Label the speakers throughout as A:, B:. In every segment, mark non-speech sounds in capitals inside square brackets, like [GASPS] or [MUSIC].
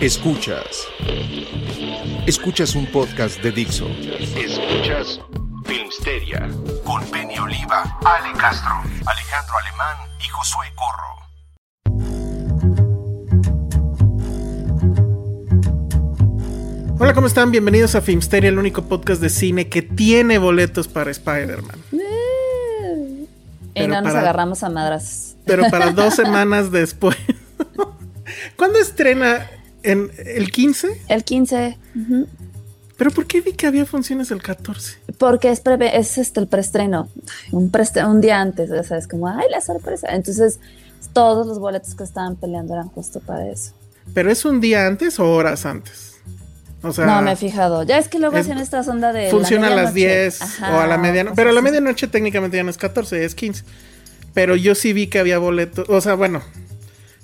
A: Escuchas. Escuchas. Un podcast de Dixo. Escuchas Filmsteria con Penny Oliva, Ale Castro, Alejandro Alemán y Josué Corro.
B: Hola, ¿cómo están? Bienvenidos a Filmsteria, el único podcast de cine que tiene boletos para Spider-Man.
C: Y
B: Pero
C: no nos
B: para-
C: agarramos a madras.
B: Pero para dos [LAUGHS] semanas después. ¿Cuándo estrena? ¿En el 15?
C: El 15. ujú,
B: ¿Pero por qué vi que había funciones el 14?
C: Porque es, preve- es este el preestreno. Un, preestre- un día antes, o sea, es como, ay, la sorpresa. Entonces, todos los boletos que estaban peleando eran justo para eso.
B: ¿Pero es un día antes o horas antes? O sea,
C: no me he fijado. Ya es que luego
B: es-
C: hacían esta onda de. la
B: funciona a las
C: medianoche.
B: 10
C: Ajá,
B: o a la medianoche. Pero a la medianoche técnicamente ya no es 14, es 15. Pero yo sí vi que había boletos. O sea, bueno,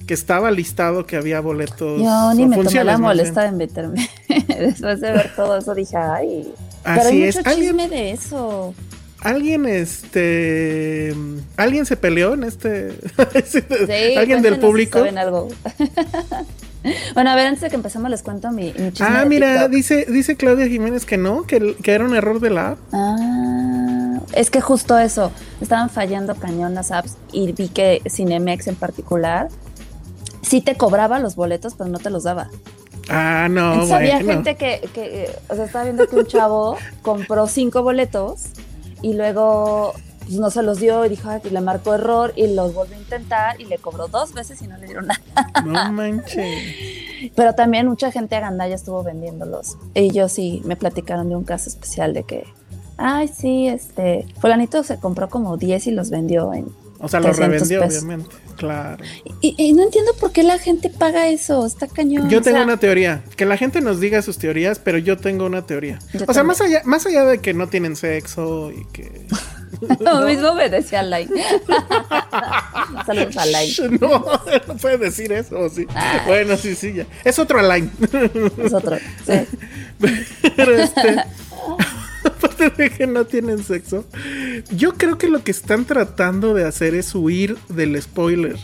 B: que estaba listado que había boletos.
C: Yo ni me tomé la molestia de meterme. [LAUGHS] Después de ver todo eso dije, ay. Pero
B: Así
C: hay
B: es.
C: mucho
B: ¿Alguien-
C: chisme de eso.
B: Alguien, este. ¿Alguien se peleó en este. [LAUGHS]
C: Sí,
B: ¿Alguien del
C: si
B: público?
C: algo. [LAUGHS] bueno, a ver, antes de que empecemos les cuento mi, mi chisme
B: Ah,
C: de
B: mira,
C: TikTok.
B: dice, dice Claudia Jiménez que no, que, que era un error de la app.
C: Ah, es que justo eso, estaban fallando cañón las apps y vi que Cinemex en particular sí te cobraba los boletos, pero no te los daba.
B: Ah, no,
C: Entonces había
B: bueno.
C: gente que, que, o sea, estaba viendo que un chavo [LAUGHS] compró cinco boletos y luego pues, no se los dio y dijo, "Ay, pues, le marcó error y los volvió a intentar y le cobró dos veces y no le dieron nada.
B: No manches. [LAUGHS]
C: Pero también mucha gente a gandalla estuvo vendiéndolos. Y yo sí me platicaron de un caso especial de que, ay, sí, este, fulanito se compró como 10 y los vendió en...
B: O sea, lo
C: 300
B: revendió,
C: pesos.
B: obviamente. Claro.
C: Y, y no entiendo por qué la gente paga eso, está cañón.
B: Yo
C: o
B: tengo
C: sea,
B: una teoría. Que la gente nos diga sus teorías, pero yo tengo una teoría. O sea,
C: también.
B: más allá, más allá de que no tienen sexo y que. [LAUGHS]
C: Lo mismo me decía Lai. [LAUGHS] Saludos a Lai.
B: No, no puede decir eso, ¿o sí.
C: Ah.
B: Bueno, sí, sí, ya. Es otro Alain.
C: Es otro. sí. [LAUGHS]
B: Pero este. De que no tienen sexo, yo creo que lo que están tratando de hacer es huir del spoiler.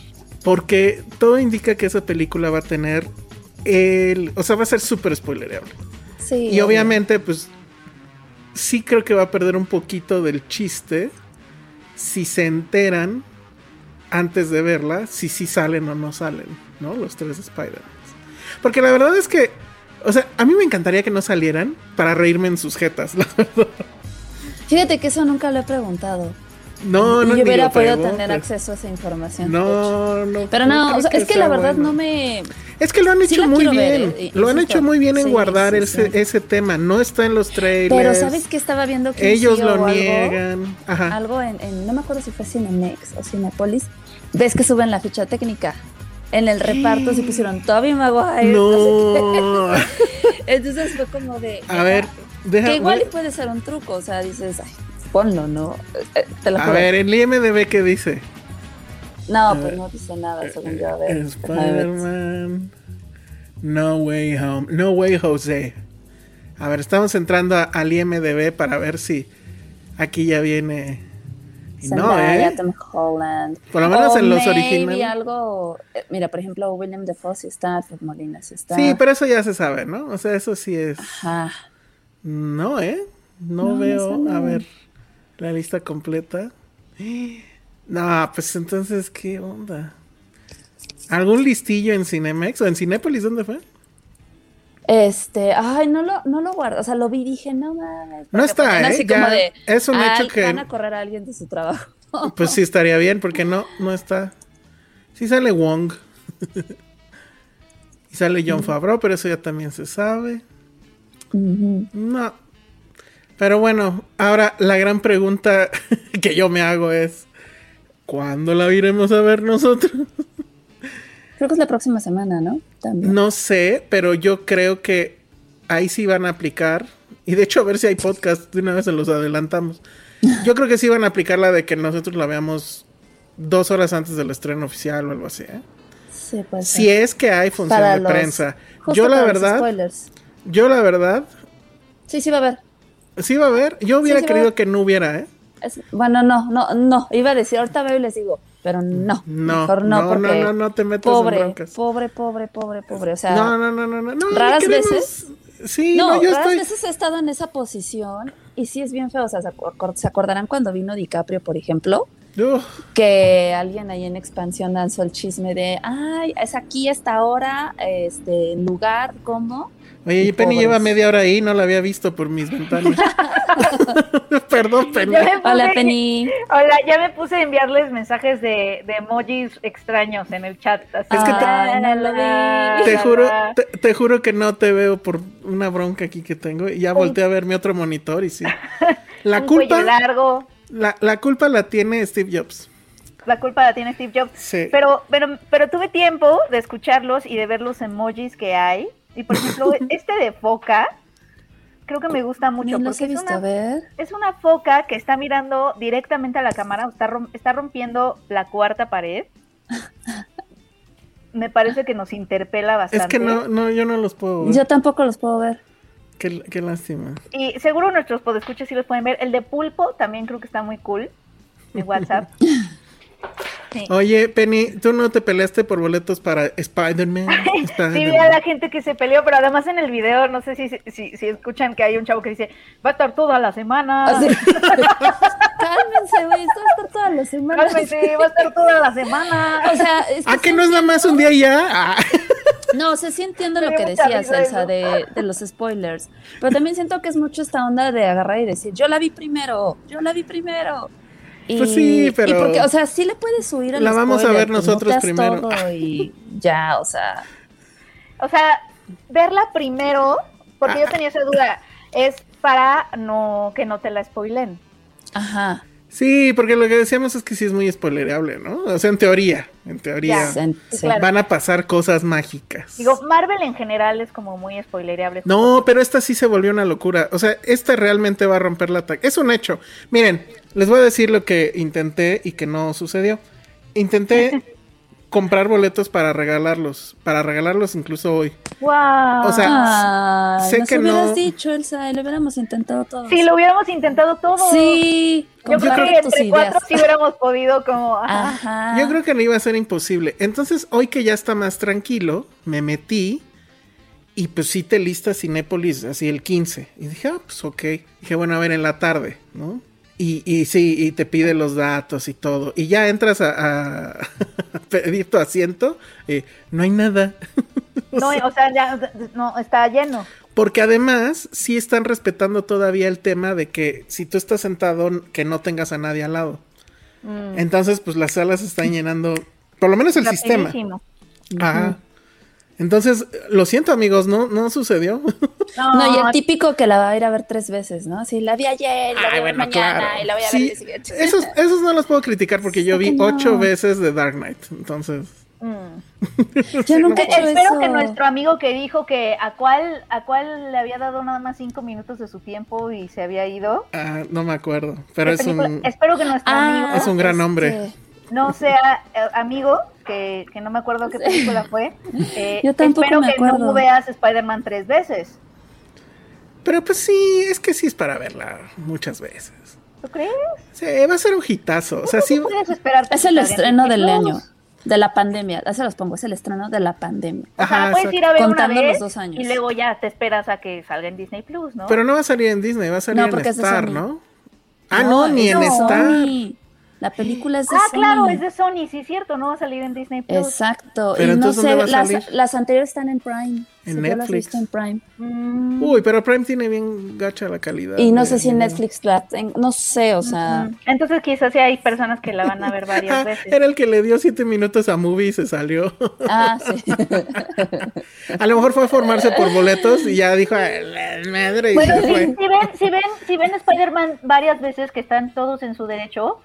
B: Porque todo indica que esa película va a tener el. O sea, va a ser súper spoilerable.
C: Sí,
B: Y obviamente, pues. Sí creo que va a perder un poquito del chiste. Si se enteran antes de verla, si sí salen o no salen, ¿no? Los tres Spider-Man. Porque la verdad es que. O sea, a mí me encantaría que no salieran para reírme en sus jetas, [LAUGHS] la verdad.
C: Fíjate que eso nunca lo he preguntado.
B: No,
C: y
B: no
C: yo hubiera podido tener acceso a esa información.
B: No, no.
C: Pero no, o sea,
B: que
C: es que la verdad
B: bueno.
C: no me.
B: Es que lo han hecho muy
C: ver,
B: bien.
C: eh,
B: lo han hecho muy bien en
C: Sí,
B: guardar
C: sí,
B: ese, ese tema. No está en los trailers.
C: Pero ¿sabes qué estaba viendo que
B: Ellos lo
C: algo-
B: niegan. Ajá.
C: Algo en, en- no me acuerdo si fue Cinemex o Cinepolis. Ves que suben la ficha técnica. En el reparto se pusieron Toby Maguire.
B: No.
C: sé qué. [LAUGHS] Entonces fue como de.
B: A ver, deja.
C: Que igual puede ser un truco. O sea, dices, ay, ponlo, ¿no? Eh, Te lo
B: a
C: juro.
B: ver, el IMDB qué dice.
C: No, pues no dice nada, según yo. A ver. déjame ver.
B: Spider-Man. No Way Home. No Way Jose. A ver, estamos entrando a- al IMDB para ver si aquí ya viene. Y no,
C: Zendaya,
B: ¿eh?
C: Tom Holland.
B: Por lo menos
C: O
B: en los originales.
C: algo. eh, Mira, por ejemplo, William Defoe sí está, Alfred Molina sí está.
B: Sí, pero eso ya se sabe, ¿no? O sea, eso sí es.
C: Ajá.
B: No, ¿eh? No,
C: No, no
B: veo.
C: sale.
B: a ver, la lista completa. [GASPS] No, pues entonces, ¿qué onda? ¿Algún listillo en Cinemex o en Cinépolis? ¿Dónde fue?
C: Este, ay, no lo, no lo guardo, o sea, lo vi y dije, no mames.
B: No está, ¿eh?
C: así
B: Ya,
C: como de,
B: es un hecho
C: "Ay,
B: que-
C: Van a correr a alguien de su trabajo. [LAUGHS]
B: Pues sí estaría bien, porque no, no está. Sí sale Wong. [LAUGHS] y sale John Favreau, pero eso ya también se sabe. No. Pero bueno, ahora la gran pregunta [LAUGHS] que yo me hago es: ¿cuándo la iremos a ver nosotros?
C: Creo que es la próxima semana, ¿no? También.
B: No sé, pero yo creo que ahí sí van a aplicar. Y de hecho, a ver si hay podcast, de una vez se los adelantamos. Yo creo que sí van a aplicar la de que nosotros la veamos dos horas antes del estreno oficial o algo así. ¿eh?
C: Sí, pues.
B: Si es que hay función
C: Para
B: de
C: los-
B: prensa. Yo la verdad,
C: spoilers.
B: yo la verdad,
C: Sí, sí va a haber.
B: sí va a haber. Yo hubiera
C: sí
B: querido que no hubiera, ¿eh?
C: Es- bueno, no, no, no. Iba a decir, ahorita veo y les digo, pero no.
B: No,
C: mejor no,
B: no,
C: porque
B: no, no, no te metas en
C: pobre,
B: broncas.
C: pobre, pobre, pobre, pobre. O sea,
B: No, no, no, no, no. no
C: raras veces.
B: Sí,
C: no,
B: no, yo
C: raras
B: estoy.
C: veces he estado en esa posición y sí es bien feo. O sea, ¿se, acor- se acordarán cuando vino DiCaprio, por ejemplo?
B: Uf,
C: que alguien ahí en expansión lanzó el chisme de, ay, es aquí esta hora, este lugar, ¿cómo?
B: Oye, y Penny
C: pobres.
B: lleva media hora ahí, no la había visto por mis ventanas. [LAUGHS] [LAUGHS] Perdón, Penny.
C: Hola, Penny.
D: Hola, ya me puse a enviarles mensajes de, de emojis extraños en el chat. así.
B: Es que te-
C: Ay, no lo vi.
B: Te
D: La,
B: juro, te, te juro que no te veo por una bronca aquí que tengo. Y ya volteé a ver mi otro monitor y sí. [LAUGHS] La culpa,
D: largo.
B: la, la culpa la tiene Steve Jobs.
D: La culpa la tiene Steve Jobs.
B: Sí.
D: Pero, pero, pero tuve tiempo de escucharlos y de ver los emojis que hay. Y por ejemplo, [LAUGHS] este de foca, creo que me gusta mucho. Porque
C: he
D: es
C: a
D: una,
C: ver.
D: es una foca que está mirando directamente a la cámara, está, rom- está rompiendo la cuarta pared. Me parece que nos interpela bastante.
B: Es que no, no, yo no los puedo ver.
C: Yo tampoco los puedo ver.
B: Qué, qué lástima.
D: Y seguro nuestros podescuchas sí los pueden ver. El de pulpo también creo que está muy cool. De WhatsApp. [LAUGHS] Sí.
B: Oye, Penny, ¿tú no te peleaste por boletos para Spider-Man? [LAUGHS]
D: Sí, vi a la gente que se peleó, pero además en el video, no sé si, si, si escuchan que hay un chavo que dice, va a estar toda la semana.
C: Así. [LAUGHS] Cálmense, güey, esto va a estar toda la semana.
D: Cálmate, va a estar toda la semana.
C: O sea, es
B: ¿Ah, que
C: sí
B: no es nada más un día y ya? Ah. [LAUGHS]
C: No, o sea, sí entiendo lo que decías, Elsa, de, de los spoilers. Pero también siento que es mucho esta onda de agarrar y decir, yo la vi primero, yo la vi primero. Y,
B: Pues sí, pero-
C: y porque, o sea, sí le puedes subir al
B: La vamos a ver nosotros primero.
C: todo y [LAUGHS] ya, o sea.
D: O sea, verla primero, porque yo tenía esa duda, es para no que no te la spoilen.
C: Ajá.
B: Sí, porque lo que decíamos es que sí es muy spoilerable, ¿no? O sea, en teoría, en teoría.
C: Sí.
B: Van a pasar cosas mágicas.
D: Digo, Marvel en general es como muy spoilereable.
B: No, pero esta sí se volvió una locura. O sea, esta realmente va a romper la ataque. Es un hecho. Miren, les voy a decir lo que intenté y que no sucedió. Intenté [LAUGHS] comprar boletos para regalarlos. Para regalarlos incluso hoy.
D: ¡Wow!
B: O sea,
C: Ay,
B: sé
C: nos
B: que
C: hubieras
B: no-
C: dicho, Elsa, y lo hubiéramos intentado todo.
D: si lo hubiéramos intentado todo.
C: Sí,
D: Yo creo que entre
C: ideas.
D: cuatro sí hubiéramos podido como... [LAUGHS] Ajá.
B: Yo creo que no iba a ser imposible. Entonces, hoy que ya está más tranquilo, me metí y pues sí te lista Cinépolis así el 15. Y dije, ah, pues ok. Dije, bueno, a ver, en la tarde, ¿no? Y, y sí, y te pide los datos y todo. Y ya entras a, a [LAUGHS] pedir tu asiento. y no hay nada. [LAUGHS]
D: No, o sea, ya no, está lleno.
B: Porque además, sí están respetando todavía el tema de que si tú estás sentado, que no tengas a nadie al lado.
D: Mm,
B: Entonces, pues las salas están llenando. Por lo menos el sistema.
D: rapidísimo.
B: Ajá. Entonces, lo siento amigos, no, no sucedió.
C: No, y el típico que la va a ir a ver tres veces, ¿no? Sí, la vi ayer, la voy a ver mañana y la voy a ver
B: Sí,
C: el día siguiente. [LAUGHS]
B: esos, esos no los puedo criticar porque yo vi
C: no.
B: ocho veces de Dark Knight. Entonces,
D: Mm. [LAUGHS]
C: Yo nunca he hecho
D: Espero
C: eso.
D: que nuestro amigo que dijo que a cuál, a cuál le había dado nada más cinco minutos de su tiempo y se había ido.
B: ah, no me acuerdo. Pero
D: ¿Qué
B: es
D: película?
B: un.
D: Espero que nuestro
C: Ah,
D: amigo
B: Es un gran
C: este,
B: hombre.
D: No sea eh, amigo, que, que no me acuerdo qué película fue. [LAUGHS] Eh,
C: Yo tampoco
D: espero
C: me
D: que
C: acuerdo.
D: no veas Spider-Man tres veces.
B: Pero pues sí, es que sí es para verla muchas veces.
D: ¿Tú crees?
B: Sí, va a ser un hitazo. O sea, sí.
D: ¿Tú puedes esperar
C: Es el estreno del año, de la pandemia. Así los pongo, es el estreno de la pandemia.
D: O sea,
B: Ajá,
D: puedes
B: exacto.
D: ir a ver
C: Contando
D: una
C: los
D: vez
C: dos años.
D: y luego ya te esperas a que salga en Disney Plus, ¿no?
B: Pero no va a salir en Disney, va a salir
C: No,
B: en Star. ¿no? Ah, no, ni
C: es
B: en Star.
C: La película es de
D: Ah,
C: Sony.
D: claro, es de Sony, sí es cierto, no va a salir en Disney Plus.
C: Exacto.
B: Pero
C: y no
B: entonces, ¿dónde va
C: sé,
B: a salir?
C: las, las anteriores están en Prime.
B: En
C: he
B: Netflix.
C: visto en Prime.
D: Mm,
B: Uy, pero Prime tiene bien gacha la calidad.
C: Y no
B: de
C: sé si en. Netflix la ten- no sé, o sea.
D: Entonces quizás sí hay personas que la van a ver varias
B: Ah, [LAUGHS]
D: veces.
B: era el que le dio siete minutos a Movie y se salió.
C: ah, sí. [LAUGHS]
B: a lo mejor fue a formarse por boletos y ya dijo, "Ay, la madre, y
D: Bueno,
B: se
D: si,
B: fue.
D: si ven, si ven, si ven Spider-Man varias veces que están todos en su derecho,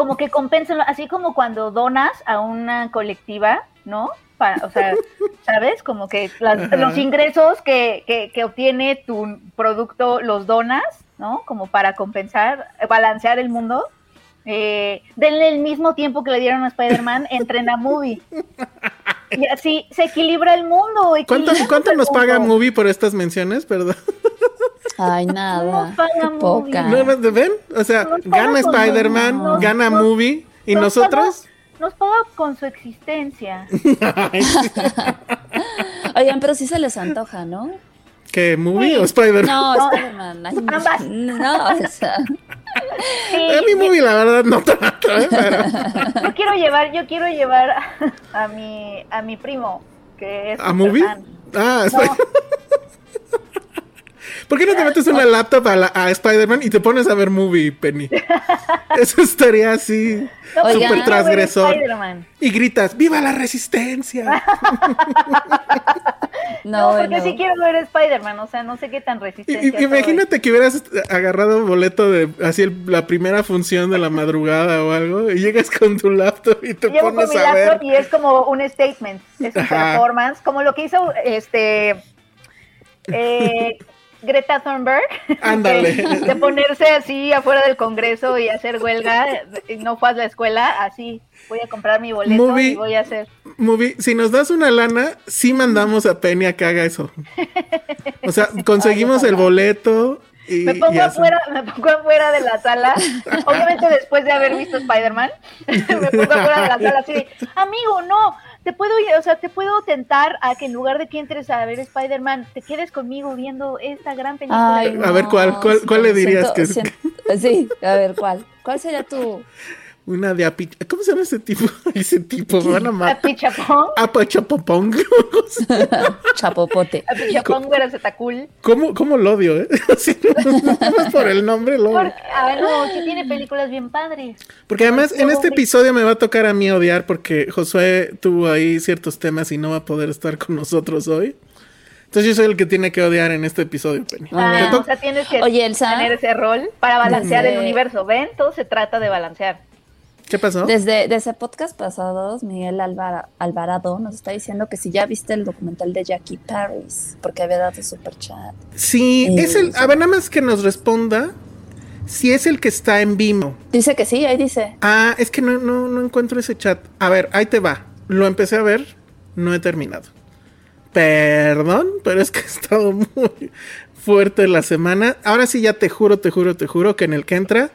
D: como que compensan, así como cuando donas a una colectiva, ¿no? Para, o sea, [LAUGHS] ¿sabes? Como que las- los ingresos que, que, que obtiene tu producto los donas, ¿no? Como para compensar, balancear el mundo. Eh, denle el mismo tiempo que le dieron a Spider-Man, entren a Movie. Y así se equilibra el mundo.
B: ¿Cuánto, cuánto
D: el
B: nos paga. Movie por estas menciones? Perdón. [LAUGHS]
C: Ay, [LAUGHS]
D: No
C: nada.
D: paga
C: Qué
D: Movie.
C: poca.
B: ¿No ¿Ven? O sea,
D: Nos paga
B: gana
D: con-
B: Spider-Man, gana
D: nos-
B: Movie, ¿y
D: nos
B: nosotros?
D: paga- nos paga con su existencia. [LAUGHS] [LAUGHS]
C: Oigan, pero sí se les antoja, ¿no?
B: ¿Qué? ¿Movie o Spider-Man?
C: No,
D: No.
C: Spider-Man.
D: Ambas.
C: No, o sea,
D: Sí,
B: A mi Movie, la verdad, no tanto, ¿eh? Pero-
D: yo quiero llevar, yo quiero llevar a mi, a mi primo, que es
B: ¿A Movie? Ah,
D: No,
B: ¿Por qué no te metes una laptop a, la- a Spider-Man y te pones a ver Movie, Penny? Eso estaría así,
D: no,
C: Oigan.
B: súper transgresor.
D: Spider-Man.
B: Y gritas, ¡Viva la resistencia! [LAUGHS]
D: No,
C: no,
D: porque
C: bueno.
D: sí quiero ver Spider-Man, o sea, no sé qué tan resistente.
B: imagínate que hubieras agarrado boleto de así el- la primera función de la madrugada o algo y llegas con tu laptop y te
D: Llevo con
B: pones
D: mi
B: a ver.
D: laptop y es como un statement, es un
B: Ajá.
D: performance, como lo que hizo este eh, [LAUGHS] Greta Thunberg,
B: Ándale. [LAUGHS]
D: de, de ponerse así afuera del Congreso y hacer huelga, y no fue a la escuela, así voy a comprar mi boleto
B: Movie.
D: y voy a hacer.
B: Movie, si nos das una lana, sí mandamos a Penny a que haga eso. O sea, [LAUGHS] conseguimos el boleto y,
D: Me pongo afuera, me pongo afuera de la sala, obviamente después de haber visto Spider-Man, [LAUGHS] me pongo afuera de la sala así de, amigo, no, te puedo, o sea, te puedo tentar a que en lugar de que entres a ver Spider-Man, te quedes conmigo viendo esta gran película.
C: Ay,
D: que-
B: A ver, ¿cuál-
C: no,
B: cuál-
C: sí,
B: cuál le
C: siento-
B: dirías que es?
C: siento- Sí, a ver, ¿cuál? ¿Cuál sería tu
B: una de api... ¿Cómo se llama ese tipo? [LAUGHS] Ese tipo, van a matar.
D: Pichapón,
B: Apachapopong. [LAUGHS]
C: chapopote?
D: a Pichapón era Zetacul.
B: ¿Cómo, ¿Cómo lo odio, eh? [LAUGHS] Así, por el nombre lo odio.
D: Porque, a ver, no, sí tiene películas bien padres.
B: Porque además en este episodio me va a tocar a mí odiar porque Josué tuvo ahí ciertos temas y no va a poder estar con nosotros hoy. Entonces yo soy el que tiene que odiar en este episodio, Penny.
D: Ah,
C: bien.
D: o sea, tienes que
C: Oye, Elsa.
D: tener ese rol para balancear el universo. ¿Ven? Todo se trata de balancear.
B: ¿Qué pasó?
C: Desde, desde podcast pasados, Miguel Alvara- Alvarado nos está diciendo que si ya viste el documental de Jackie Paris, porque había dado super chat.
B: Sí,
C: Eh,
B: es el... A ver, nada más que nos responda si es el que está en Vimo.
C: Dice que sí, ahí dice.
B: Ah, es que no, no, no encuentro ese chat. A ver, ahí te va. Lo empecé a ver, no he terminado. Perdón, pero es que [LAUGHS] ha estado muy fuerte la semana. Ahora sí ya te juro, te juro, te juro que en el que entra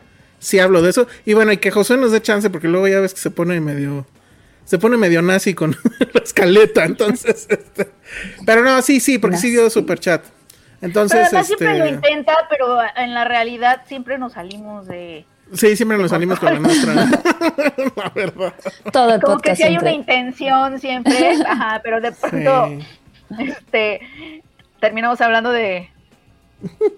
B: sí hablo de eso. Y bueno, y que José nos dé chance porque luego ya ves que se pone medio se pone medio nazi con [LAUGHS] la escaleta, entonces [LAUGHS] este, pero no, sí, sí, porque sí dio super chat.
D: Pero
B: Entonces,
D: además siempre lo
B: este,
D: intenta, pero en la realidad siempre nos salimos de...
B: sí, siempre nos salimos con la nuestra. [LAUGHS] la verdad.
C: Todo el
D: Como que si hay una intención siempre, ajá, pero de pronto
B: Sí.
D: este, terminamos hablando de,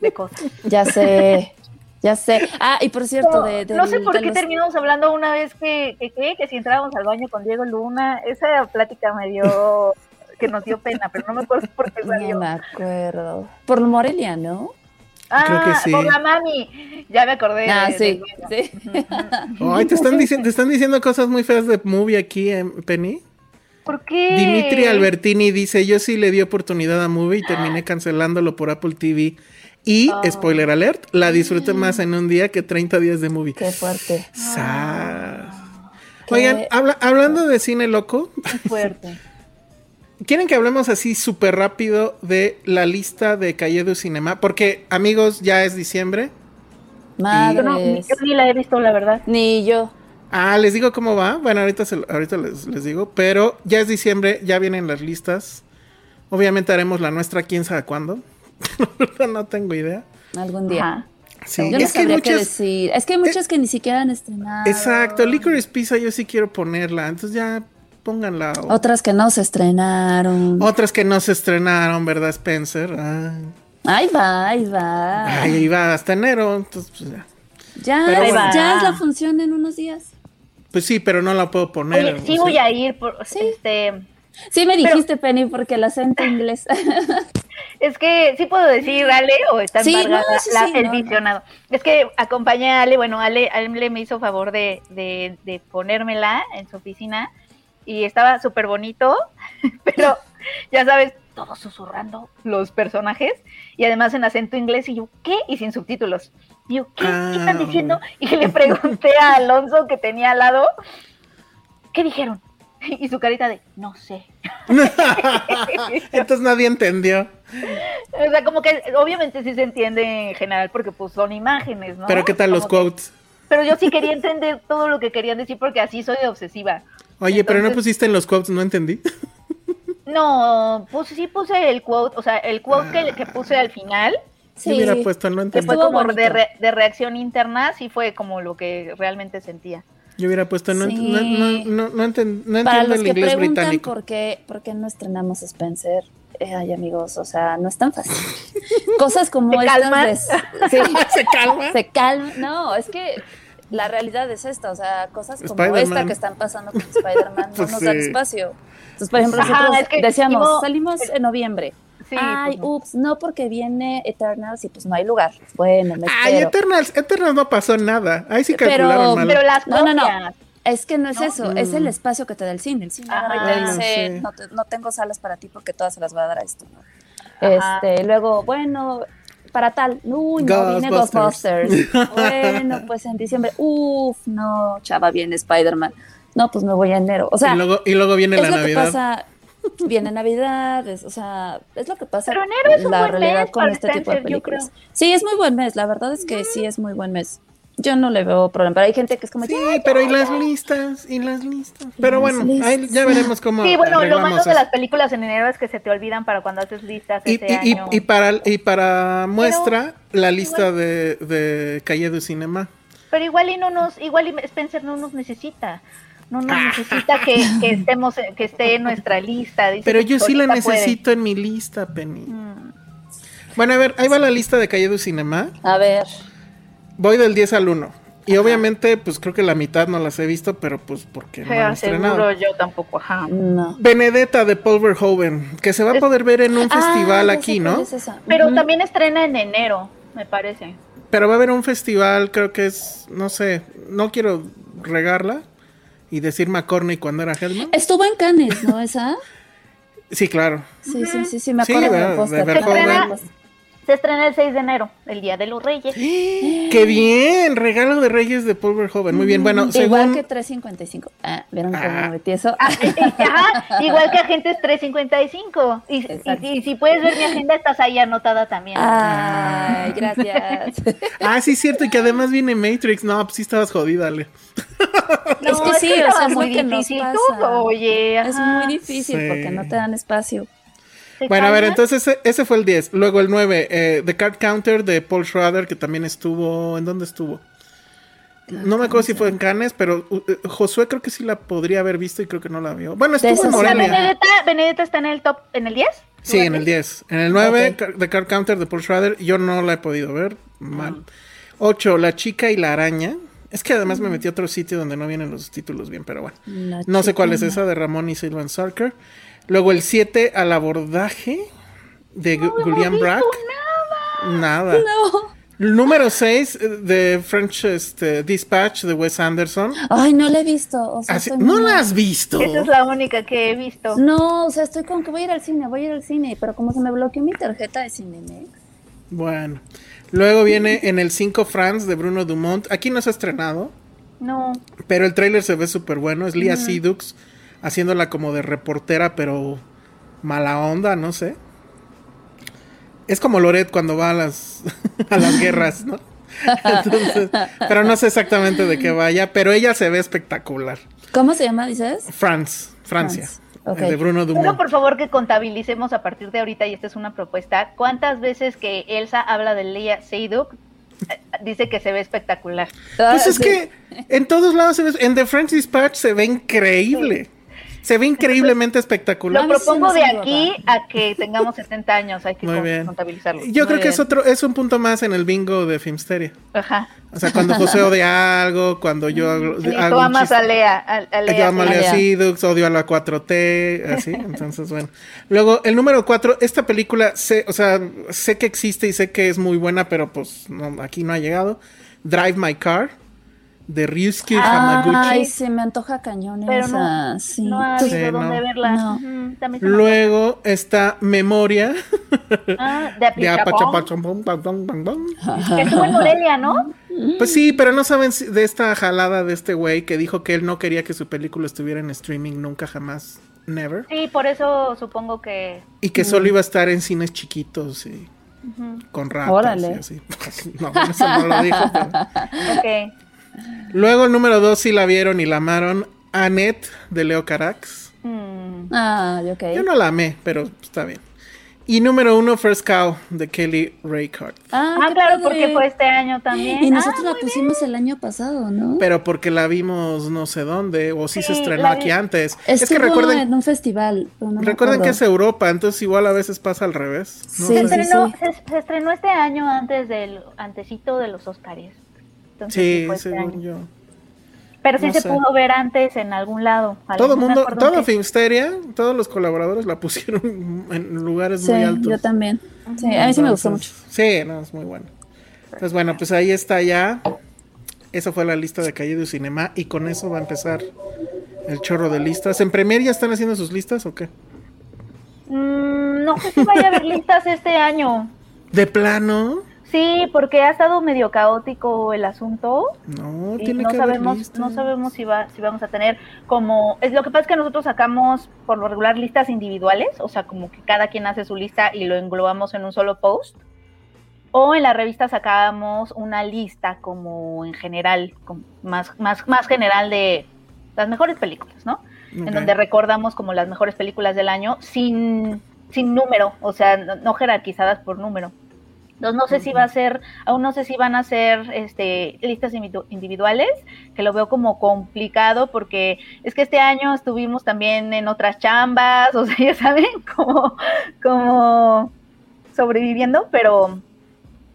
D: de cosas.
C: Ya sé, ya sé. Ah, y por cierto,
D: No,
C: de, de-
D: no sé por
C: de
D: qué
C: los-
D: terminamos hablando una vez que, que, que, que si entrábamos al baño con Diego Luna, esa plática me dio, que nos dio pena, pero no me acuerdo por qué [LAUGHS]
C: No
D: salió.
C: me acuerdo. Por Morelia, ¿no?
D: Ah,
B: Creo que sí.
D: por la mami, ya me acordé.
C: Ah,
D: de-
C: sí,
D: de-
C: sí. [LAUGHS]
B: Ay, te están, diciendo, te están diciendo cosas muy feas de movie aquí, eh, Penny.
D: ¿Por qué?
B: Dimitri Albertini dice, yo sí le di oportunidad a movie y terminé [GASPS] cancelándolo por Apple TV. Y, spoiler alert, la disfruté más en un día que 30 días de movie.
C: Qué fuerte.
B: Sas.
C: Qué-
B: Oigan, habla- hablando de cine loco,
D: Fuerte. [LAUGHS]
B: ¿quieren que hablemos así súper rápido de la lista de Calle du Cinema? Porque, amigos, ya es diciembre.
D: Yo, no, yo ni la he visto, la verdad.
C: Ni yo.
B: Ah, les digo cómo va. Bueno, ahorita, se lo- ahorita les, les digo. Pero ya es diciembre, ya vienen las listas. Obviamente haremos la nuestra, quién sabe cuándo. [LAUGHS] no tengo idea.
C: Algún día.
D: Ajá.
B: Sí,
C: Yo no
B: es que muchas.
C: decir. Es que hay muchas que ni siquiera han estrenado.
B: Exacto, Licorice Pizza yo sí quiero ponerla, entonces ya pónganla. o-
C: Otras que no se estrenaron.
B: Otras que no se estrenaron, ¿verdad, Spencer? Ah.
C: Ahí va, ahí va.
B: Ay, iba hasta enero, entonces pues ya.
C: ya,
B: Pero
C: es-
D: bueno.
C: ya es la función en unos días.
B: Pues sí, pero no la puedo poner.
D: Oye, ¿sí? voy a ir, por,
C: Sí.
D: este,
C: Sí me dijiste, Penny, porque el acento [LAUGHS] inglés.
D: es que sí puedo decir Ale o está
C: Sí,
D: embargada
C: no, sí,
D: la-
C: sí,
D: el
C: no, no.
D: visionado. Es que acompañé a Ale, bueno, Ale, Ale me hizo favor de, de, de ponérmela en su oficina y estaba súper bonito, [LAUGHS] pero ya sabes, todos susurrando los personajes y además en acento inglés y yo, ¿qué? Y sin subtítulos. Y yo, ¿qué? ¿Qué están
B: Ah.
D: diciendo? Y le pregunté a Alonso que tenía al lado, ¿qué dijeron? [LAUGHS] Y su carita de, no sé. [LAUGHS]
B: Entonces nadie entendió.
D: O sea, como que obviamente sí se entiende en general porque pues son imágenes, ¿no?
B: Pero ¿qué tal los
D: que-
B: quotes?
D: Pero yo sí quería entender todo lo que querían decir porque así soy obsesiva.
B: Oye, pero no pusiste en los quotes, no entendí. [LAUGHS]
D: No, pues sí puse el quote, o sea, el quote que, que puse al final,
B: Si hubiera puesto, no
D: que
B: entendí.
D: fue
C: Estuvo
D: como de, re- de reacción interna, sí fue como lo que realmente sentía.
B: Yo hubiera puesto, no, ent-
C: Sí.
B: no, no, no, no enten- no
C: Para
B: entiendo
C: los
B: el
C: que
B: inglés
C: preguntan
B: británico.
C: por qué, por qué no estrenamos Spencer, eh, ay amigos, o sea, no es tan fácil. [LAUGHS] Cosas como
D: ¿Se
C: estas [LAUGHS] sí,
B: ¿Se calma?
C: se calma. No, es que la realidad es esta, o sea, cosas como esta que están pasando con Spider-Man
B: Pues [LAUGHS]
C: no nos dan
B: sí.
C: espacio. Entonces, por ejemplo,
D: Ajá,
C: nosotros
D: es que
C: decíamos, salimos en noviembre.
D: Sí,
C: Ay,
D: pues no.
C: ups, no porque viene Eternals y pues no hay lugar. Bueno, me
B: Ay,
C: espero.
B: Eternals, Eternals no pasó nada. Ahí sí
C: Pero-
B: calcularon mal.
D: Pero las
C: No, no, no. Es que no es
D: ¿No?
C: eso, es el espacio que te da el cine. El cine
D: Ajá.
C: te dice,
B: sí.
C: no, te- no tengo salas para ti porque todas se las voy a dar a esto. Este, luego, bueno, para tal, uy, no, viene
B: Ghostbusters.
C: Ghostbusters. [LAUGHS] bueno, pues en diciembre, uff, no, chava, viene Spider-Man. No, pues me voy a enero. O sea,
B: y, luego, y luego viene
C: es
B: la
C: lo
B: Navidad.
C: que pasa, viene Navidad, es- o sea, es lo que pasa
D: Pero enero es un
C: la
D: buen
C: realidad
D: mes
C: con
D: para
C: este tipo de películas. Sí, es muy buen mes, la verdad es que sí es muy buen mes. Yo no le veo problema, pero hay gente que es como,
B: Sí,
C: "Ya,
B: pero
C: ya,
B: y las
C: ya".
B: listas, y las listas. Pero
C: las
B: bueno, ahí
C: listas.
B: ya veremos cómo
D: Sí, bueno, lo malo de las películas en enero es que se te olvidan para cuando haces listas
B: Y,
D: ese
B: y- y-
D: año.
B: y para, y para muestra la lista de, de Calle du Cinema.
D: Pero igual y no nos, igual y Spencer no nos necesita. No nos
B: Ah.
D: necesita que, que estemos, que esté en nuestra lista. Dice
B: Pero yo sí la
D: puede.
B: necesito en mi lista, Penny.
D: Mm.
B: Bueno, a ver, ahí va la lista de Calle du Cinema.
C: A ver,
B: Voy del 10 al 1. Y obviamente, pues creo que la mitad no las he visto, pero pues porque no han estrenado.
D: yo tampoco, ajá.
C: no.
B: Benedetta de Paul Verhoeven, que se va a poder ver en un
C: Ah,
B: festival aquí, ¿no?
C: es esa.
D: Pero también estrena en enero, me parece.
B: Pero va a haber un festival, creo que es, no sé, no quiero regarla y decir McCorney cuando era Hellman.
C: Estuvo en Cannes, ¿no? Esa.
B: Sí, claro.
C: Sí, sí, sí, sí, me
B: Sí,
C: acuerdo póster.
B: De
D: Se estrena,
B: Verhoeven.
D: Se estrena el 6 de enero, el Día de los Reyes.
B: ¡Qué bien! Regalo de Reyes de Paul Verhoeven. Muy bien, bueno,
C: Igual
B: según...
C: que 355. Ah, ¿vieron cómo
B: Ah.
C: metí eso?
D: Ah, ajá, igual que Agentes 355. Y, y, y si puedes ver mi agenda, estás ahí anotada también.
C: Ay, gracias. [LAUGHS]
B: Ah, sí, cierto, y que además viene Matrix. No, pues sí estabas jodida, Ale.
D: No, [LAUGHS]
C: es que sí, o sea, es
D: muy difícil. oye,
C: Es muy difícil
B: Sí.
C: porque no te dan espacio.
D: ¿Te
B: Bueno, a ver, entonces ese, ese fue el 10. Luego el 9, eh, The Card Counter de Paul Schrader, que también estuvo... ¿En dónde estuvo? No me acuerdo si fue en Cannes, pero uh, eh, Josué creo que sí la podría haber visto y creo que no la vio. Bueno, estuvo en
C: esas sí la
D: ¿La
B: Morelia.
D: Benedetta, Benedetta está en el top, en el 10?
B: Sí, en el 10. En el 9,
C: Ok.
B: Car- The Card Counter de Paul Schrader, yo no la he podido ver. Mal.
C: Ah.
B: 8, La Chica y la Araña. Es que además me metí a otro sitio donde no vienen los títulos bien, pero bueno.
C: La
B: No sé cuál es esa, de Ramón y Sylvan Sarker. Luego el 7, Al Abordaje, de Gu- Julian Brack. Nada.
C: No.
B: El número 6, de French este, Dispatch, de Wes Anderson.
C: Ay, no la he visto. O sea,
B: Así- ¿No
C: muy-
B: la has visto?
D: Esa es la única que he visto.
C: No, o sea, estoy con que voy a ir al cine, voy a ir al cine, pero como se me bloqueó mi tarjeta de Cinemex.
B: Bueno. Luego viene en el 5 France de Bruno Dumont. Aquí no se ha estrenado,
D: No.
B: pero el tráiler se ve súper bueno. Es Lia Sidux haciéndola como de reportera, pero mala onda, no sé. Es como Loret cuando va a las, [LAUGHS] a las guerras, ¿no? [LAUGHS] Entonces, pero no sé exactamente de qué vaya, pero ella se ve espectacular.
C: ¿Cómo se llama, dices?
B: France, Francia,
C: France, ok.
B: eh, de Bruno Dumont.
D: por favor que contabilicemos a partir de ahorita, y esta es una propuesta, cuántas veces que Elsa habla de Leia Seydoux eh, dice que se ve espectacular.
C: Ah,
B: Pues es
C: sí.
B: que en todos lados se ve, en The French Dispatch se ve increíble. Se ve increíblemente espectacular.
D: Lo propongo de aquí a que tengamos 70 años, hay que
B: Muy bien.
D: contabilizarlo.
B: Yo creo que es otro, es un punto más en el bingo de Filmsteria.
D: Ajá.
B: O sea, cuando José [LAUGHS] odia algo, cuando yo hago,
D: Sí,
B: hago
D: tú amas a Lea. A, a Lea,
B: Yo amo a. Lea. Seydoux, odio a la 4T, así, [LAUGHS] entonces bueno. Luego, el número 4, esta película, sé, o sea, sé que existe y sé que es muy buena, pero pues no, aquí no ha llegado. Drive My Car, de Ryusuke Hamaguchi.
C: Ay, se me antoja cañón
D: Pero
C: esa.
D: no,
C: sí.
D: no ha habido
B: Sí,
D: dónde
B: no.
D: verla. Me
B: Luego está Memoria,
D: Ah, de
B: de.
D: Que estuvo en Morelia, ¿no? [LAUGHS]
B: Pues sí, pero no saben si- de esta jalada de este güey que dijo que él no quería que su película estuviera en streaming nunca jamás, never.
D: Sí, por eso supongo que.
B: Y que solo iba a estar en cines chiquitos y con ratas
C: Órale.
B: y así. [LAUGHS] No, eso no lo dijo. pero-
D: Ok.
B: Luego el número dos sí la vieron y la amaron. Annette de Leo Carax.
D: Mm,
C: Ah, ok.
B: Yo no la amé, pero está bien. Y número uno, First Cow de Kelly Reichardt.
C: Ah,
D: Ah, claro,
C: padre.
D: porque fue este año también.
C: Y
D: Ah,
C: nosotros la
D: muy
C: pusimos el año pasado, ¿no?
B: Pero porque la vimos no sé dónde, o si se
D: Sí,
B: estrenó
D: la
B: aquí
D: vi-
B: antes. es
C: Estuvo
B: que recuerden,
C: en un festival. no
B: recuerden que es. Europa, entonces igual a veces pasa al revés. ¿no?
C: Sí,
D: Se estrenó,
C: sí.
D: Se, se estrenó este año antes del antecito de los Oscars. Entonces,
B: sí,
D: fue este
B: según
D: año.
B: yo.
D: Pero sí
B: no
D: se
B: sé.
D: pudo ver antes en algún lado.
B: Todo
D: me
B: mundo,
D: qué.
B: Filmsteria, todos los colaboradores la pusieron [LAUGHS] en lugares
C: Sí,
B: muy altos.
C: yo también. Sí, a mí sí me gustó mucho.
B: Entonces, Sí, no, es muy bueno. Pues bueno, pues ahí está ya. Esa fue la lista de Calle de Cinema y con eso va a empezar el chorro de listas. ¿En Premier ya están haciendo sus listas o qué?
D: Mm, no sé si vaya a haber [LAUGHS] listas este año.
B: ¿De plano?
D: Sí, porque ha estado medio caótico el asunto.
B: No,
D: y
B: tiene
D: no
B: que haber
D: sabemos no sabemos si va si vamos a tener como es lo que pasa es que nosotros sacamos por lo regular listas individuales o sea como que cada quien hace su lista y lo englobamos en un solo post. O en la revista sacábamos una lista como en general como más más más general de las mejores películas no en donde recordamos como las mejores películas del año sin sin número o sea no, no jerarquizadas por número entonces no sé si va a ser, aún no sé si van a ser este, listas individu- individuales, que lo veo como complicado porque es que este año estuvimos también en otras chambas, [LAUGHS] o sea, ya saben, como, como sobreviviendo, pero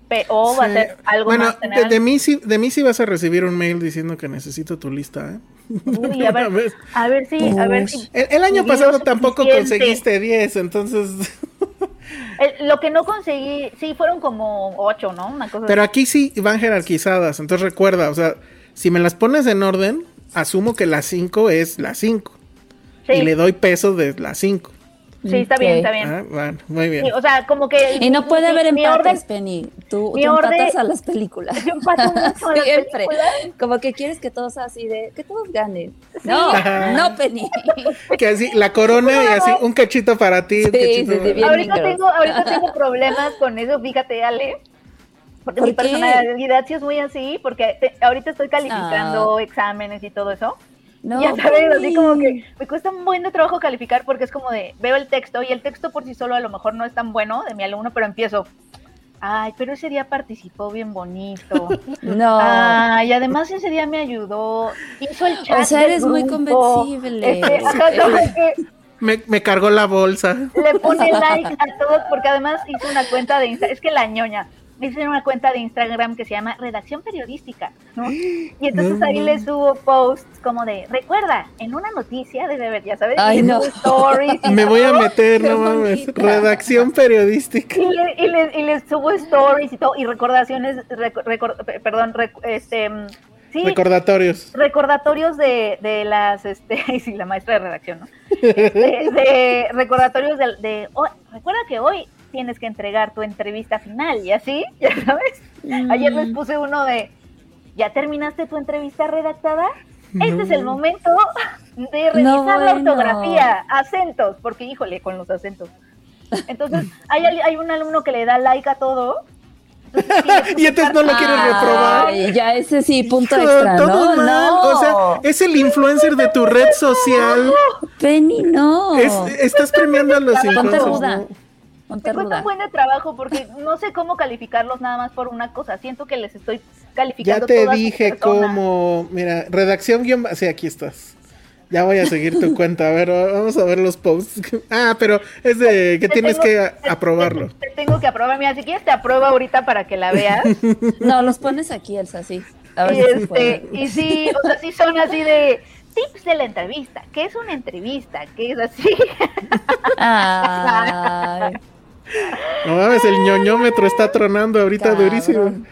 D: pe- o va a ser algo
B: bueno,
D: más
B: de, de mí sí, de mí sí vas a recibir un mail diciendo que necesito tu lista, ¿eh?
D: Uy, [LAUGHS] a ver, a ver si, a ver si
B: El, el año pasado tampoco
D: suficiente.
B: conseguiste 10, entonces... [LAUGHS]
D: el- lo que no conseguí, sí, fueron como ocho, ¿no? Una cosa
B: Pero aquí sí van jerarquizadas, entonces recuerda, o sea, si me las pones en orden, asumo que la 5 es la 5
D: sí,
B: y le doy peso de la 5.
D: Sí, está bien,
C: Ok.
D: está bien.
B: Ah, bueno, muy bien.
D: Sí, o sea, como que
C: Y no puede
D: mi-
C: haber
D: mi
C: empates,
D: orden-
C: Penny. Tú,
D: mi
C: tú
D: orden-
C: empatas a las películas. [LAUGHS]
D: Yo empato mucho a las [LAUGHS]
C: Siempre.
D: películas.
C: Como que quieres que todos así de... Que todos ganen. No,
B: Ajá.
C: no, Penny. [LAUGHS]
B: Que así, la corona y así, un cachito para ti, un
C: Sí,
B: cachito
C: sí, sí,
B: para-
C: bien.
D: ahorita tengo, ahorita tengo problemas con eso, fíjate, Ale. Porque
C: ¿Por
D: mi
C: qué?
D: personalidad sí es muy así, porque te- ahorita estoy calificando
C: Ah.
D: exámenes y todo eso.
C: No,
D: ya sabes, así como que me cuesta un buen de trabajo calificar porque es como de, veo el texto y el texto por sí solo a lo mejor no es tan bueno de mi alumno, pero empiezo, ay, pero ese día participó bien bonito. [LAUGHS]
C: No.
D: Ay, además ese día me ayudó, hizo el chat
C: o sea, eres muy convencible.
D: Este, ajá, [LAUGHS]
B: me cargó la bolsa.
D: le pone [LAUGHS] like a todos porque además hizo una cuenta de Instagram, es que la ñoña hice una cuenta de Instagram que se llama Redacción Periodística, ¿no? [GASPS] Y entonces
B: No,
D: ahí
B: no.
D: le subo posts como de, recuerda, en una noticia debe haber, ya sabes,
C: Ay, no.
D: stories y,
B: Me voy a meter, no [LAUGHS] mames. Redacción periodística.
D: y le, y, le, y le subo stories y todo, y recordaciones, reco- recor- perdón, rec- este, mm, sí,
B: Recordatorios.
D: recordatorios de, de las, este, [LAUGHS] ay, sí, la maestra de redacción, ¿no? [LAUGHS] De, de recordatorios de, de, oh, recuerda que hoy tienes que entregar tu entrevista final y así, [LAUGHS] ya sabes. Ayer les puse uno de, ¿ya terminaste tu entrevista redactada? Este es el momento de revisar
C: No,
D: la
C: bueno.
D: ortografía, acentos, porque híjole, con los acentos. Entonces, hay, hay un alumno que le da like a todo. Entonces, sí, [LAUGHS]
B: Y entonces no lo quieres reprobar.
C: Ay, ya ese sí, punto
B: Hijo,
C: extra,
B: todo
C: ¿no?
B: mal.
C: No.
B: O sea, es el influencer de tu red social.
C: Penny, no.
B: Es- estás premiando a los
C: Ponte
B: influencers.
C: ruda.
B: ¿no?
C: Ponte
D: Me cuesta
C: ruda.
D: un buen de trabajo porque no sé cómo calificarlos nada más por una cosa. Siento que les estoy
B: Ya
D: calificando
B: te
D: toda su
B: dije cómo. Mira, redacción guion. Sí, aquí estás. Ya voy a seguir tu [LAUGHS] cuenta. A ver, vamos a ver los posts. [LAUGHS] Ah, pero es de que
D: Te
B: tienes
D: tengo-
B: que
D: te-
B: aprobarlo.
D: Te, te tengo que aprobar. Mira, si quieres te apruebo ahorita para que la veas. [LAUGHS]
C: No, los pones aquí, Elsa, sí. A ver
D: y,
C: si
D: este, y sí, o sea, sí son así de tips de la entrevista. ¿Qué es una entrevista? ¿Qué es así?
C: Ay,
B: No mames, el ñoñómetro está tronando ahorita
C: cabrón.
B: durísimo.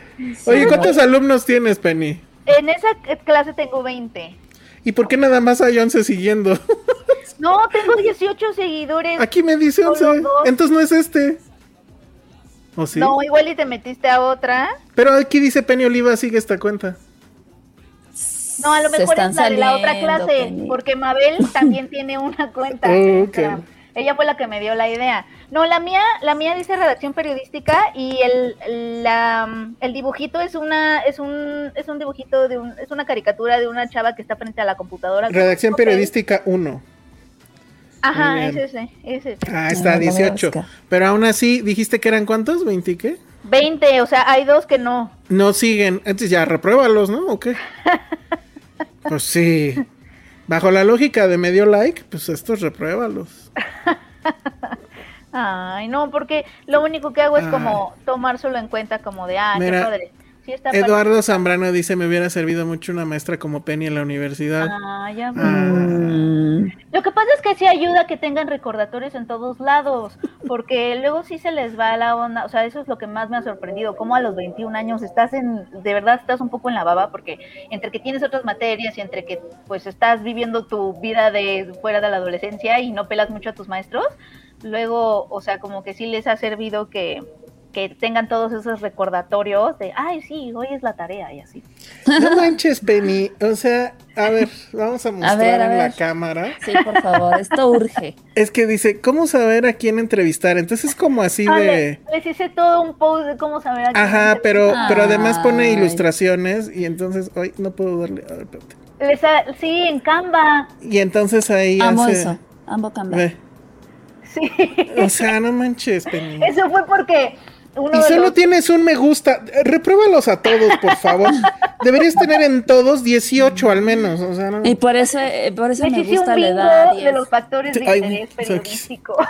B: Oye. ¿cuántos alumnos tienes, Penny?
D: En esa clase tengo 20.
B: ¿Y por qué nada más hay 11 siguiendo? [LAUGHS]
D: No, tengo 18 seguidores.
B: Aquí me dice
D: Solo
B: 11.
D: dos.
B: Entonces no es este. ¿O sí?
D: No, igual y te metiste a otra.
B: Pero aquí dice Penny Oliva, sigue esta cuenta.
D: No, a lo
C: Se
D: mejor
C: están
D: es la de la otra clase,
C: Penny.
D: porque Mabel también tiene una cuenta. en [LAUGHS]
B: Oh, ok.
D: Ella fue la que me dio la idea. No, la mía, la mía dice redacción periodística y el, la, el dibujito es una, es un, es un dibujito de un, es una caricatura de una chava que está frente a la computadora.
B: Redacción periodística 1.
D: Ajá, es ese, es ese.
B: Ah, está
C: no voy a
B: 18.
C: buscar.
B: Pero aún así, dijiste que eran cuántos? ¿20 qué?
D: 20, o sea, hay dos que no.
B: No siguen. Entonces ya repruébalos, ¿no? ¿O qué? [LAUGHS] Pues sí. Bajo la lógica de medio like, pues estos repruébalos. [LAUGHS]
D: Ay, no, porque lo único que hago es
B: Ay.
D: como tomárselo en cuenta como de, ah,
B: Mira,
D: qué padre. Sí está padre.
B: Eduardo Zambrano dice, me hubiera servido mucho una maestra como Penny en la universidad.
D: Ah, ya
B: Ah.
D: Lo que pasa es que sí ayuda que tengan recordatorios en todos lados, porque luego sí se les va la onda, o sea, eso es lo que más me ha sorprendido, como a los 21 años estás en, de verdad estás un poco en la baba, porque entre que tienes otras materias y entre que pues estás viviendo tu vida de fuera de la adolescencia y no pelas mucho a tus maestros, luego, o sea, como que sí les ha servido que, que tengan todos esos recordatorios de, ay, sí, hoy es la tarea y así.
B: No manches, Penny. O sea, a ver, vamos a [LAUGHS] mostrar
C: ver, a
B: en la cámara.
C: sí, por favor, esto urge. [LAUGHS]
B: Es que dice, ¿cómo saber a quién entrevistar? Entonces es como así
D: Ah,
B: de...
D: les, les hice todo un post de cómo saber a quién
B: Ajá, pero, pero además pone
C: Ay.
B: ilustraciones y entonces, hoy no puedo darle... A ver, espérate.
D: Les ha- sí, en Canva.
B: Y entonces ahí
C: Amo
B: hace...
C: eso. Amo.
B: Ve.
D: Sí.
B: O sea, no manches, Penny. [LAUGHS]
D: Eso fue porque uno
B: Y solo
D: los-
B: tienes un me gusta. Repruébalos a todos, por favor. [LAUGHS] Deberías tener en todos 18 al menos. O sea, no.
C: Y por eso, eh, por eso me gusta
D: un
C: la edad.
D: de los factores de
B: Ay,
D: interés periodístico. [LAUGHS]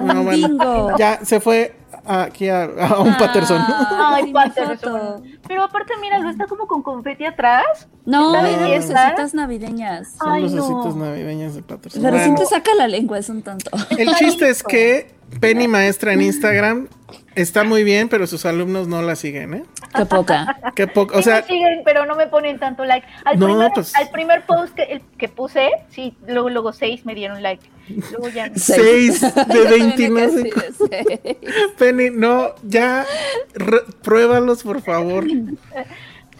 B: No,
C: un
B: bueno.
C: bingo.
B: Ya se fue aquí a, a un Patterson. [LAUGHS]
D: Ay,
C: mi
D: Patterson.
C: foto.
D: Pero aparte, míralo, está como con confeti atrás.
C: No,
D: ¿Está
C: eran
D: bien?
C: lucecitas navideñas.
B: Son
D: Ay,
B: los
D: no.
B: navideños de Patterson.
C: Pero
B: Bueno,
C: siempre saca la lengua, es un tonto.
B: el chiste es que Penny Maestra en Instagram está muy bien, pero sus alumnos no la siguen, ¿eh?
C: Qué poca.
B: Qué poco. O
D: Sí
B: sea,
D: me siguen, pero no me ponen tanto like. Al,
B: No,
D: primer,
B: pues-
D: al primer post que, el- que puse, sí, luego, luego seis me dieron like. Luego ya no.
B: Seis [LAUGHS] de
C: Yo también
B: 29.
C: he crecido, sí.
B: Penny, no, ya re- pruébalos, por favor.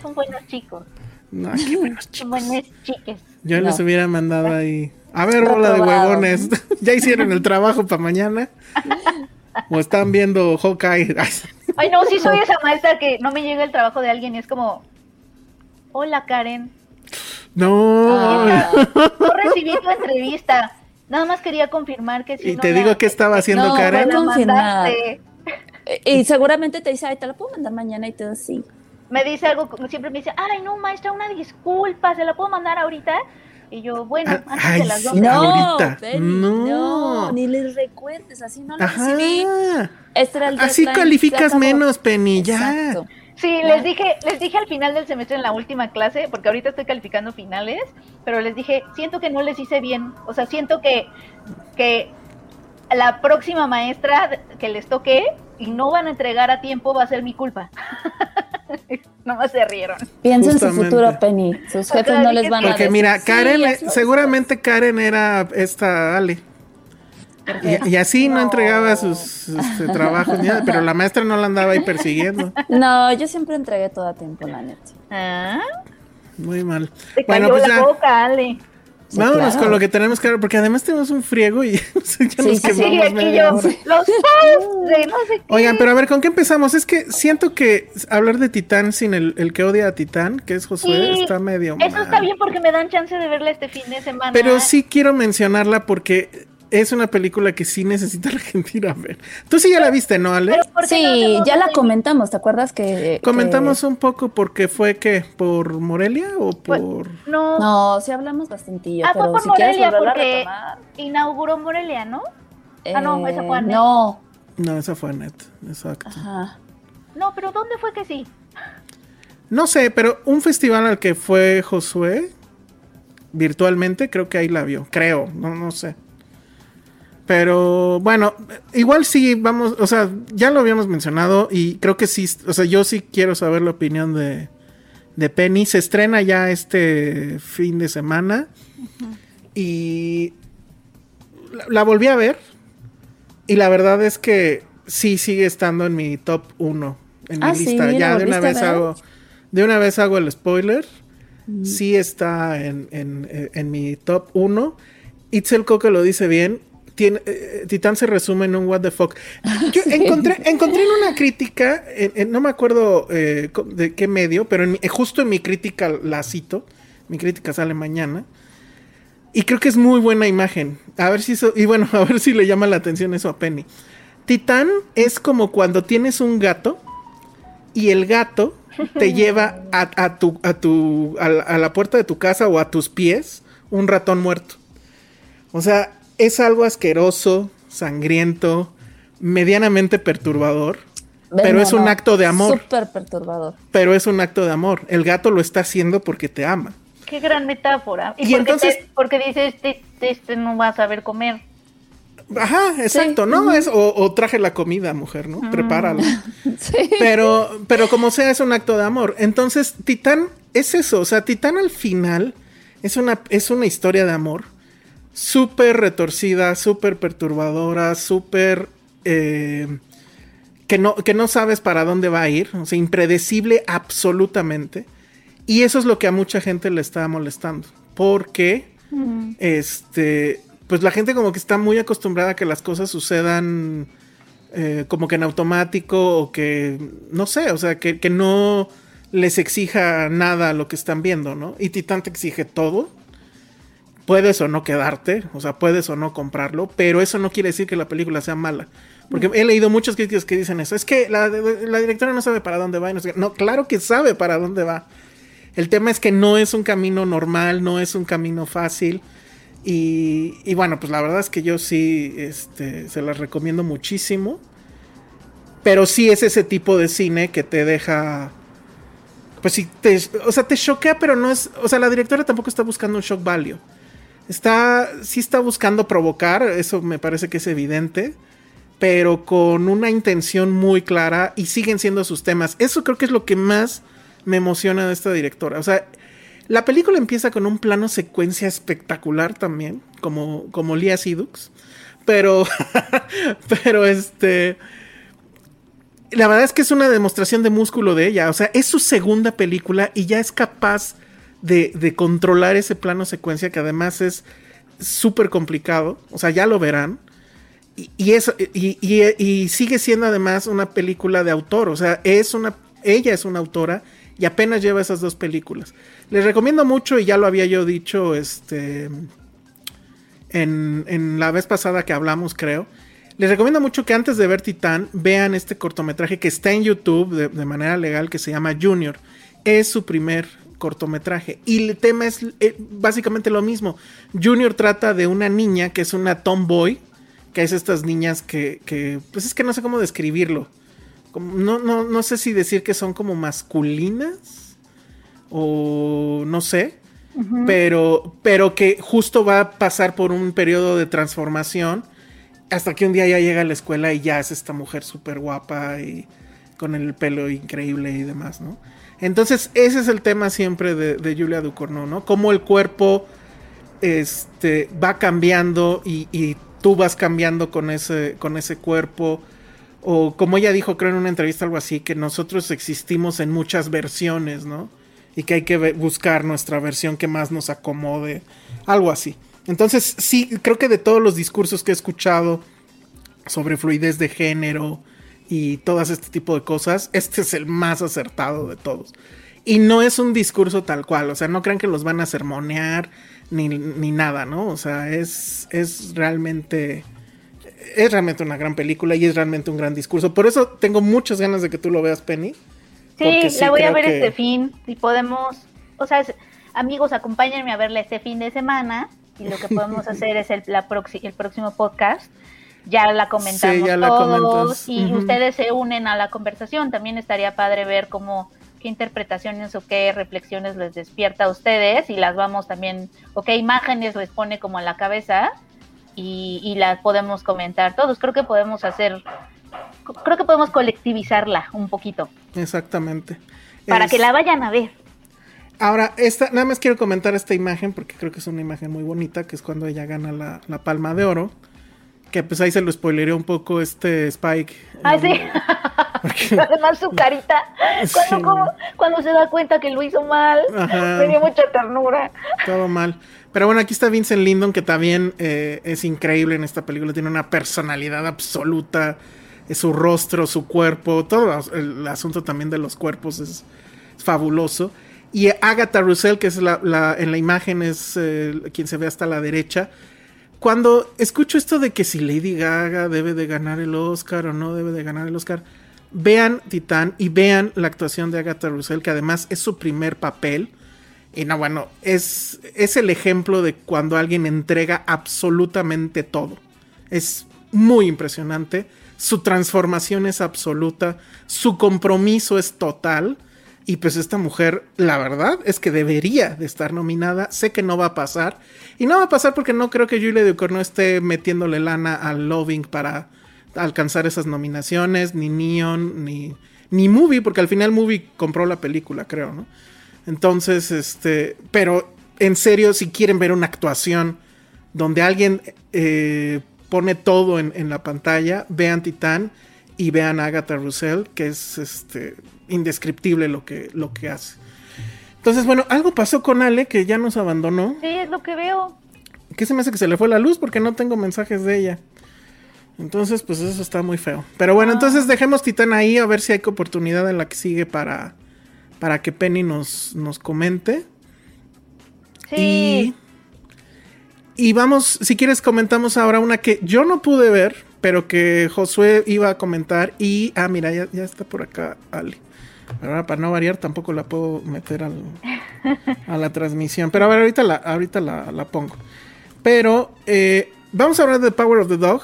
D: Son buenos chicos.
B: No, qué buenos [LAUGHS] chicos.
D: Buenos chiques.
B: Yo
C: No.
B: les hubiera mandado ahí. A ver, bola de huevones. [LAUGHS] [LAUGHS] ¿Ya hicieron el trabajo para mañana? ¿O están viendo Hawkeye? Ay,
D: no, sí soy esa maestra que no me llega el trabajo de alguien y es como, hola Karen,
B: No.
C: Ah,
D: no recibí tu entrevista. Nada más quería confirmar que si
B: y
D: no
B: te
D: la-
B: digo que estaba haciendo
C: No,
B: Karen.
D: mandaste.
C: y seguramente te dice, ay, te la puedo mandar mañana y todo así.
D: Me dice algo, siempre me dice, ay no maestra, una disculpa, ¿se la puedo mandar ahorita? Y yo, bueno,
B: Ah,
D: antes
B: ay,
D: de las
B: sí.
D: dos.
B: No.
C: No. Penny,
B: No.
C: no, ni les recuerdes, así no lo recibí. Este era el
B: Así
C: deadline,
B: calificas menos, Penny, ya.
C: Exacto.
D: Sí,
C: Ya.
D: les dije, les dije al final del semestre en la última clase, porque ahorita estoy calificando finales, pero les dije, siento que no les hice bien, o sea, siento que, que la próxima maestra que les toque y no van a entregar a tiempo va a ser mi culpa. [LAUGHS] Nomás se rieron.
C: Piensa en su futuro, Penny. Sus jefes
D: Claro,
C: no les
D: que-
C: van a
B: Porque mira,
C: "Sí,
B: Karen, eh,
C: hazlo".
B: seguramente Karen era esta Ale. Y, y así no,
D: No.
B: entregaba sus este, trabajos, ni nada, pero la maestra no la andaba ahí persiguiendo.
C: No, yo siempre entregué todo a tiempo, la neta.
D: Ah,
B: Muy mal.
D: te
B: Bueno,
D: cayó
B: pues
D: la
B: ya.
D: boca, Ale.
C: Sí,
B: Vámonos
C: claro.
B: con lo que tenemos ver, porque además tenemos un friego y [LAUGHS]
C: Sí, sí,
D: Sí,
B: quemamos
D: aquí
B: media
D: yo,
B: hora.
D: los posts de no sé qué.
B: Oigan, pero a ver, ¿con qué empezamos? Es que siento que hablar de Titán sin el, el que odia a Titán, que es Josué,
D: Sí,
B: está medio
D: Eso
B: mal.
D: está bien porque me dan chance de verla este fin de semana.
B: Pero sí quiero mencionarla porque es una película que sí necesita la gente ir a ver. Tú sí ya la viste, ¿no, Ale?
D: Pero ¿por qué
C: Sí,
D: no
C: ya la comentamos, ¿te acuerdas que...
B: Comentamos un poco porque fue que por Morelia o
D: Pues,
B: por
D: No,
C: No, sí hablamos bastantillo,
D: Ah, fue
C: pero
D: por
C: si
D: Morelia,
C: a
D: porque- inauguró Morelia, ¿no? Ah, no, esa fue
C: eh,
D: Annette.
C: No,
B: no, esa fue Net, exacto.
C: ajá.
D: No, pero ¿dónde fue que sí?
B: No sé, pero un festival al que fue Josué virtualmente, creo que ahí la vio, creo, no no sé. Pero bueno, igual sí vamos, o sea, ya lo habíamos mencionado y creo que sí, o sea, yo sí quiero saber la opinión de de Penny. Se estrena ya este fin de semana y la, la volví a ver y la verdad es que sí sigue estando en mi top 1 en
C: Ah,
B: mi
C: sí,
B: lista.
C: ¿la
B: Ya de una vez
C: ver?
B: hago de una vez hago el spoiler. Sí está en, en, en mi top 1. Itzel Coque lo dice bien. Tiene, eh, Titán se resume en un what the fuck. Yo [LAUGHS] encontré, encontré en una crítica, en- en- no me acuerdo eh, de qué medio, pero en eh, justo en mi crítica la cito. Mi crítica sale mañana. Y creo que es muy buena imagen. A ver si eso, y bueno, [LAUGHS] a ver si le llama la atención eso a Penny. Titán es como cuando tienes un gato y el gato te [LAUGHS] lleva a, a tu, a, tu a la puerta de tu casa o a tus pies un ratón muerto. O sea, es algo asqueroso, sangriento, medianamente perturbador, pero
C: No,
B: es un
C: no,
B: acto de amor.
C: Súper perturbador.
B: Pero es un acto de amor. El gato lo está haciendo porque te ama.
D: Qué gran metáfora. Y,
B: Y
D: porque,
B: entonces-
D: te- porque dices, este, este no va a saber comer.
B: Ajá, exacto, ¿no? Es, o, o traje la comida, mujer, ¿no? Prepárala. [LAUGHS]
C: Sí.
B: Pero, pero como sea, es un acto de amor. Entonces, Titán es eso. O sea, Titán al final es una, es una historia de amor súper retorcida, súper perturbadora, súper... eh, que, no, que no sabes para dónde va a ir. O sea, impredecible absolutamente. Y eso es lo que a mucha gente le está molestando. Porque, este, pues la gente como que está muy acostumbrada a que las cosas sucedan eh, como que en automático o que, no sé, o sea, que, que no les exija nada a lo que están viendo, ¿no? Y Titán te exige todo. Puedes o no quedarte, o sea, puedes o no comprarlo, pero eso no quiere decir que la película sea mala. Porque he leído muchas críticas que dicen eso. Es que la, la directora no sabe para dónde va. y no, sé qué. no, claro que sabe para dónde va. El tema es que no es un camino normal, no es un camino fácil. Y, y bueno, pues la verdad es que yo sí este, se las recomiendo muchísimo. Pero sí es ese tipo de cine que te deja. Pues sí, te, o sea, te choquea, pero no es. O sea, la directora tampoco está buscando un shock value. Está. Sí está buscando provocar, eso me parece que es evidente. Pero con una intención muy clara y siguen siendo sus temas. Eso creo que es lo que más me emociona de esta directora. O sea, la película empieza con un plano secuencia espectacular también, como, como Lia Sidux. Pero, [LAUGHS] pero este. La verdad es que es una demostración de músculo de ella. O sea, es su segunda película y ya es capaz de, controlar ese plano secuencia que además es súper complicado. O sea, ya lo verán. Y, y, es, y, sigue siendo además una película de autor. O sea, es una. Ella es una autora y apenas lleva esas dos películas. Les recomiendo mucho, y ya lo había yo dicho, este. En, la vez pasada que hablamos, creo. Les recomiendo mucho que antes de ver Titán vean este cortometraje que está en YouTube de manera legal que se llama Junior. Es su primer cortometraje y el tema es eh, básicamente lo mismo. Junior trata de una niña que es una tomboy, que es estas niñas que, que pues es que no sé cómo describirlo. Como- no, no, no sé si decir que son como masculinas o no sé, pero, pero que justo va a pasar por un periodo de transformación hasta que un día ya llega a la escuela y ya es esta mujer súper guapa y con el pelo increíble y demás, ¿no? Entonces, ese es el tema siempre de, Julia Ducournau, ¿no? Cómo el cuerpo este, va cambiando y, y tú vas cambiando con ese, con ese cuerpo. O como ella dijo, creo en una entrevista algo así, que nosotros existimos en muchas versiones, ¿no? Y que hay que buscar nuestra versión que más nos acomode, algo así. Entonces, sí, creo que de todos los discursos que he escuchado sobre fluidez de género y todas este tipo de cosas, este es el más acertado de todos. Y no es un discurso tal cual, o sea, no crean que los van a sermonear ni, ni nada, ¿no? O sea, es, es realmente es realmente una gran película y es realmente un gran discurso. Por eso tengo muchas ganas de que tú lo veas, Penny.
D: Sí, la voy a ver este fin. y podemos, o sea, amigos, acompáñenme a verla este fin de semana. Y lo que podemos [LAUGHS] hacer es el, la el próximo podcast. Ya la comentamos todos y ustedes se unen a la conversación. También estaría padre ver cómo qué interpretaciones o qué reflexiones les despierta a ustedes y las vamos también, o qué imágenes les pone como en la cabeza y, las podemos comentar todos. Creo que podemos hacer, creo que podemos colectivizarla un poquito.
B: Exactamente.
D: Para que la vayan a ver.
B: Ahora, esta, nada más quiero comentar esta imagen porque creo que es una imagen muy bonita, que es cuando ella gana la, la palma de oro. Que pues ahí se lo spoileré un poco este Spike.
D: Ah, sí. [LAUGHS] Además su carita, [LAUGHS] cuando, cuando, se da cuenta que lo hizo mal, me dio mucha ternura.
B: Todo mal. Pero bueno, aquí está Vincent Lindon, que también eh, es increíble en esta película, tiene una personalidad absoluta, es su rostro, su cuerpo, todo el asunto también de los cuerpos es, fabuloso. Y Agatha Russell, que es la, en la imagen es eh, quien se ve hasta la derecha, cuando escucho esto de que si Lady Gaga debe de ganar el Oscar o no debe de ganar el Oscar, vean Titán y vean la actuación de Agatha Russell, que además es su primer papel. Y no, bueno, es, es el ejemplo de cuando alguien entrega absolutamente todo. Es muy impresionante. Su transformación es absoluta. Su compromiso es total. Y pues esta mujer, la verdad es que debería de estar nominada. Sé que no va a pasar. Y no va a pasar porque no creo que Julia Ducournau esté metiéndole lana al Loving para alcanzar esas nominaciones. Ni Neon, ni, ni Movie, porque al final Movie compró la película, creo, ¿no? Entonces, este, pero en serio, si quieren ver una actuación donde alguien eh, pone todo en, en, la pantalla, vean Titán y vean Agatha Russell, que es este, indescriptible lo que, lo que hace. Entonces, bueno, algo pasó con Ale que ya nos abandonó.
D: Sí, es lo que veo.
B: ¿Qué se me hace que se le fue la luz? Porque no tengo mensajes de ella. Entonces, pues eso está muy feo. Pero bueno, ah. entonces dejemos Titán ahí a ver si hay oportunidad en la que sigue para, para que Penny nos, nos comente.
D: Sí.
B: Y, y, vamos, si quieres, comentamos ahora una que yo no pude ver, pero que Josué iba a comentar. Y, ah, mira, ya, está por acá Ale. Ahora, para no variar, tampoco la puedo meter al, a la transmisión. Pero a ver, ahorita la, ahorita la, pongo. Pero eh, vamos a hablar de Power of the Dog.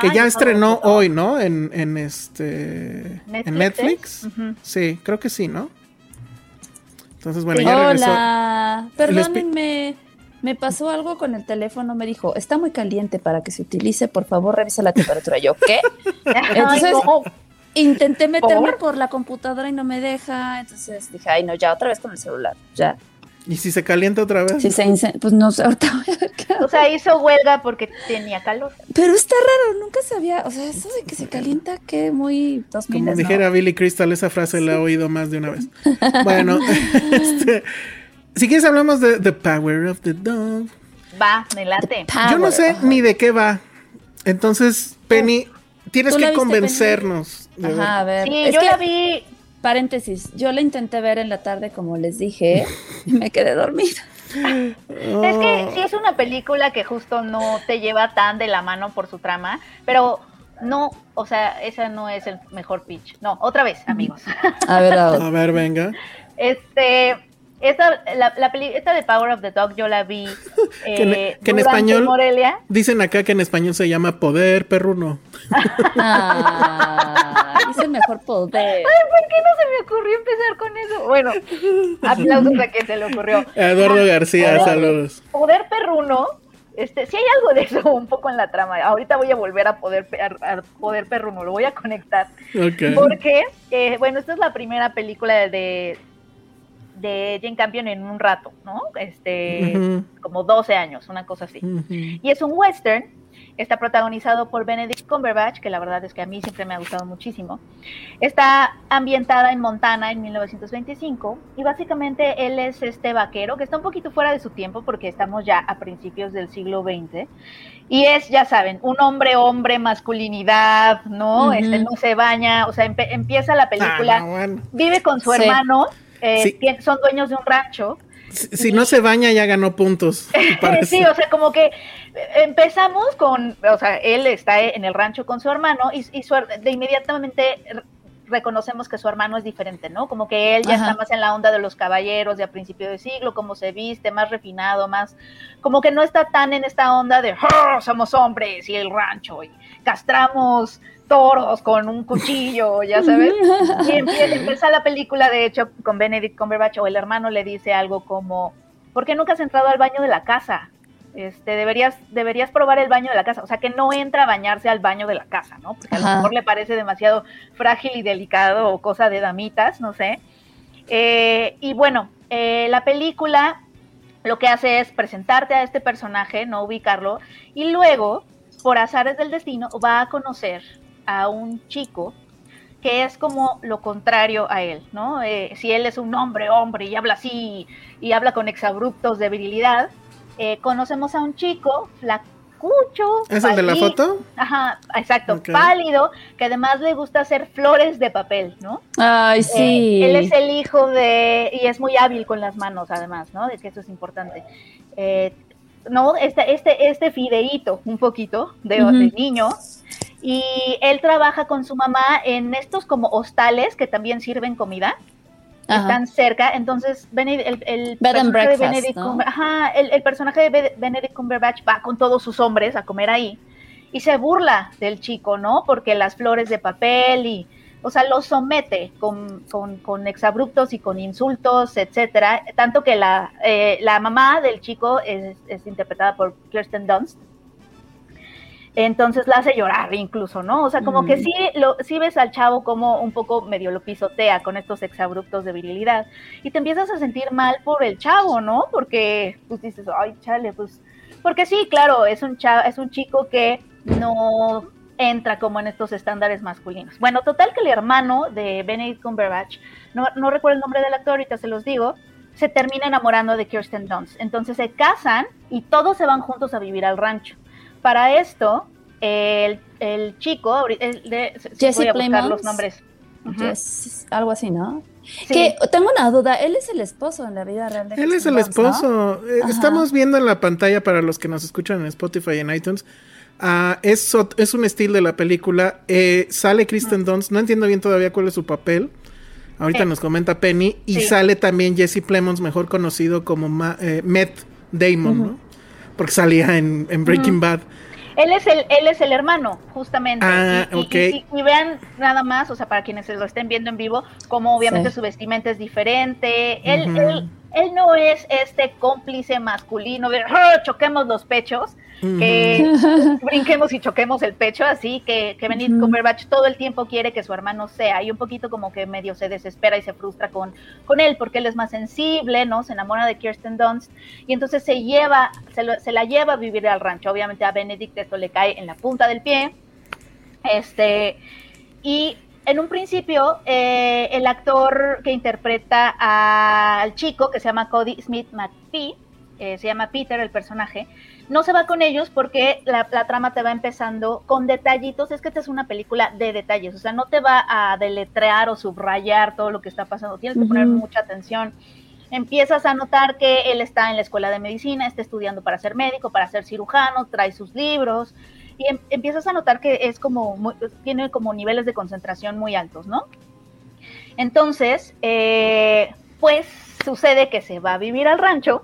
B: que ya estrenó hoy, ¿no? En, en este. Netflix. En Netflix. Sí, creo que sí, ¿no? Entonces, bueno, ya regresó.
C: Hola, perdónenme. Me pasó algo con el teléfono, me dijo, está muy caliente para que se utilice, por favor revisa la temperatura. Yo, ¿qué? [LAUGHS] Entonces, intenté meterme ¿Por? la computadora y no me deja, entonces dije, ay no, ya otra vez con el celular, ya.
B: ¿Y si se calienta otra vez?
C: Si se pues no sé, [LAUGHS] ahorita voy a ver
D: qué O sea, hizo huelga porque tenía calor.
C: Pero está raro, nunca sabía, o sea, eso de que se calienta, que muy
B: dos Como dijera Billy Crystal, esa frase la he oído más de una vez. bueno, [LAUGHS] este, si quieres hablamos de The Power of the Dog.
D: Va, me late.
B: Yo no sé ni de qué va. Entonces, Penny, tienes que convencernos.
C: Ajá, a ver.
D: Sí, yo la vi
C: paréntesis, yo la intenté ver en la tarde, como les dije, [LAUGHS] y me quedé dormida.
D: Es que sí es una película que justo no te lleva tan de la mano por su trama, pero no, o sea, esa no es el mejor pitch. No, otra vez, amigos.
C: A ver,
B: a ver, venga.
D: Este, esta, la, la peli, esta de Power of the Dog yo la vi [LAUGHS]
B: que, en eh, español Morelia. dicen acá que en español se llama poder perruno.
C: Ah, es el mejor poder. [LAUGHS]
D: Ay, ¿por qué no se me ocurrió empezar con eso? Bueno, aplausos a quien se le ocurrió.
B: Eduardo García, saludos.
D: Poder perruno este, si hay algo de eso [LAUGHS] un poco en la trama, ahorita voy a volver a poder, a, poder perruno, lo voy a conectar. Porque, eh, bueno, esta es la primera película de, de Jane Campion en un rato, ¿no? Este, como 12 años, una cosa así. Y es un western, está protagonizado por Benedict Cumberbatch, que la verdad es que a mí siempre me ha gustado muchísimo. Está ambientada en Montana en 1925 y básicamente él es este vaquero que está un poquito fuera de su tiempo porque estamos ya a principios del siglo XX y es, ya saben, un hombre, hombre, masculinidad, ¿no? Este no se baña, o sea, empieza la película, ah, vive con su hermano eh, son dueños de un rancho.
B: Si, no se baña ya ganó puntos. [LAUGHS]
D: sí, o sea, como que empezamos con, o sea, él está en el rancho con su hermano y, y de inmediatamente reconocemos que su hermano es diferente, ¿no? Como que él ya está más en la onda de los caballeros de a principio de siglo, como se viste, más refinado, más, como que no está tan en esta onda de ¡Oh, somos hombres y el rancho y castramos toros con un cuchillo, ya sabes. Y empieza, la película, de hecho, con Benedict Cumberbatch o el hermano le dice algo como, ¿por qué nunca has entrado al baño de la casa? este, deberías, deberías probar el baño de la casa. O sea, que no entra a bañarse al baño de la casa, ¿no? Porque a lo mejor le parece demasiado frágil y delicado o cosa de damitas, no sé. Eh, y bueno, eh, la película lo que hace es presentarte a este personaje, no ubicarlo, y luego, por azares del destino, va a conocer a un chico que es como lo contrario a él, ¿no? Eh, si él es un hombre, hombre, y habla así, y habla con exabruptos de virilidad, eh, conocemos a un chico flacucho.
B: ¿Es el de la foto?
D: Ajá, exacto, pálido, que además le gusta hacer flores de papel, ¿no?
C: Ay, eh, sí.
D: él es el hijo de, y es muy hábil con las manos además, ¿no? De que eso es importante. Eh, no, este, este, este fideíto, un poquito, de, de niño, y él trabaja con su mamá en estos como hostales que también sirven comida. Están cerca, entonces el, el, personaje de Benedict el, personaje de Benedict Cumberbatch va con todos sus hombres a comer ahí y se burla del chico, ¿no? Porque las flores de papel y, o sea, lo somete con, con, exabruptos y con insultos, etcétera, tanto que la, eh, la mamá del chico es, es interpretada por Kirsten Dunst, entonces la hace llorar incluso, ¿no? O sea, como que sí, lo, sí ves al chavo como un poco medio lo pisotea con estos exabruptos de virilidad y te empiezas a sentir mal por el chavo, ¿no? Porque pues dices, ay, chale, pues, porque sí, claro, es un chavo, es un chico que no entra como en estos estándares masculinos. Bueno, total que el hermano de Benedict Cumberbatch, no, no recuerdo el nombre del actor, ahorita se los digo, se termina enamorando de Kirsten Dunst. Entonces se casan y todos se van juntos a vivir al rancho. Para esto, el, el chico, el de,
C: Jesse voy a
D: buscar los nombres.
C: algo así, ¿no? Que tengo una duda, él es el esposo en la vida real. De
B: él es el esposo. Eh, estamos viendo en la pantalla para los que nos escuchan en Spotify y en iTunes. Uh, es, es, un estilo de la película. Eh, sale Kristen Dunst. No entiendo bien todavía cuál es su papel. Ahorita eh. nos comenta Penny. Y sale también Jesse Plemons, mejor conocido como Ma Matt Damon, ¿no? Porque salía en, Breaking Bad.
D: Él es el, él es el hermano, justamente.
B: Ah,
D: y, y, vean nada más, o sea, para quienes lo estén viendo en vivo, como obviamente su vestimenta es diferente. Él, él, él, no es este cómplice masculino de ¡Ah, choquemos los pechos que [LAUGHS] brinquemos y choquemos el pecho, así que, que Benedict Cumberbatch todo el tiempo quiere que su hermano sea, y un poquito como que medio se desespera y se frustra con, con él, porque él es más sensible, ¿no? Se enamora de Kirsten Dunst, y entonces se lleva, se, la lleva a vivir al rancho, obviamente a Benedict esto le cae en la punta del pie, este, y en un principio, eh, el actor que interpreta al chico, que se llama Cody Smith McPhee, eh, se llama Peter, el personaje, no se va con ellos porque la, trama te va empezando con detallitos. Es que esta es una película de detalles, o sea, no te va a deletrear o subrayar todo lo que está pasando. Tienes que poner mucha atención. Empiezas a notar que él está en la escuela de medicina, está estudiando para ser médico, para ser cirujano, trae sus libros em, empiezas a notar que es como tiene como niveles de concentración muy altos, ¿no? Entonces, eh, pues sucede que se va a vivir al rancho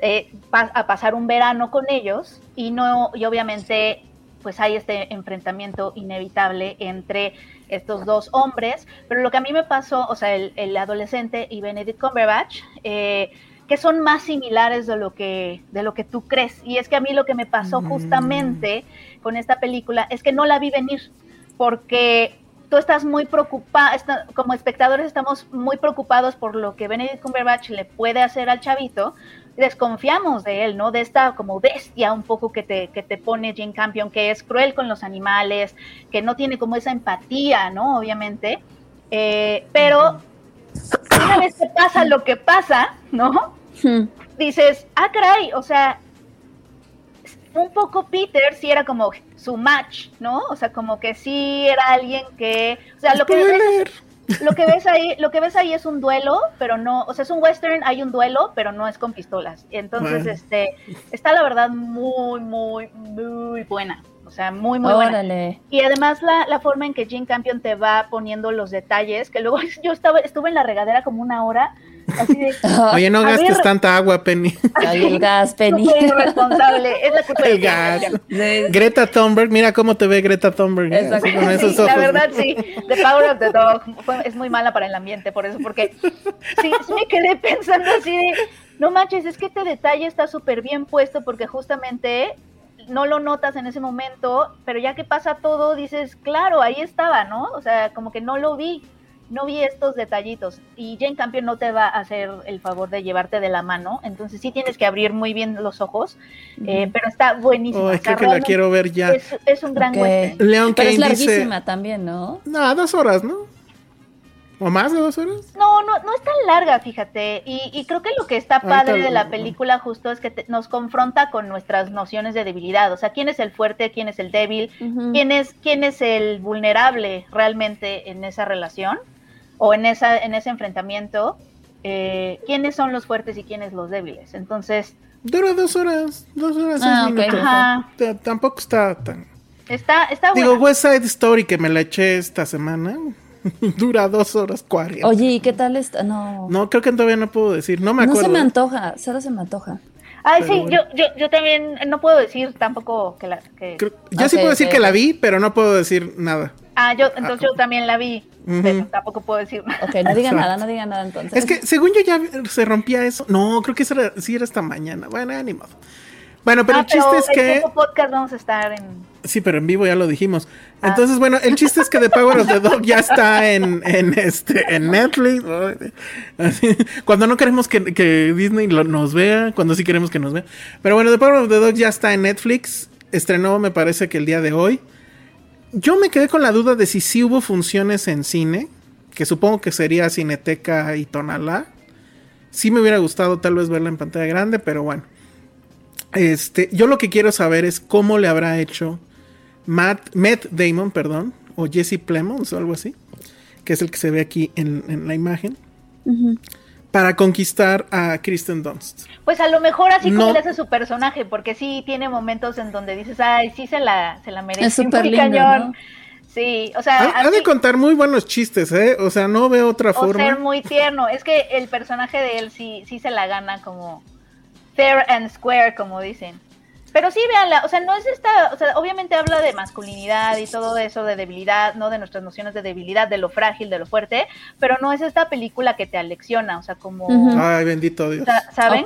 D: eh, a pasar un verano con ellos y no y obviamente pues hay este enfrentamiento inevitable entre estos dos hombres, pero lo que a mí me pasó, o sea, el, adolescente y Benedict Cumberbatch, eh, que son más similares de lo que de lo que tú crees y es que a mí lo que me pasó mm. justamente con esta película es que no la vi venir porque tú estás muy preocupada, como espectadores estamos muy preocupados por lo que Benedict Cumberbatch le puede hacer al chavito, desconfiamos de él, ¿no? De esta como bestia un poco que te, que te pone Jane Campion, que es cruel con los animales, que no tiene como esa empatía, ¿no? Obviamente. Eh, pero una vez que pasa lo que pasa, ¿no? Dices, ah, caray, o sea, un poco Peter sí era como su match, ¿no? O sea, como que sí era alguien que, o sea, lo que lo que ves ahí, lo que ves ahí es un duelo, pero no, o sea, es un western, hay un duelo, pero no es con pistolas. Entonces, este, está la verdad muy, muy, muy buena. O sea, muy, muy buena. Y además la, la, forma en que Jim Campion te va poniendo los detalles, que luego [LAUGHS] yo estaba, estuve en la regadera como una hora [LAUGHS]
B: Oye, no gastes tanta agua, Penny. [LAUGHS]
C: Ay, el gas, Penny.
D: Soy responsable, es la culpa
B: El gas. Greta Thunberg, mira cómo te ve Greta Thunberg. ¿eh?
D: Con esos ojos. La verdad, sí. The Power of the Dog es muy mala para el ambiente, por eso, porque sí, me quedé pensando así de, no manches, es que este detalle está súper bien puesto porque justamente no lo notas en ese momento, pero ya que pasa todo, dices, claro, ahí estaba, ¿no? O sea, como que no lo vi no vi estos detallitos y Jane Campion no te va a hacer el favor de llevarte de la mano, entonces sí tienes que abrir muy bien los ojos, eh, pero está buenísimo.
B: Oh, creo que la quiero ver ya.
D: Es, un gran okay.
C: Leon pero es larguísima también, ¿no?
B: No, dos horas, ¿no? ¿O más de dos horas?
D: No, no, no es tan larga, fíjate. Y, creo que lo que está padre de la película justo es que nos confronta con nuestras nociones de debilidad. O sea, quién es el fuerte, quién es el débil, quién, es, quién es el vulnerable realmente en esa relación o en, esa, en ese enfrentamiento, eh, quiénes son los fuertes y quiénes los débiles. Entonces...
B: Dura dos horas, dos horas, seis ah, minutos. Tampoco está tan...
D: Está, está
B: Digo, West Side Story que me la eché esta semana. [LAUGHS] Dura dos horas cuarenta.
C: Oye, ¿y qué tal está? No.
B: No, creo que todavía no puedo decir. No me acuerdo.
C: No se me antoja, solo se me antoja.
D: Ay, sí, yo, yo, yo también no puedo decir tampoco que la. Que...
B: sí puedo decir que la vi, pero no puedo decir nada.
D: Ah, yo, entonces yo también la vi pero tampoco puedo decir nada.
C: Ok, no digan nada, no digan nada entonces.
B: Es que según yo ya se rompía eso. No, creo que eso era, sí era esta mañana. Bueno, ni modo. Bueno, pero ah, el chiste es que.
D: podcast vamos a estar en.
B: Sí, pero en vivo ya lo dijimos. Ah. Entonces, bueno, el chiste es que The Power of the Dog ya está en, en este en Netflix. Cuando no queremos que, que Disney nos vea, cuando sí queremos que nos vea. Pero bueno, The Power of the Dog ya está en Netflix. Estrenó, me parece que el día de hoy yo me quedé con la duda de si sí hubo funciones en cine, que supongo que sería Cineteca y Tonalá. Sí me hubiera gustado tal vez verla en pantalla grande, pero bueno. Este, yo lo que quiero saber es cómo le habrá hecho Matt, Matt Damon, perdón, o Jesse Plemons o algo así, que es el que se ve aquí en, la imagen para conquistar a Kristen Dunst.
D: Pues a lo mejor así como le hace su personaje, porque sí tiene momentos en donde dices, ay, sí se la, se la merece.
C: Es súper lindo,
D: Sí, o sea...
B: Ha, de contar muy buenos chistes, ¿eh? O sea, no veo otra
D: o
B: forma.
D: ser muy tierno. Es que el personaje de él sí, sí se la gana como fair and square, como dicen. Pero sí, véanla, o sea, no es esta, o sea, obviamente habla de masculinidad y todo eso, de debilidad, ¿no? De nuestras nociones de debilidad, de lo frágil, de lo fuerte, pero no es esta película que te alecciona, o sea, como...
B: Ay, bendito Dios.
D: ¿Saben?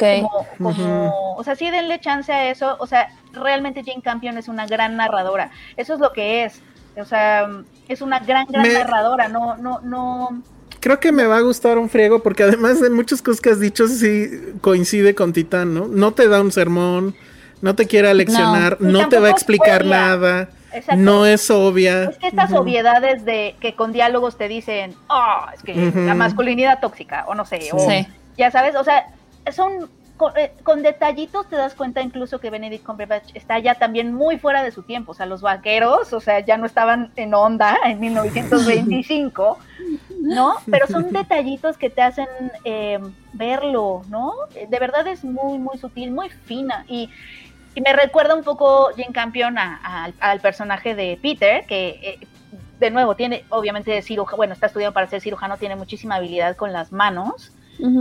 D: Como, o sea, sí denle chance a eso, o sea, realmente Jane Campion es una gran narradora, eso es lo que es, o sea, es una gran, gran narradora, no, no, no
B: creo que me va a gustar un friego porque además de muchas cosas que has dicho sí coincide con Titán, ¿no? No te da un sermón, no te quiere leccionar, no, te va a explicar nada. No es obvia.
D: Es que estas obviedades de que con diálogos te dicen, oh, es que la masculinidad tóxica, o no sé, o ya sabes, o sea, son eh, con, detallitos te das cuenta incluso que Benedict Cumberbatch está ya también muy fuera de su tiempo, o sea, los vaqueros, o sea, ya no estaban en onda en 1925, ¿no? Pero son [LAUGHS] detallitos que te hacen eh, verlo, ¿no? De verdad es muy, muy sutil, muy fina. Y y me recuerda un poco Jane Campion al personaje de Peter, que eh, de nuevo tiene, obviamente, cirujano, bueno, está estudiando para ser cirujano, tiene muchísima habilidad con las manos.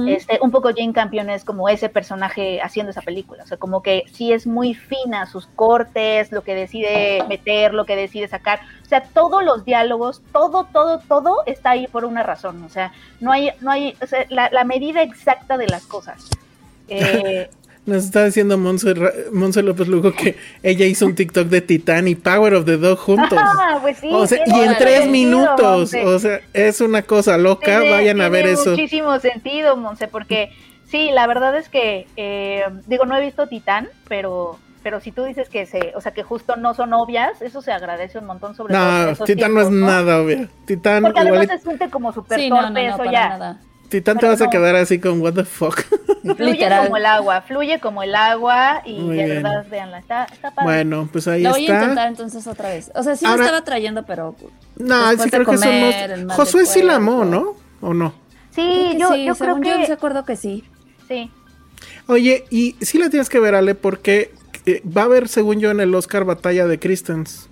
D: este, un poco Jane Campion es como ese personaje haciendo esa película, o sea, como que sí es muy fina, sus cortes, lo que decide meter, lo que decide sacar, o sea, todos los diálogos, todo, todo, todo está ahí por una razón, o sea, no hay, no hay, o sea, la, la medida exacta de las cosas. [LAUGHS] Eh,
B: nos está diciendo Monse, López Lugo que ella hizo un TikTok de Titán y Power of the Dog juntos. [LAUGHS]
D: Ah, pues sí,
B: o sea, y en tres minutos. O sea, es una cosa loca. Vayan a ver eso.
D: muchísimo sentido, Monse, porque sí, la verdad es que, eh, digo, no he visto Titán, pero pero si tú dices que se, o sea, que justo no son obvias, eso se agradece un montón sobre
B: no,
D: todo.
B: Titán no es nada obvia. Titán
D: Porque además se siente como súper torpe, eso ya.
B: Titán te vas a quedar así con what the fuck.
D: fluye como el agua, fluye como el agua y de verdad, véanla, está, está padre.
B: Bueno, pues ahí está.
C: Lo voy a intentar entonces otra vez. O sea, sí me estaba trayendo, pero.
B: No, sí creo que somos. Josué sí la amó, ¿no? ¿O no?
D: Sí, yo, yo creo que.
C: Yo acuerdo que sí.
D: Sí.
B: Oye, y sí la tienes que ver, Ale, porque eh, va a haber, según yo, en el Oscar batalla de Christens.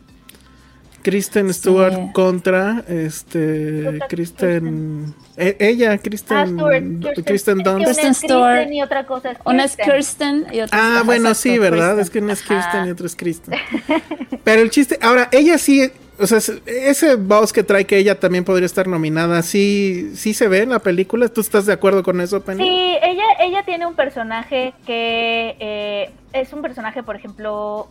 B: Kristen Stewart contra este Kristen e, ella Kristen ah, Kristen Dunst.
C: Kristen Stewart.
D: Y otra cosa es
C: una es Kristen. Y otra
B: ah bueno sí verdad es que una es Kristen y otra es Kristen. [LAUGHS] Pero el chiste ahora ella sí o sea, ese voz que trae que ella también podría estar nominada, ¿sí, sí se ve en la película? ¿Tú estás de acuerdo con eso, Penny?
D: Sí, ella, ella tiene un personaje que eh, es un personaje, por ejemplo,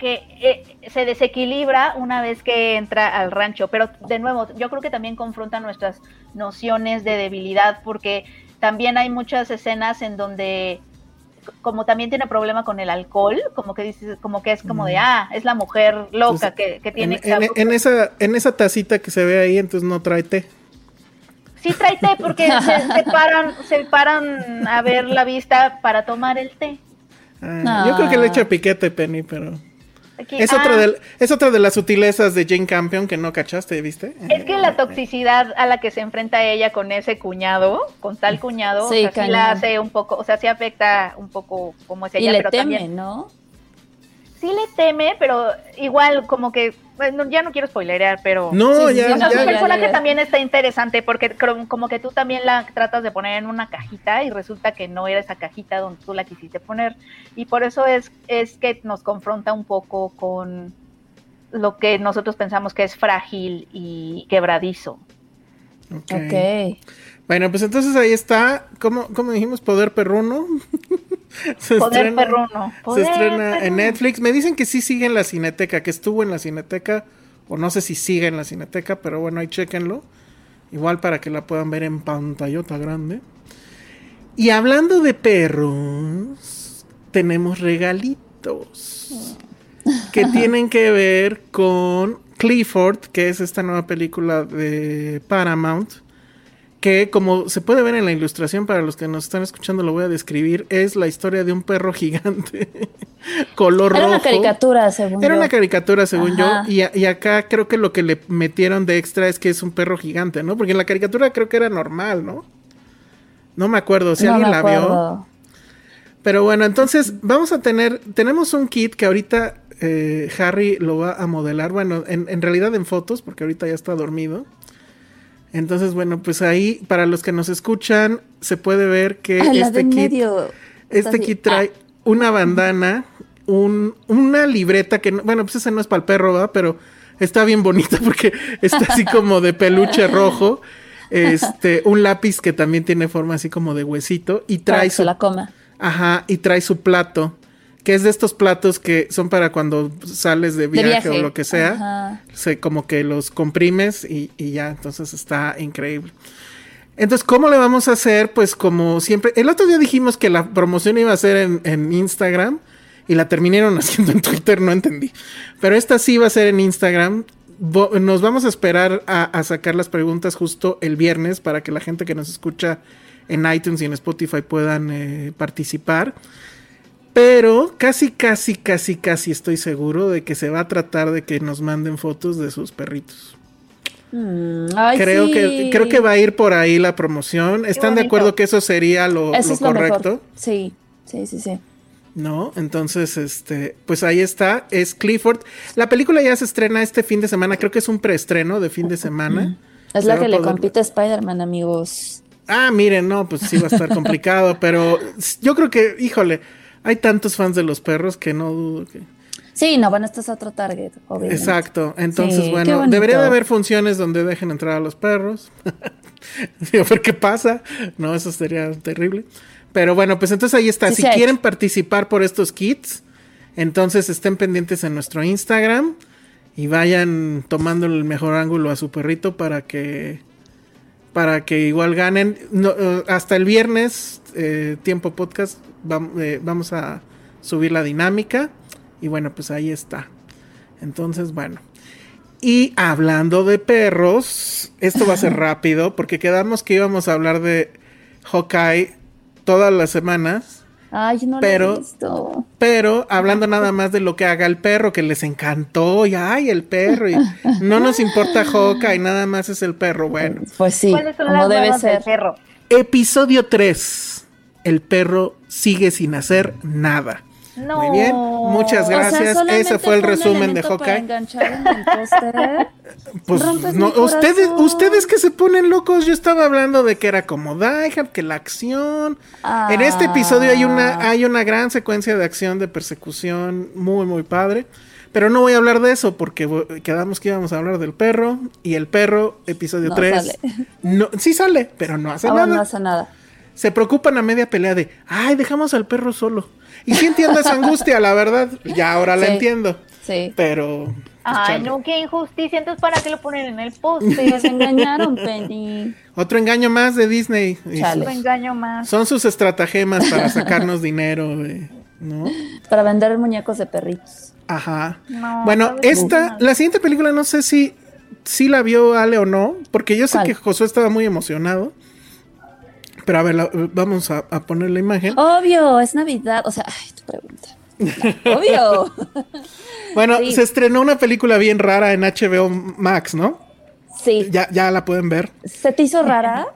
D: que eh, se desequilibra una vez que entra al rancho, pero de nuevo, yo creo que también confronta nuestras nociones de debilidad, porque también hay muchas escenas en donde como también tiene problema con el alcohol, como que dices, como que es como de, mm. ah, es la mujer loca pues, que, tiene...
B: En, en, esa, en esa tacita que se ve ahí, entonces no trae té.
D: Sí trae té porque [LAUGHS] se, paran, se paran a ver la vista para tomar el té.
B: Ah, yo creo que le echa piquete, Penny, pero es, otra ah. de, es otra de las sutilezas de Jane Campion que no cachaste, ¿viste?
D: Es que la toxicidad a la que se enfrenta ella con ese cuñado, con tal cuñado, sí, la hace un poco, o sea, sí afecta un poco como es ella,
C: y le
D: pero
C: teme, ¿no?
D: sí le teme, pero igual como que, bueno, ya no quiero spoilerear, pero...
B: No, ya,
D: ya, Su personaje también está interesante porque como que tú también la tratas de poner en una cajita y resulta que no era esa cajita donde tú la quisiste poner. Y por eso es, es que nos confronta un poco con lo que nosotros pensamos que es frágil y quebradizo.
B: Ok. Bueno, pues entonces ahí está, ¿cómo, cómo dijimos? Poder perruno. [LAUGHS]
D: se Poder estrena, perruno.
B: se estrena en Netflix. Me dicen que sí sigue en la cineteca, que estuvo en la cineteca, o no sé si sigue en la cineteca, pero bueno, ahí chequenlo. Igual para que la puedan ver en pantallota grande. Y hablando de perros, tenemos regalitos que [LAUGHS] tienen que ver con Clifford, que es esta nueva película de Paramount que como se puede ver en la ilustración, para los que nos están escuchando lo voy a describir, es la historia de un perro gigante, [LAUGHS] color rojo.
C: Era una caricatura, según
B: Era una caricatura, según yo, y, y, acá creo que lo que le metieron de extra es que es un perro gigante, ¿no? Porque en la caricatura creo que era normal, ¿no? No me acuerdo, si alguien la vio. Pero bueno, entonces vamos a tener, tenemos un kit que ahorita eh, Harry lo va a modelar, bueno, en, en realidad en fotos, porque ahorita ya está dormido. Entonces, bueno, pues ahí, para los que nos escuchan, se puede ver que
C: ah,
B: este kit, este kit trae una bandana, un, una libreta que, bueno, pues ese no es para el perro, ¿verdad? Pero está bien bonita porque [LAUGHS] está así como de peluche rojo. Este, un lápiz que también tiene forma así como de huesito y trae
C: su la coma.
B: Ajá, y trae su plato que es de estos platos que son para cuando sales de viaje, o lo que sea, se como que los comprimes y, ya, entonces está increíble. Entonces, ¿cómo le vamos a hacer? Pues como siempre, el otro día dijimos que la promoción iba a ser en, Instagram y la terminaron [LAUGHS] haciendo en Twitter, no entendí. Pero esta sí va a ser en Instagram. Nos vamos a esperar a, sacar las preguntas justo el viernes para que la gente que nos escucha en iTunes y en Spotify puedan eh, participar. Pero casi, casi, casi, casi estoy seguro de que se va a tratar de que nos manden fotos de sus perritos.
C: Mm,
B: creo que creo que va a ir por ahí la promoción. ¿Están de acuerdo que eso sería lo, correcto?
C: sí, sí, sí, sí.
B: No, entonces, este, pues ahí está, es Clifford. La película ya se estrena este fin de semana, creo que es un preestreno de fin de semana.
C: Es la que le compite a Spider-Man, amigos.
B: Ah, miren, no, pues sí va a estar complicado, [LAUGHS] pero yo creo que, híjole, hay tantos fans de los perros que no dudo que...
C: Sí, no, bueno, este es otro target, obviamente.
B: Exacto. Entonces, bueno, debería de haber funciones donde dejen entrar a los perros. [LAUGHS] Digo, ver qué pasa. No, eso sería terrible. Pero bueno, pues entonces ahí está. si quieren participar por estos kits, entonces estén pendientes en nuestro Instagram y vayan tomando el mejor ángulo a su perrito para que para que igual ganen. Eh, hasta el viernes, eh, tiempo podcast, eh, vamos a subir la dinámica. Y bueno, pues ahí está. Entonces, bueno. Y hablando de perros, esto va a ser [LAUGHS] rápido porque quedamos que íbamos a hablar de Hawkeye todas las semanas.
C: Ay, no
B: pero,
C: lo he visto.
B: Pero hablando nada más de lo que haga el perro, que les encantó, y ay, el perro, y [LAUGHS] no nos importa Joca y nada más es el perro. Bueno,
C: Pues sí,
D: ¿Cuáles son
C: como
D: las
C: debe ser.
D: perro?
B: episodio 3. El perro sigue sin hacer nada.
D: No.
B: Muy bien, muchas
C: O sea,
B: gracias. Ese fue el resumen de Hawkeye. [LAUGHS] Pues no, ustedes, ustedes que se ponen locos, yo estaba hablando de que era como Die Hard, que la acción. En este episodio hay una,
C: Ah.
B: hay una gran secuencia de acción, de persecución, muy, muy padre. Pero no voy a hablar de eso porque quedamos que íbamos a hablar del perro. Y el perro, episodio
C: No
B: 3.
C: sale.
B: No, sí sale, pero no hace
C: bueno,
B: nada.
C: no hace nada.
B: Se preocupan a media pelea de, ay, dejamos al perro solo. Y sí entiendo esa angustia, la verdad. Ya ahora la
C: Sí.
B: entiendo.
C: Sí.
B: Pero. pues,
D: Ay,
B: chale.
D: no, qué injusticia. Entonces, ¿para qué lo ponen en el
C: Te
D: póster?
C: desengañaron, Penny.
B: Otro engaño más de Disney.
C: Chale.
D: Un engaño más.
B: Son sus estratagemas para sacarnos dinero, eh, ¿no?
C: Para vender muñecos de perritos.
B: Ajá.
D: No,
B: bueno, esta,
D: mal.
B: la siguiente película no sé si, si la vio Ale o no, porque yo sé
C: ¿Cuál?
B: que Josué estaba muy emocionado. Pero a ver, la- vamos a, a poner la imagen.
C: Obvio, es Navidad. O sea, ay, tu pregunta. [LAUGHS] Obvio.
B: bueno,
C: sí.
B: se estrenó una película bien rara en HBO Max, ¿no?
C: Sí.
B: Ya, ya la pueden ver.
C: ¿Se te hizo rara?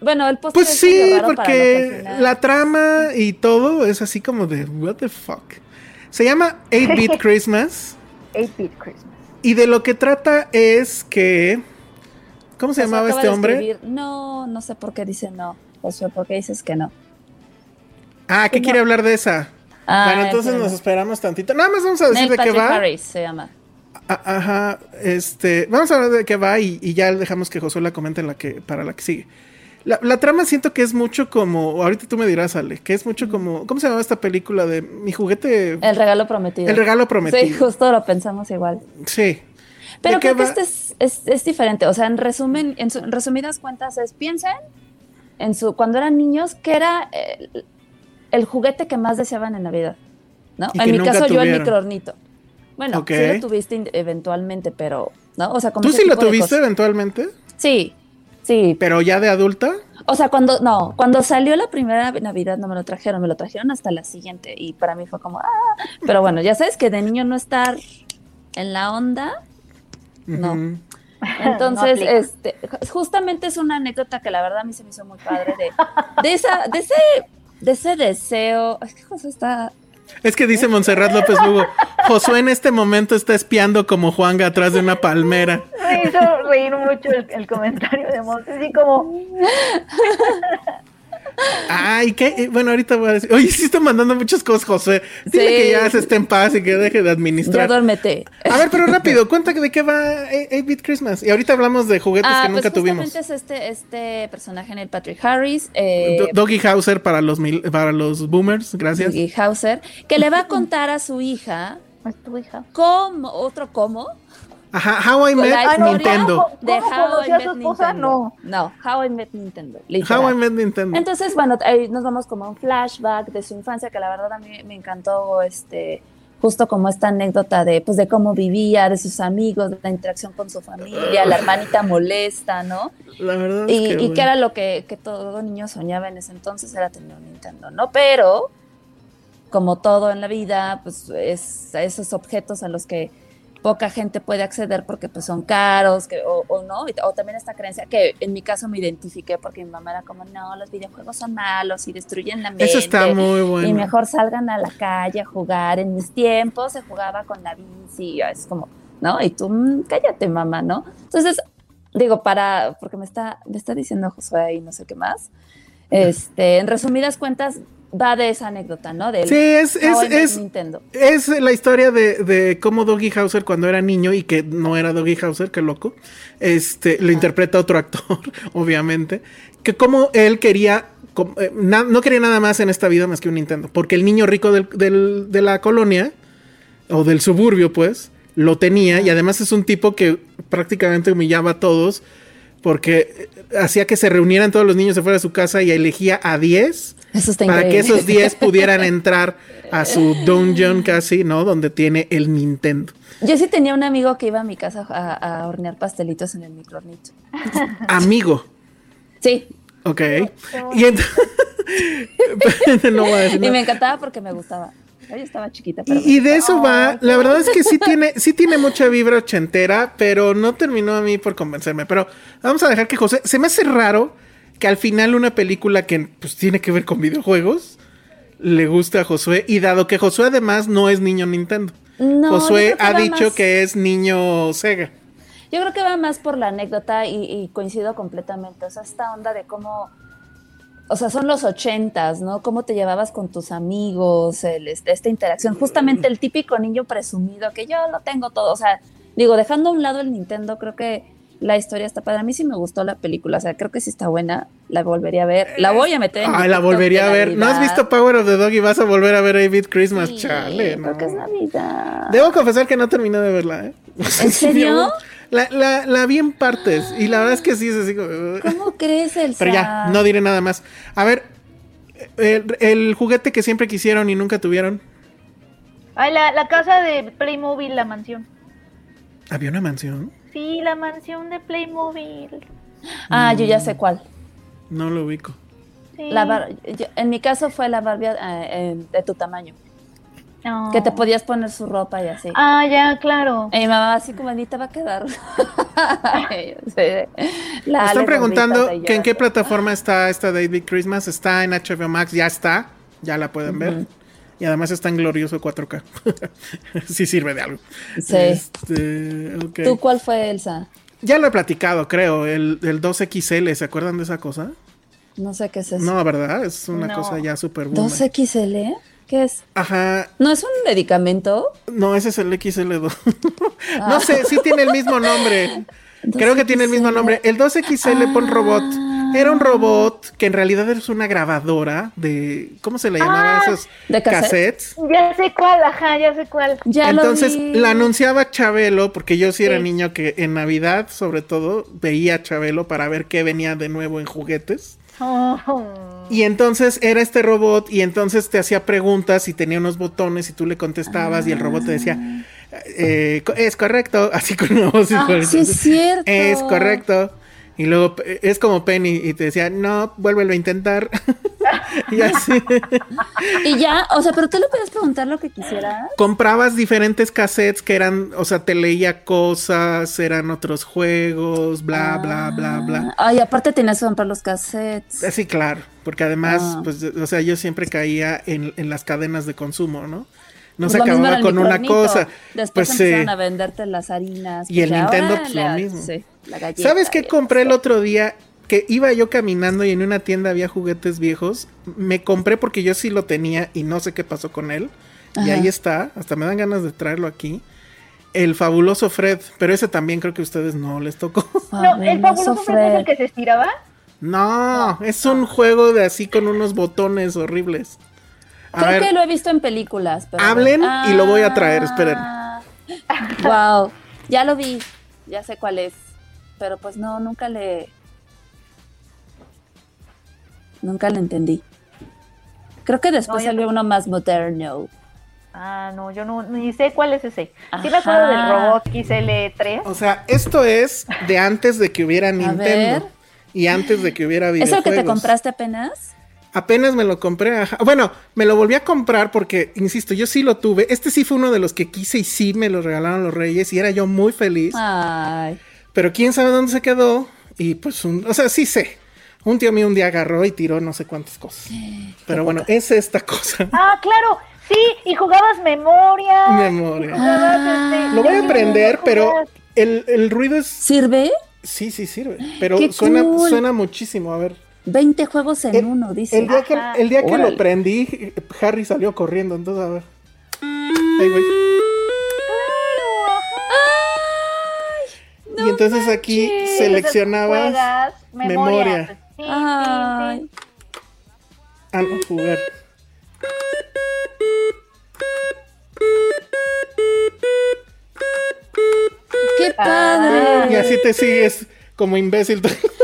C: Bueno, el
B: Pues sí,
C: raro
B: porque la trama y todo es así como de, what the fuck. Se llama 8-Bit [LAUGHS] Christmas.
D: 8-Bit Christmas.
B: Y de lo que trata es que. ¿Cómo se llamaba este hombre?
C: No, no sé por qué dice no. Josué, ¿por qué dices que no?
B: Ah, ¿qué
C: No.
B: quiere hablar de esa?
C: Ah,
B: bueno, entonces
C: entiendo.
B: nos esperamos tantito. Nada más vamos a decir
C: Neil
B: de qué va.
C: Harris se llama.
B: A- Ajá, este, vamos a hablar de qué va y, y ya dejamos que Josué la comente en la que, para la que sigue. La, la trama siento que es mucho como, ahorita tú me dirás, Ale, que es mucho como, ¿cómo se llamaba esta película de mi juguete?
C: El regalo prometido.
B: El regalo prometido.
C: Sí, justo lo pensamos igual.
B: Sí.
C: Pero
B: ¿De qué
C: creo que este es, es, es diferente. O sea, en resumen, en, su- en resumidas cuentas, es piensen en su cuando eran niños, que era el, el juguete que más deseaban en Navidad. ¿No? En mi caso, yo el microornito. Bueno,
B: Ok.
C: sí lo tuviste eventualmente, pero, ¿no? O sea, como
B: ¿Tú sí lo tuviste eventualmente?
C: Sí, sí.
B: Pero ya de adulta.
C: O sea, cuando, no, cuando salió la primera Navidad no me lo trajeron, me lo trajeron hasta la siguiente y para mí fue como, ah, pero bueno, ya sabes que de niño no estar en la onda, no. Entonces, este, justamente es una anécdota que la verdad a mí se me hizo muy padre de, [LAUGHS] de esa, de ese, de ese deseo, es que José está,
B: Es que dice Montserrat López Lugo, Josué en este momento está espiando como Juanga atrás de una palmera.
D: Me hizo reír mucho el, el comentario de Montes, así como, [LAUGHS]
B: Ay, ¿qué? Eh, Bueno, ahorita voy a decir. Oye, sí está mandando muchas cosas, José. Dile
C: Sí.
B: que ya se esté en paz y que deje de
C: ya
B: administrar.
C: duérmete.
B: A ver, pero rápido, cuenta de qué va 8-Bit Christmas. Y ahorita hablamos de juguetes
C: Ah,
B: que
C: pues
B: nunca tuvimos.
C: justamente es este, este personaje en el Patrick Harris, eh,
B: Do- Doggy Hauser para los, mil- para los boomers, gracias.
C: Dougie Hauser, que le va a contar a su hija
D: es tu hija.
C: cómo, otro cómo,
B: Ajá, How I Met Nintendo.
C: de
D: ¿Cómo
C: How I Met
D: su esposa?
C: Nintendo.
D: No.
C: No, How I Met Nintendo. literal.
B: How I Met Nintendo.
C: Entonces, bueno, ahí nos vamos como a un flashback de su infancia, que la verdad a mí me encantó, este, justo como esta anécdota de, pues, de cómo vivía, de sus amigos, de la interacción con su familia, la hermanita molesta, ¿no?
B: La verdad es
C: Y,
B: que,
C: y
B: bueno.
C: que era lo que, que todo niño soñaba en ese entonces, era tener un Nintendo, ¿no? Pero, como todo en la vida, pues, es a esos objetos a los que poca gente puede acceder porque pues son caros que, o, o no, o también esta creencia que en mi caso me identifiqué porque mi mamá era como, no, los videojuegos son malos y destruyen la mente.
B: Eso está muy bueno.
C: Y mejor salgan a la calle a jugar. En mis tiempos se jugaba con la bici, es como, ¿no? Y tú, "Mm, cállate, mamá, ¿no? Entonces, digo, para, porque me está, me está diciendo Josué y no sé qué más. Este, en resumidas cuentas, va de esa anécdota, ¿no? Del
B: Sí, es, es, es,
C: Nintendo.
B: es la historia de, de cómo Doggy Hauser cuando era niño y que no era Doggy Hauser, qué loco, este, lo interpreta otro actor, [LAUGHS] obviamente, que como él quería, eh, no quería nada más en esta vida más que un Nintendo, porque el niño rico del- del- de la colonia, o del suburbio, pues, lo tenía y además es un tipo que prácticamente humillaba a todos porque eh, hacía que se reunieran todos los niños afuera de su casa y elegía a 10
C: Eso está
B: para que esos 10 pudieran entrar a [LAUGHS] su dungeon casi, ¿no? Donde tiene el Nintendo.
C: Yo sí tenía un amigo que iba a mi casa a, a hornear pastelitos en el microornito. [LAUGHS]
B: Amigo.
C: Sí,
B: Ok. Y, [LAUGHS]
C: no voy a decir y me encantaba porque me gustaba. Yo estaba chiquita.
B: y, de eso va. La verdad es que sí tiene, sí tiene mucha vibra ochentera, pero no terminó a mí por convencerme. Pero vamos a dejar que José. Se me hace raro que al final una película que pues, tiene que ver con videojuegos le guste a Josué. Y dado que Josué además no es niño Nintendo. Josué ha dicho que es niño Sega.
C: Yo creo que va más por la anécdota y, coincido completamente. O sea, esta onda de cómo. O sea, son los ochentas, ¿no? Cómo te llevabas con tus amigos, el, este, esta interacción. Justamente el típico niño presumido que yo lo tengo todo. O sea, digo, dejando a un lado el Nintendo, creo que la historia está padre. A mí sí me gustó la película, o sea, creo que sí está buena. La volvería a ver. La voy a meter
B: en. Ah, la volvería a ver. ¿No has visto Power of the Dog y vas a volver a ver David Christmas? Chale,
C: no. Porque es Navidad.
B: Debo confesar que no terminé de verla, ¿eh? [LAUGHS]
C: ¿En serio?
B: La, la, la, vi en partes y la verdad es que sí es así como...
C: ¿Cómo crees, Elsa?
B: Pero ya, no diré nada más. A ver, el, el juguete que siempre quisieron y nunca tuvieron.
D: Ay, la, la casa de Playmobil, la mansión.
B: ¿Había una mansión?
D: Sí, la mansión de Playmobil.
C: Ah, yo ya sé cuál.
B: No lo ubico.
C: en mi caso fue la Barbie eh, de tu tamaño. Que te podías poner su ropa y así.
D: Ah, ya, claro.
C: Y mi mamá así como te va a quedar. [LAUGHS]
B: están preguntando que en qué plataforma está esta David Christmas. Está en HBO Max, ya está. Ya la pueden ver. Y además está en glorioso 4K. [LAUGHS] sí sirve de algo.
C: Sí. Este, ¿Tú cuál fue, Elsa?
B: Ya lo he platicado, creo. El, 2XL, ¿se acuerdan de esa cosa?
C: No sé qué es eso.
B: No, ¿verdad? Es una cosa ya súper buena.
C: ¿2XL? ¿Qué es?
B: Ajá.
C: ¿No es un medicamento?
B: No, ese es el XL2. no ah. sé, sí tiene el mismo nombre. [LAUGHS] Creo que tiene el mismo nombre. El 2XL pon robot. Era un robot que en realidad es una grabadora de. ¿Cómo se le llamaba ah, esos
C: ¿de cassettes?
D: Ya sé cuál, ajá, ya sé cuál.
B: Entonces la anunciaba Chabelo, porque yo sí era niño que en Navidad, sobre todo, veía Chabelo para ver qué venía de nuevo en juguetes. Oh. Y entonces era este robot y entonces te hacía preguntas y tenía unos botones y tú le contestabas y el robot te decía, eh, es correcto, [LAUGHS] así con una voz.
C: Ah, sí es cierto.
B: Es correcto. Y luego es como Penny y te decía, no, vuélvelo a intentar. [LAUGHS] y así. [LAUGHS]
C: y ya, o sea, pero tú le puedes preguntar lo que quisieras.
B: Comprabas diferentes cassettes que eran, o sea, te leía cosas, eran otros juegos, bla, bla, bla, bla.
C: Ay, aparte tenías que comprar los cassettes.
B: Sí, claro, porque además, ah. pues, o sea, yo siempre caía en, en las cadenas de consumo, ¿no? No pues se acababa con una cosa.
C: Después pues, empezaron a venderte las harinas.
B: Y el pues Nintendo, pues lo mismo. ¿Sabes qué compré el otro día? Que iba yo caminando y en una tienda había juguetes viejos. Me compré porque yo sí lo tenía y no sé qué pasó con él. Y ahí está. Hasta me dan ganas de traerlo aquí. El fabuloso Fred, pero ese también creo que a ustedes no les tocó. [LAUGHS]
D: No, el fabuloso Fred, es el que se estiraba.
B: No, es un juego de así con unos botones horribles.
C: Creo que lo he visto en películas.
B: hablen y lo voy a traer, esperen.
C: Wow, ya lo vi, ya sé cuál es. Pero pues no, nunca le. Nunca le entendí. Creo que después salió uno más moderno.
D: Ah, no, yo no, ni sé cuál es ese. Sí me acuerdo del robot XL3.
B: O sea, esto es de antes de que hubiera Nintendo. Y antes de que hubiera videojuegos.
C: ¿Es el que te compraste apenas?
B: Apenas me lo compré. Bueno, me lo volví a comprar porque, insisto, yo sí lo tuve. Este sí fue uno de los que quise y sí me lo regalaron los Reyes y era yo muy feliz.
C: Ay.
B: Pero quién sabe dónde se quedó. Y pues, o sea, sí sé. Un tío mío un día agarró y tiró no sé cuántas cosas. Pero bueno, es esta cosa.
D: Ah, claro. Sí, y jugabas memoria.
B: Memoria. Este, lo voy a aprender, pero el, el, ruido es.
C: ¿Sirve?
B: Sí, sí sirve. Pero suena, suena muchísimo. A ver.
C: 20 juegos en uno, dice.
B: El día, que, el día que, lo prendí, Harry salió corriendo, entonces a ver. Ahí, y entonces aquí seleccionabas memoria.
C: Ay.
B: Ah, no, jugar.
C: ¡Qué padre!
B: Y así te sigues como imbécil.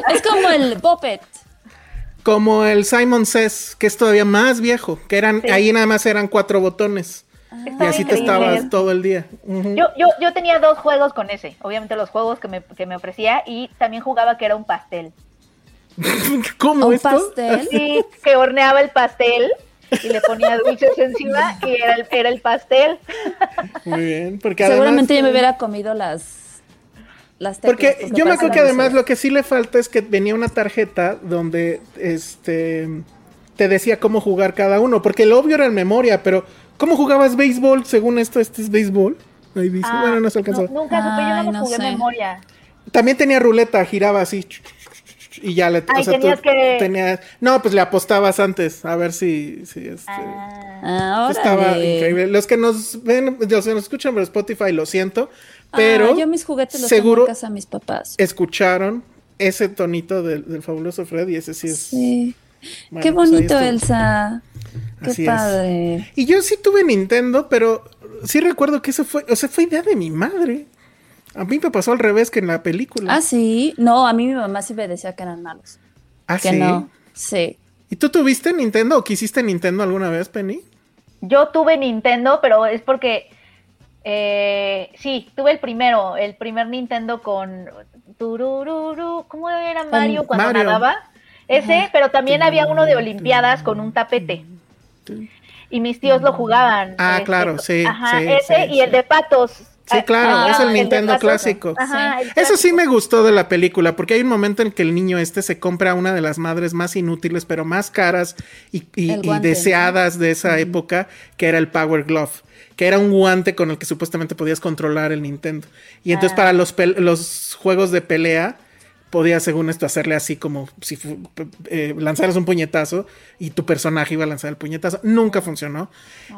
C: Es como el Puppet
B: como el Simon Says, que es todavía más viejo, que eran, ahí nada más eran cuatro botones. y así te estabas todo el día.
D: yo, yo, yo tenía dos juegos con ese, obviamente los juegos que me, que me ofrecía, y también jugaba que era un pastel. [LAUGHS]
B: ¿Cómo
C: Un
B: esto?
C: pastel.
D: Sí, que horneaba el pastel y le ponía [LAUGHS] dulces encima y era el, era el pastel.
B: Muy bien, porque
C: Seguramente yo me
B: además...
C: hubiera comido las. Las teclas,
B: Porque yo me acuerdo que además lo que sí le falta es que venía una tarjeta donde este te decía cómo jugar cada uno, porque lo obvio era en memoria, pero ¿cómo jugabas béisbol? Según esto, este es béisbol. Ahí dice,
D: Ah,
B: bueno, no se alcanzó.
D: no, nunca supe, yo no
C: no
D: jugué
C: sé.
D: memoria.
B: También tenía ruleta, giraba así. Y ya le
D: Ay, tenías que-
B: tenías- No, pues le apostabas antes, a ver si, si este.
D: Ah,
C: Ah,
B: Estaba
C: órale.
B: increíble. Los que nos ven, los que nos escuchan por Spotify, lo siento,
C: Ah,
B: pero
C: yo mis juguetes los
B: seguro
C: tengo en casa de mis papás.
B: escucharon ese tonito del, del fabuloso Fred y ese sí es.
C: Sí.
B: bueno,
C: Qué
B: pues
C: bonito. Elsa. Qué
B: Así es.
C: padre.
B: Y yo sí tuve Nintendo, pero sí recuerdo que eso fue, o sea, fue idea de mi madre. A mí me pasó al revés que en la película.
C: Ah, sí. No, a mí mi mamá sí me decía que eran malos.
B: ¿Ah,
C: Que
B: sí?
C: no. Sí.
B: ¿Y tú tuviste Nintendo o quisiste Nintendo alguna vez, Penny?
D: Yo tuve Nintendo, pero es porque eh, sí, tuve el primero, el primer Nintendo con turururu, ¿cómo era Mario cuando
B: Mario.
D: nadaba? Ese, pero también había uno de Olimpiadas con un tapete. Y mis tíos lo jugaban.
B: Ah,
D: este,
B: claro, sí,
D: Ajá,
B: sí,
D: ese
B: sí,
D: y el de patos.
B: Sí, claro,
D: Ah,
B: es el Nintendo clásico.
D: Ajá, el
B: Eso sí me gustó de la película, porque hay un momento en que el niño este se compra una de las madres más inútiles, pero más caras y, deseadas de esa época, que era el Power Glove, que era un guante con el que supuestamente podías controlar el Nintendo. Y entonces
D: Ah.
B: para los, juegos de pelea, podías según esto hacerle así como si eh, lanzaras un puñetazo y tu personaje iba a lanzar el puñetazo. Nunca funcionó.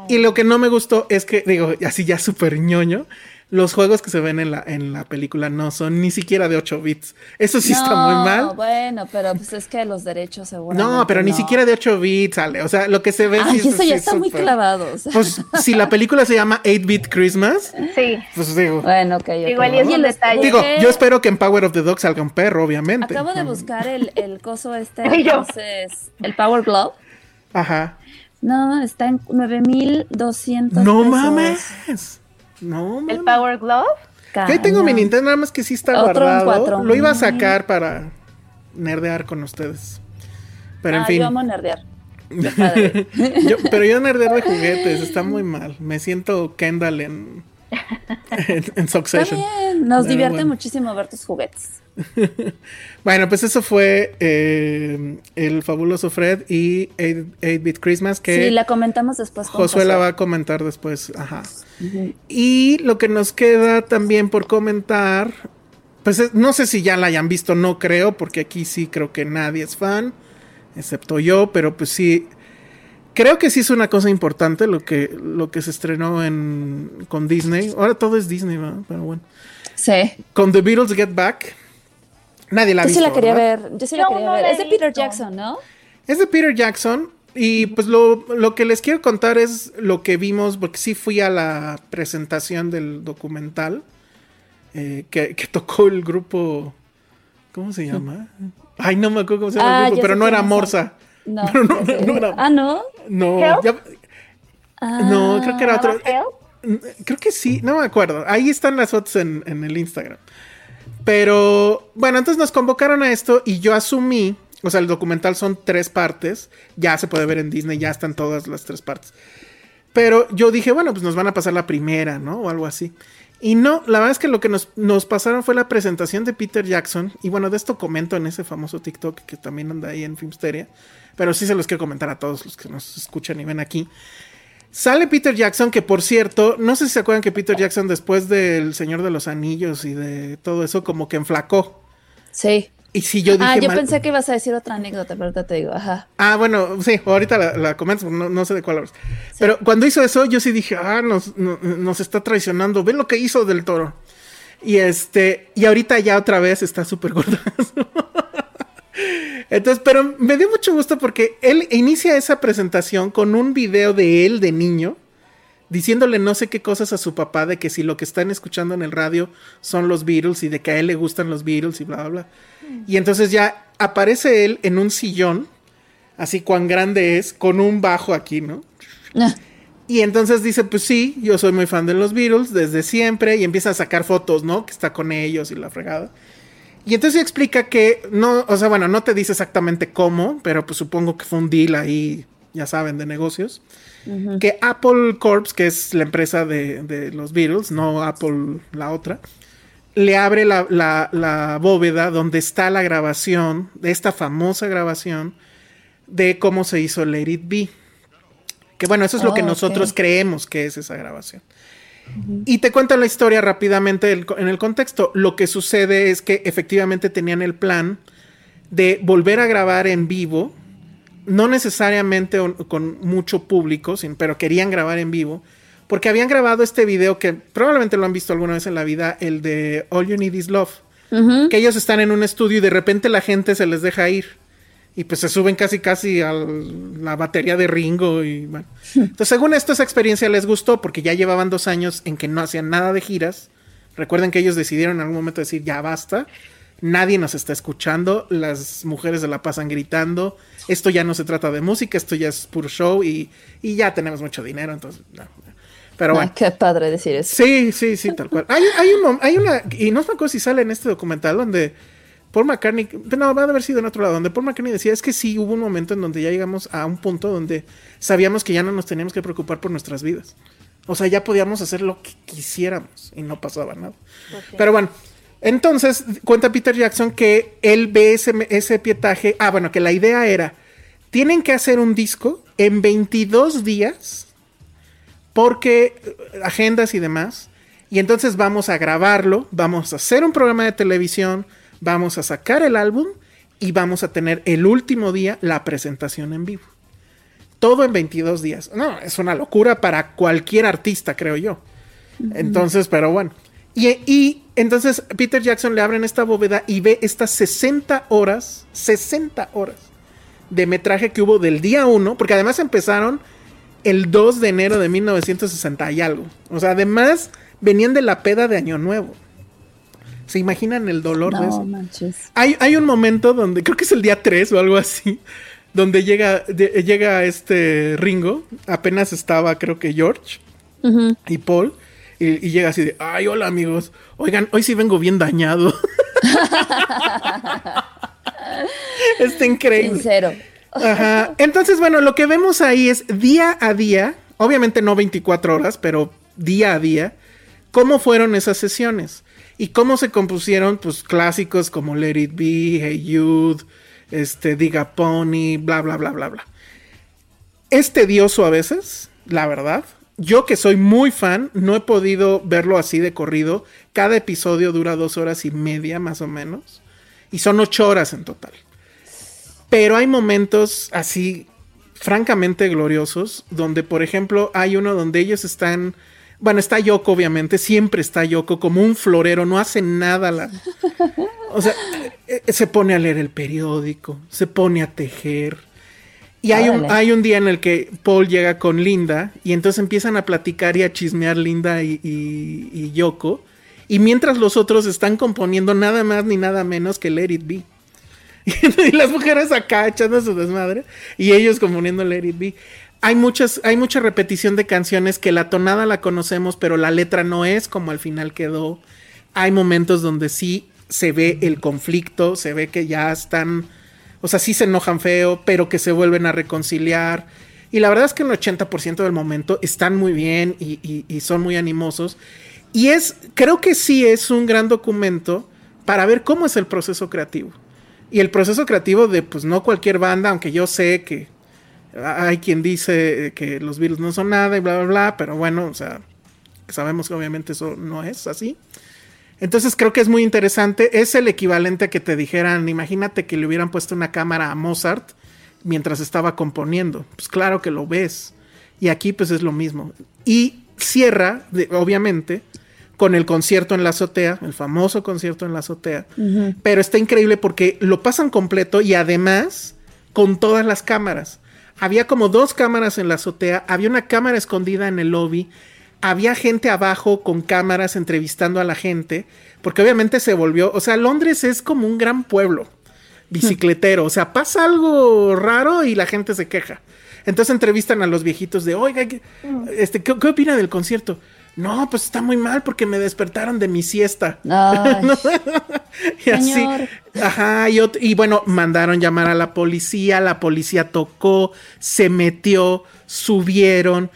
B: Y lo que no me gustó es que, digo, así ya súper ñoño, los juegos que se ven en la, en la película no son ni siquiera de 8 bits. Eso sí está muy
C: No,
B: mal.
C: Bueno, pero pues es que los derechos seguramente.
B: No, pero ni siquiera de 8 bits, Ale. O sea, lo que se ve
C: Ay,
B: sí es
C: eso ya
B: así
C: está muy clavado. o sea.
B: Pues si la película se llama 8-bit Christmas,
D: Sí.
B: pues digo.
C: Bueno, ok.
D: Igual y es un detalle.
B: Digo, yo espero que en Power of the Dog salga un perro, obviamente.
C: Acabo de buscar el, el coso este, [LAUGHS] entonces, el Power Glove.
B: Ajá.
C: No, está en 9200
B: No
C: pesos.
B: mames. No.
D: El Power Glove.
B: Yo ahí tengo mi. Nintendo, nada más que sí está
C: Otro
B: guardado. Lo iba a sacar para nerdear con ustedes. Pero en
C: Ah,
B: fin.
C: Yo amo nerdear. [LAUGHS]
B: Yo- pero yo nerdear de juguetes, está muy mal. Me siento Kendall en, [LAUGHS] en, en
C: Está
B: Succession.
C: bien, nos
B: Pero
C: divierte
B: bueno.
C: muchísimo ver tus juguetes. [LAUGHS]
B: Bueno, pues eso fue eh, el fabuloso Fred y 8-Bit Christmas que
C: Sí, la comentamos después
B: Josué la va a comentar después. Ajá. Y lo que nos queda también por comentar, pues es- no sé si ya la hayan visto, no creo, porque aquí sí creo que nadie es fan, excepto yo, pero pues sí. Creo que sí es una cosa importante lo que, lo que se estrenó en, con Disney. Ahora todo es Disney, ¿verdad? Pero bueno.
C: Sí.
B: Con The Beatles Get Back. Nadie la ha
C: Yo sí la quería
B: ¿verdad?
C: ver. Yo sí la
D: No,
C: quería
D: no
C: ver.
D: la he
C: Es de Peter. Jackson, ¿no?
B: Es de Peter Jackson. Y pues lo, lo que les quiero contar es lo que vimos, porque sí fui a la presentación del documental eh, que, que tocó el grupo. ¿Cómo se llama? Ay, no me acuerdo cómo se llama
C: Ah,
B: el grupo,
C: ya
B: pero no era. Morsa.
C: No.
B: Pero no,
C: ya [LAUGHS] sé.
B: no era-
C: Ah, ¿no?
B: No, no, creo que era otro.
D: ¿Help?
B: Creo que sí, no me acuerdo. Ahí están las fotos en, en el Instagram. Pero bueno, entonces nos convocaron a esto y yo asumí, o sea, el documental son tres partes, ya se puede ver en Disney, ya están todas las tres partes. Pero yo dije, bueno, pues nos van a pasar la primera, ¿no? O algo así. Y no, la verdad es que lo que nos, nos pasaron fue la presentación de Peter Jackson. Y bueno, de esto comento en ese famoso TikTok que también anda ahí en Filmsteria. Pero sí se los quiero comentar a todos los que nos escuchan y ven aquí. Sale Peter Jackson, que por cierto, no sé si se acuerdan que Peter Jackson después del Señor de los Anillos y de todo eso, como que enflacó.
C: Sí.
B: Y si yo dije
C: Ah, yo
B: mal-
C: pensé que ibas a decir otra anécdota, pero ahorita te digo, ajá.
B: Ah, bueno, sí, ahorita la, la comento, no, no sé de cuál hablas. Pero cuando hizo eso, yo sí dije, ah, nos, no- nos está traicionando, ven lo que hizo del toro. Y este, y ahorita ya otra vez está súper gordazo. [LAUGHS] Entonces, pero me dio mucho gusto porque él inicia esa presentación con un video de él de niño, diciéndole no sé qué cosas a su papá de que si lo que están escuchando en el radio son los Beatles y de que a él le gustan los Beatles y bla, bla, bla. Y entonces ya aparece él en un sillón, así cuán grande es, con un bajo aquí, ¿no?
C: Ah, [LAUGHS]
B: Y entonces dice, pues sí, yo soy muy fan de los Beatles desde siempre y empieza a sacar fotos, ¿no? Que está con ellos y la fregada. Y entonces explica que no, o sea, bueno, no te dice exactamente cómo, pero pues supongo que fue un deal ahí, ya saben, de negocios. Que Apple Corps, que es la empresa de, los Beatles, no Apple la otra, le abre la, la, bóveda donde está la grabación, de esta famosa grabación de cómo se hizo Let It Be. Que bueno, eso es lo que oh, nosotros creemos que es esa grabación. Y te cuento la historia rápidamente en el contexto. Lo que sucede es que efectivamente tenían el plan de volver a grabar en vivo, no necesariamente con mucho público, pero querían grabar en vivo, porque habían grabado este video que probablemente lo han visto alguna vez en la vida, el de All You Need Is Love, que ellos están en un estudio y de repente la gente se les deja ir y pues se suben casi casi a la batería de Ringo y bueno. Entonces, según esto, esa experiencia les gustó porque ya llevaban dos años en que no hacían nada de giras. Recuerden que ellos decidieron en algún momento decir, ya basta, nadie nos está escuchando, las mujeres se la pasan gritando, esto ya no se trata de música, esto ya es puro show y, ya tenemos mucho dinero, entonces... Pero bueno.
C: qué padre decir eso.
B: Sí, sí, sí, tal cual. Hay, hay, hay una, y no me acuerdo si sale en este documental donde Paul McCartney, no, va a haber sido en otro lado, donde Paul McCartney decía es que sí hubo un momento en donde ya llegamos a un punto donde sabíamos que ya no nos teníamos que preocupar por nuestras vidas. O sea, ya podíamos hacer lo que quisiéramos y no pasaba nada. Pero bueno, entonces cuenta Peter Jackson que él ve ese, ese pietaje. Ah, bueno, que la idea era, tienen que hacer un disco en 22 días porque eh, agendas y demás. Y entonces vamos a grabarlo, vamos a hacer un programa de televisión, vamos a sacar el álbum y vamos a tener el último día la presentación en vivo. Todo en 22 días. No, es una locura para cualquier artista, creo yo. Entonces, pero bueno. Y, entonces Peter Jackson le abren esta bóveda y ve estas 60 horas, 60 horas de metraje que hubo del día 1, porque además empezaron el 2 de enero de 1960 y algo. O sea, además venían de la peda de Año Nuevo. ¿Se imaginan el dolor de eso? Hay, hay un momento donde, creo que es el día 3 o algo así, donde llega, llega este Ringo, apenas estaba creo que George y Paul, y, llega así de, ay, hola amigos, oigan, hoy sí vengo bien dañado. [LAUGHS] Está increíble.
C: Sincero.
B: Ajá. Entonces, bueno, lo que vemos ahí es día a día, obviamente no 24 horas, pero día a día, cómo fueron esas sesiones. ¿Y cómo se compusieron? Pues clásicos como Let It Be, Hey Youth, este, Diga Pony, bla, bla, bla, bla, bla. Es tedioso a veces, la verdad. Yo que soy muy fan, no he podido verlo así de corrido. Cada episodio dura dos horas y media más o menos. Y son ocho horas en total. Pero hay momentos así, francamente gloriosos, donde por ejemplo hay uno donde ellos están bueno, está Yoko, obviamente, siempre está Yoko como un florero, no hace nada. La... [LAUGHS] O sea, eh, eh, se pone a leer el periódico, se pone a tejer. Y hay un, hay un, día en el que Paul llega con Linda y entonces empiezan a platicar y a chismear Linda y, Yoko. Y mientras los otros están componiendo nada más ni nada menos que Let It Be. [LAUGHS] Y, las mujeres acá echando su desmadre y ellos componiendo Let It Be hay muchas, hay mucha repetición de canciones que la tonada la conocemos, pero la letra no es como al final quedó. Hay momentos donde sí se ve el conflicto, se ve que ya están, o sea, sí se enojan feo, pero que se vuelven a reconciliar. Y la verdad es que el 80% del momento están muy bien y, y, son muy animosos. Y es, creo que sí es un gran documento para ver cómo es el proceso creativo. Y el proceso creativo de, pues no cualquier banda, aunque yo sé que hay quien dice que los virus no son nada y bla, bla, bla, pero bueno, o sea, sabemos que obviamente eso no es así. Entonces creo que es muy interesante. Es el equivalente a que te dijeran, imagínate que le hubieran puesto una cámara a Mozart mientras estaba componiendo. Pues claro que lo ves. Y aquí pues es lo mismo. Y cierra, obviamente, con el concierto en la azotea, el famoso concierto en la azotea. Pero está increíble porque lo pasan completo y además con todas las cámaras había como dos cámaras en la azotea, había una cámara escondida en el lobby, había gente abajo con cámaras entrevistando a la gente, porque obviamente se volvió, o sea, Londres es como un gran pueblo bicicletero, o sea, pasa algo raro y la gente se queja. Entonces entrevistan a los viejitos de, oiga, este, ¿qué, opina del concierto? No, pues está muy mal porque me despertaron de mi siesta. [LAUGHS] y así, ajá, y, y, bueno, mandaron llamar a la policía, la policía tocó, se metió, subieron.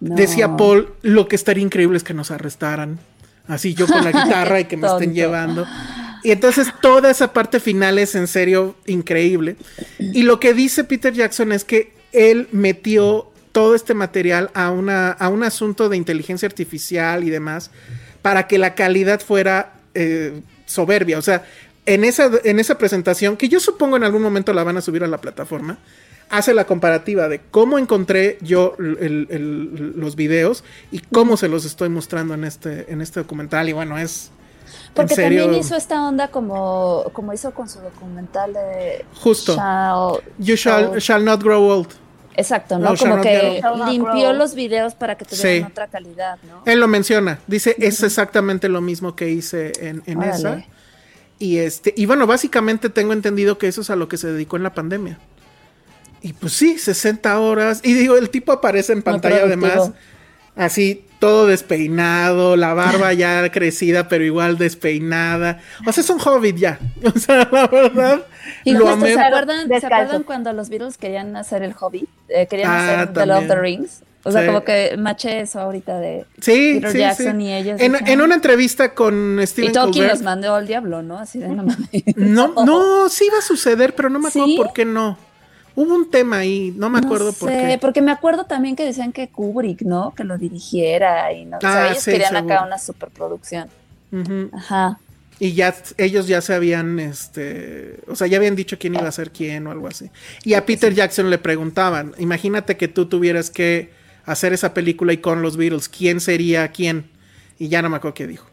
B: Decía Paul, lo que estaría increíble es que nos arrestaran. Así yo con la [LAUGHS] guitarra y que me estén llevando. Y entonces toda esa parte final es en serio increíble. Y lo que dice Peter Jackson es que él metió todo este material a, una, a un asunto de inteligencia artificial y demás para que la calidad fuera eh, soberbia. O sea, en esa, en esa presentación, que yo supongo en algún momento la van a subir a la plataforma, hace la comparativa de cómo encontré yo los videos y cómo se los estoy mostrando en este, en este documental. Y bueno, es
C: porque también hizo esta onda como, como hizo con su documental de...
B: Justo. you shall, not grow old.
C: Exacto, ¿no? como que limpió los videos para que tuvieran otra calidad, ¿no?
B: Él lo menciona. Dice, es exactamente lo mismo que hice en, en esa. Y este, y bueno, básicamente tengo entendido que eso es a lo que se dedicó en la pandemia. Y pues sí, 60 horas. Y digo, el tipo aparece en pantalla además. Así, todo despeinado, la barba ya [LAUGHS] crecida, pero igual despeinada. O sea, es un hobbit ya. [LAUGHS] O sea, la verdad.
C: Y lo amé. ¿se acuerdan, ¿se acuerdan, cuando los Beatles querían hacer el hobbit? Eh, querían ah, hacer The Love of the Rings. O sea, como que maché eso ahorita de Peter Jackson y ellos.
B: En, una entrevista con Steven
C: Y Tolkien los mandó al diablo, ¿no? Así de no
B: No, [LAUGHS] no, sí iba a suceder, pero no me acuerdo por qué no. Hubo un tema ahí, no me acuerdo por qué.
C: Porque me acuerdo también que decían que Kubrick, ¿no? Que lo dirigiera y no. o sea, ah, ellos querían acá una superproducción. Ajá.
B: Y ya ellos ya se habían, este, o sea, ya habían dicho quién iba a ser quién o algo así. Y a Peter Jackson le preguntaban, imagínate que tú tuvieras que hacer esa película y con los Beatles, ¿quién sería quién? Y ya no me acuerdo qué dijo.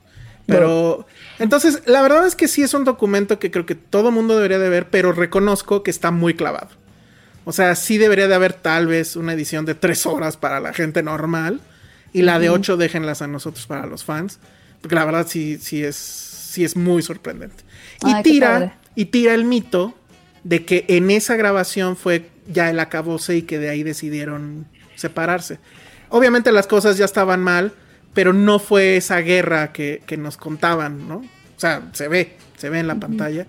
B: Pero, entonces, la verdad es que sí es un documento que creo que todo mundo debería de ver, pero reconozco que está muy clavado. O sea, sí debería de haber tal vez una edición de tres horas para la gente normal y la de ocho déjenlas a nosotros para los fans. Porque la verdad sí, sí, es, sí es muy sorprendente. y tira, y tira el mito de que en esa grabación fue ya el acabose y que de ahí decidieron separarse. Obviamente las cosas ya estaban mal, pero no fue esa guerra que, nos contaban, ¿no? O sea, se ve, se ve en la pantalla.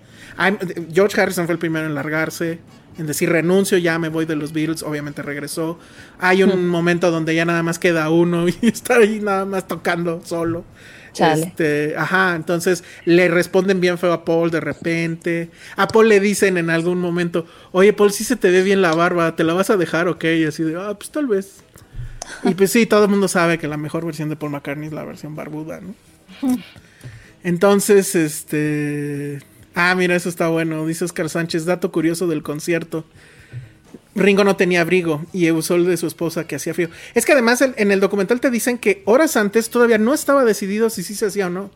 B: George Harrison fue el primero en largarse en decir renuncio, ya me voy de los Beatles, obviamente regresó. Hay un momento donde ya nada más queda uno [LAUGHS] y está ahí nada más tocando solo. Este, ajá, entonces le responden bien feo a Paul de repente. A Paul le dicen en algún momento, oye Paul, si se te ve bien la barba, ¿te la vas a dejar ok? Y así de, ah, pues tal vez. Y pues sí, todo el mundo sabe que la mejor versión de Paul McCartney es la versión barbuda, ¿no? Entonces, este Ah, mira, eso está bueno. Dice Oscar Sánchez, dato curioso del concierto. Ringo no tenía abrigo y usó el de su esposa que hacía frío. Es que además en el documental te dicen que horas antes todavía no estaba decidido si sí se hacía o no.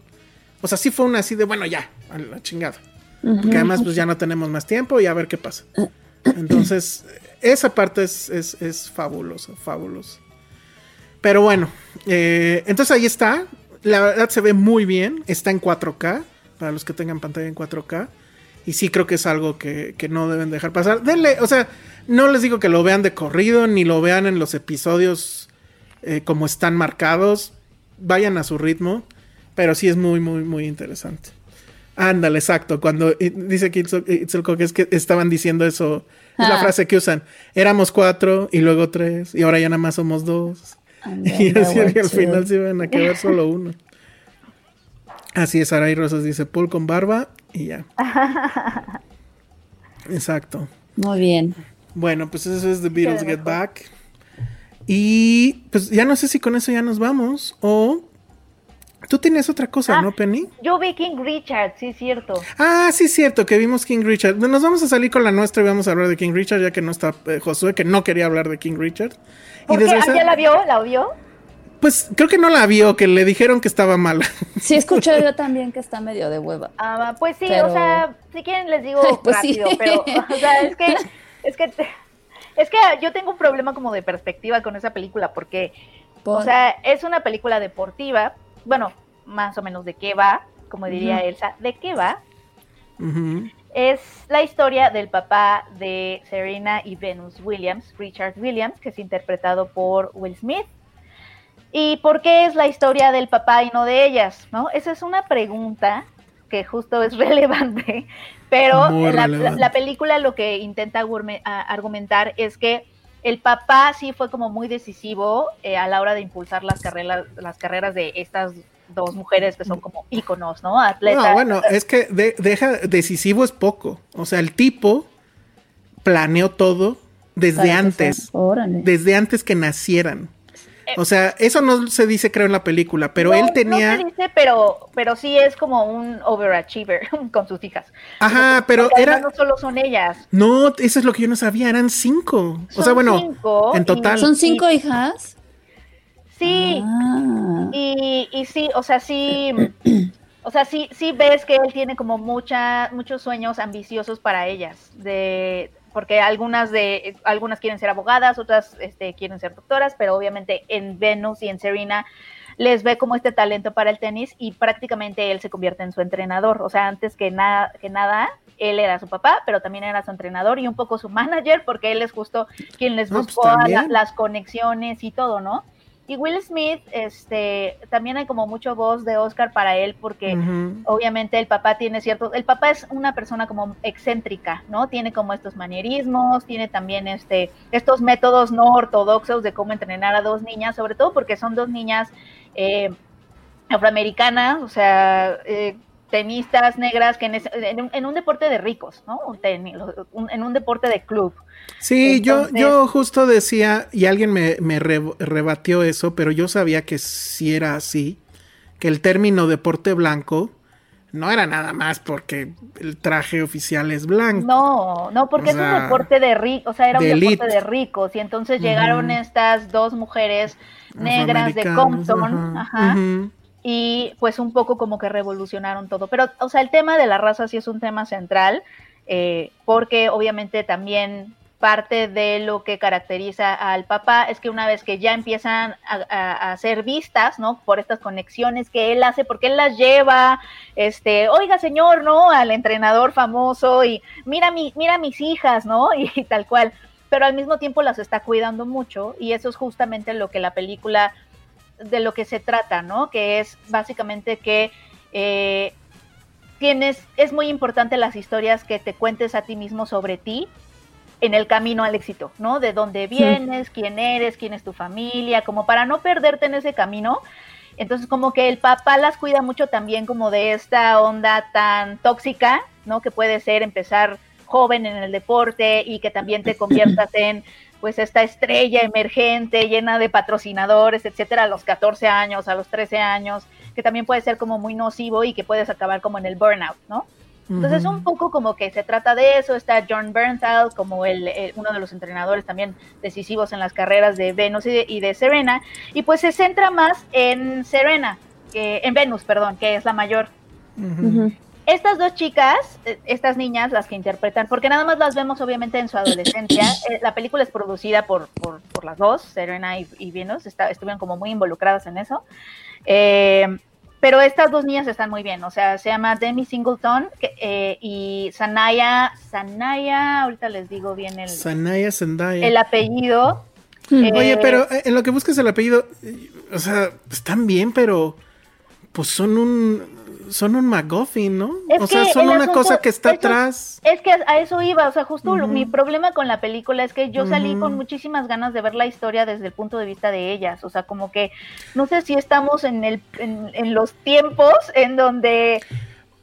B: O sea, sí fue una así de, bueno, ya, a la chingada. Porque además pues ya no tenemos más tiempo y a ver qué pasa. Entonces, esa parte es, es, es fabulosa, fabulosa. Pero bueno, eh, entonces ahí está. La verdad se ve muy bien. Está en 4K para los que tengan pantalla en 4K. Y sí creo que es algo que, no deben dejar pasar. Denle, o sea, no les digo que lo vean de corrido, ni lo vean en los episodios eh, como están marcados. Vayan a su ritmo, pero sí es muy, muy, muy interesante. Ándale, exacto. Cuando dice que es que estaban diciendo eso, es la ah. frase que usan. Éramos cuatro y luego tres, y ahora ya nada más somos dos. [LAUGHS] y así al final se iban a quedar solo uno. [LAUGHS] Así es, Aray Rosas dice Paul con barba y ya. [LAUGHS] Exacto.
C: Muy bien.
B: Bueno, pues eso es The Beatles Get Back. Y pues ya no sé si con eso ya nos vamos o tú tienes otra cosa, ah, ¿no, Penny?
D: Yo vi King Richard, sí, cierto.
B: Ah, sí, cierto, que vimos King Richard. Nos vamos a salir con la nuestra y vamos a hablar de King Richard, ya que no está eh, Josué, que no quería hablar de King Richard.
D: ¿Por qué? ¿Ah, ¿Ya la vio? ¿La vio?
B: Pues creo que no la vio, que le dijeron que estaba mala.
C: Sí, escuché yo [LAUGHS] también que está medio de hueva.
D: Ah, pues sí, o sea, si quieren les digo [LAUGHS] pues rápido, pero, o sea, es que, es que, es que yo tengo un problema como de perspectiva con esa película, porque, o sea, es una película deportiva, bueno, más o menos de qué va, como diría Elsa, ¿de qué va? Es la historia del papá de Serena y Venus Williams, Richard Williams, que es interpretado por Will Smith ¿Y por qué es la historia del papá y no de ellas? ¿no? Esa es una pregunta que justo es [LAUGHS] relevante, pero la, película lo que intenta argumentar es que el papá sí fue como muy decisivo eh, a la hora de impulsar las carreras, las carreras de estas dos mujeres que son como íconos, ¿no?
B: Atletas. No, bueno, es que deja, decisivo es poco. O sea, el tipo planeó todo desde antes. Desde antes que nacieran. O sea, eso no se dice, creo, en la película, pero él tenía.
D: No se dice, pero, pero sí es como un overachiever [LAUGHS] con sus hijas.
B: Ajá, pero era.
D: No solo son ellas.
B: No, eso es lo que yo no sabía, eran cinco. o sea, bueno, en total.
C: ¿Son cinco hijas?
D: Sí. Ah. Y, y sí, o sea, sí. O sea, sí, sí ves que él tiene como mucha, muchos sueños ambiciosos para ellas. De, porque algunas de algunas quieren ser abogadas, otras este, quieren ser doctoras, pero obviamente en Venus y en Serena les ve como este talento para el tenis y prácticamente él se convierte en su entrenador. O sea, antes que nada, que nada, él era su papá, pero también era su entrenador y un poco su [LAUGHS] manager, porque él es justo quien les pues buscó las conexiones y todo, ¿no? Y Will Smith, este, también hay como mucho voz de Oscar para él, porque obviamente el papá tiene cierto, el papá es una persona como excéntrica, ¿no? Tiene como estos manierismos, tiene también este, estos métodos no ortodoxos de cómo entrenar a dos niñas, sobre todo porque son dos niñas eh, afroamericanas, o sea, eh, tenistas negras que en, un deporte de ricos, ¿no? en un deporte de club.
B: Sí, yo, yo justo decía, y alguien me, me rebatió eso, pero yo sabía que si era así, que el término deporte blanco no era nada más porque el traje oficial es blanco.
D: No, no, porque es un deporte de ricos, o sea, era un deporte de ricos, y entonces llegaron estas dos mujeres negras de Compton, ajá, y pues un poco como que revolucionaron todo. Pero, o sea, el tema de la raza sí es un tema central, eh, porque obviamente también parte de lo que caracteriza al papá es que una vez que ya empiezan a, ser vistas, ¿no? Por estas conexiones que él hace, porque él las lleva, este, oiga señor, ¿no? Al entrenador famoso y mira mi, mira mis hijas, ¿no? [LAUGHS] Y, tal cual. Pero al mismo tiempo las está cuidando mucho y eso es justamente lo que la película, de lo que se trata, ¿no? Que es básicamente que eh, tienes, es muy importante las historias que te cuentes a ti mismo sobre ti, en el camino al éxito, ¿no? De dónde vienes, quién eres, quién es tu familia, como para no perderte en ese camino. Entonces, como que el papá las cuida mucho también como de esta onda tan tóxica, ¿no? Que puede ser empezar joven en el deporte y que también te conviertas [LAUGHS] en pues esta estrella emergente llena de patrocinadores, etcétera, a los 14 años, a los 13 años, que también puede ser como muy nocivo y que puedes acabar como en el burnout, ¿no? Entonces, un poco como que se trata de eso. Está John Bernthal como el, uno de los entrenadores también decisivos en las carreras de Venus y de, Serena. Y pues se centra más en Serena, que, en Venus, perdón, que es la mayor. Estas dos chicas, eh, estas niñas, las que interpretan, porque nada más las vemos obviamente en su adolescencia. [CLEARS THROAT] Eh, la película es producida por, por, las dos, Serena y, Venus, estuvieron como muy involucradas en eso. Eh, pero estas dos niñas están muy bien, o sea, se llama Demi Singleton eh, y Sanaya, Sanaya, ahorita les digo bien el...
B: Sanaya Zendaya.
D: El apellido.
B: Oye, eh, pero en lo que buscas el apellido, o sea, están bien, pero pues son un son un McGuffin, ¿no? o sea, son una cosa que está atrás.
D: Es que a eso iba, o sea, justo mi problema con la película es que yo salí con muchísimas ganas de ver la historia desde el punto de vista de ellas, o sea, como que no sé si estamos en, el, en, los tiempos en donde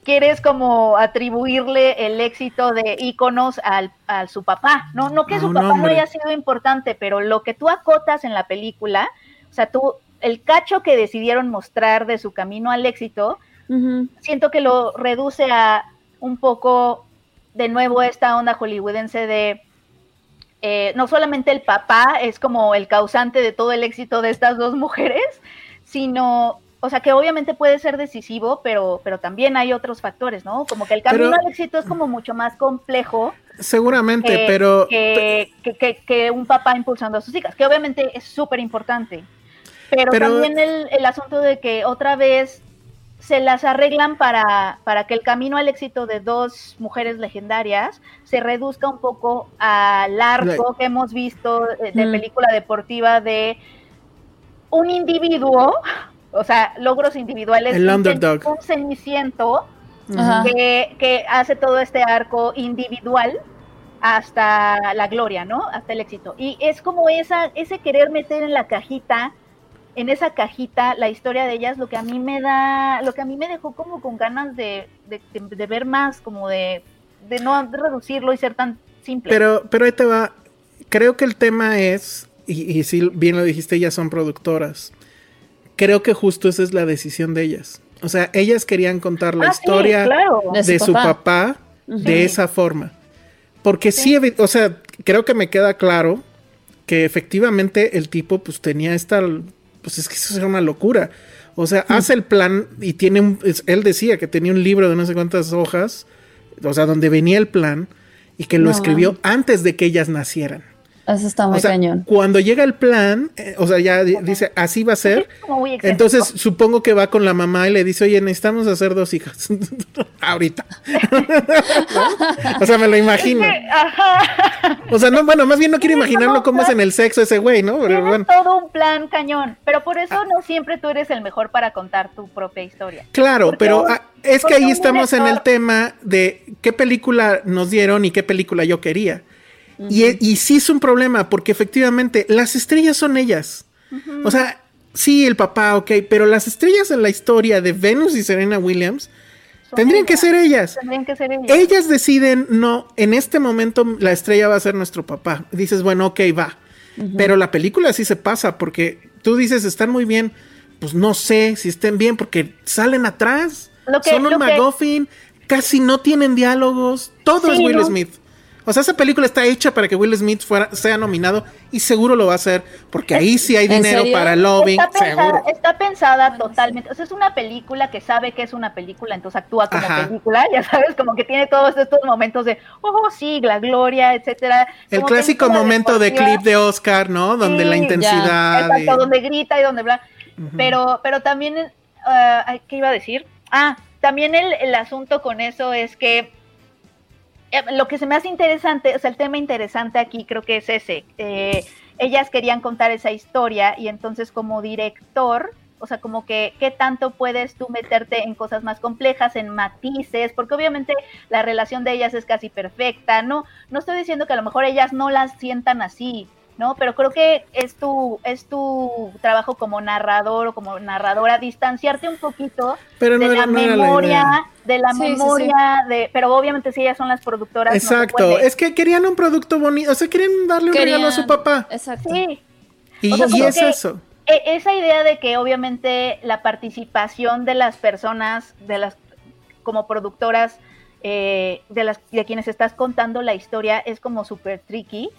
D: quieres como atribuirle el éxito de íconos al, a su papá, no, no que su papá no haya sido importante, pero lo que tú acotas en la película, o sea, tú, el cacho que decidieron mostrar de su camino al éxito, Siento que lo reduce a un poco, de nuevo, esta onda hollywoodense de eh, no solamente el papá es como el causante de todo el éxito de estas dos mujeres, sino, o sea, que obviamente puede ser decisivo, pero, pero también hay otros factores, ¿no? Como que el camino al éxito es como mucho más complejo.
B: Seguramente, pero...
D: Que, que, un papá impulsando a sus hijas, que obviamente es súper importante. Pero, también el, el asunto de que otra vez se las arreglan para, para, que el camino al éxito de dos mujeres legendarias se reduzca un poco al arco que hemos visto de, película deportiva de un individuo, o sea, logros individuales.
B: El underdog.
D: Un ceniciento que, que hace todo este arco individual hasta la gloria, ¿no? Hasta el éxito. Y es como esa, ese querer meter en la cajita, en esa cajita, la historia de ellas, lo que a mí me da, lo que a mí me dejó como con ganas de, de, ver más, como de, de no reducirlo y ser tan simple.
B: Pero, pero ahí te va, creo que el tema es, y, si bien lo dijiste, ellas son productoras. Creo que justo esa es la decisión de ellas. O sea, ellas querían contar la ah, historia de, su papá, de esa forma. Porque sí. o sea, creo que me queda claro que efectivamente el tipo pues tenía esta, pues es que eso era una locura. O sea, hace el plan y tiene un, él decía que tenía un libro de no sé cuántas hojas, o sea, donde venía el plan y que lo escribió antes de que ellas nacieran.
C: Eso está muy cañón.
B: Cuando llega el plan, eh, o sea, ya dice, así va a ser. Entonces, supongo que va con la mamá y le dice, oye, necesitamos hacer dos hijas. [LAUGHS] Ahorita. [LAUGHS] O sea, me lo imagino. O sea, no, bueno, más bien no quiero imaginarlo cómo es en el sexo ese güey, ¿no?
D: Pero, bueno. todo un plan cañón. Pero por eso no siempre tú eres el mejor para contar tu propia historia.
B: Claro, pero ah, es que ahí estamos en el tema de qué película nos dieron y qué película yo quería y, sí es un problema, porque efectivamente las estrellas son ellas. O sea, sí, el papá, ok, pero las estrellas en la historia de Venus y Serena Williams tendrían que ser ellas.
D: Tendrían que ser ellas.
B: Ellas deciden, no, en este momento la estrella va a ser nuestro papá. Dices, bueno, ok, va. Pero la película sí se pasa, porque tú dices, están muy bien. Pues no sé si estén bien, porque salen atrás. son un McGuffin, casi no tienen diálogos. Todo es Will Smith. O sea, esa película está hecha para que Will Smith fuera, sea nominado y seguro lo va a hacer porque ahí sí hay dinero para lobbying.
D: Está pensada, está pensada totalmente. O sea, es una película que sabe que es una película, entonces actúa como película, ya sabes, como que tiene todos estos momentos de, oh, sí, la gloria, etcétera.
B: El clásico momento de clip de Oscar, ¿no? Donde la intensidad.
D: Exacto, donde grita y donde bla. Pero, pero también, uh, ¿qué iba a decir? Ah, también el, el asunto con eso es que lo que se me hace interesante, o sea, el tema interesante aquí creo que es ese. Eh, ellas querían contar esa historia y entonces como director, o sea, como que qué tanto puedes tú meterte en cosas más complejas, en matices, porque obviamente la relación de ellas es casi perfecta, no, no estoy diciendo que a lo mejor ellas no las sientan así, ¿no? Pero creo que es tu, es tu trabajo como narrador o como narradora distanciarte un poquito de, la memoria, de la memoria, de pero obviamente si ellas son las productoras.
B: Exacto, es que querían un producto bonito, o sea, querían darle un regalo a su papá.
C: Exacto.
D: Sí.
B: Y, es eso.
D: E, esa idea de que obviamente la participación de las personas, de las como productoras, eh, de las de quienes estás contando la historia es como súper tricky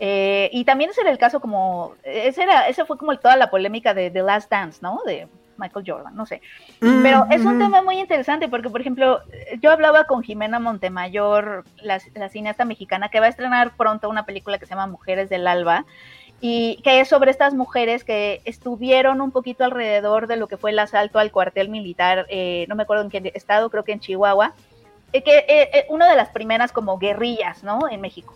D: eh, y también ese era el caso como, ese, era, ese fue como toda la polémica de The Last Dance, ¿no? De Michael Jordan, no sé. Mm, Pero es un tema muy interesante porque, por ejemplo, yo hablaba con Jimena Montemayor, la, cineasta mexicana, que va a estrenar pronto una película que se llama Mujeres del Alba, y que es sobre estas mujeres que estuvieron un poquito alrededor de lo que fue el asalto al cuartel militar, eh, no me acuerdo en qué estado, creo que en Chihuahua, que eh, una de las primeras como guerrillas, ¿no? En México.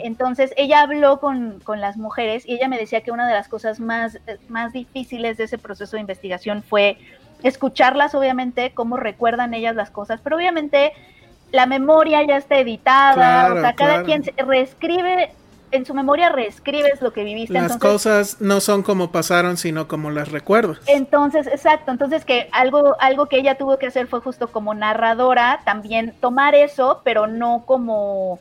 D: Entonces ella habló con, las mujeres y ella me decía que una de las cosas más, más difíciles de ese proceso de investigación fue escucharlas, obviamente, cómo recuerdan ellas las cosas, pero obviamente la memoria ya está editada, o sea, cada quien reescribe en su memoria reescribes lo que viviste.
B: Las cosas no son como pasaron, sino como las recuerdas.
D: Entonces, exacto. Entonces, que algo, algo que ella tuvo que hacer fue justo como narradora, también tomar eso, pero no como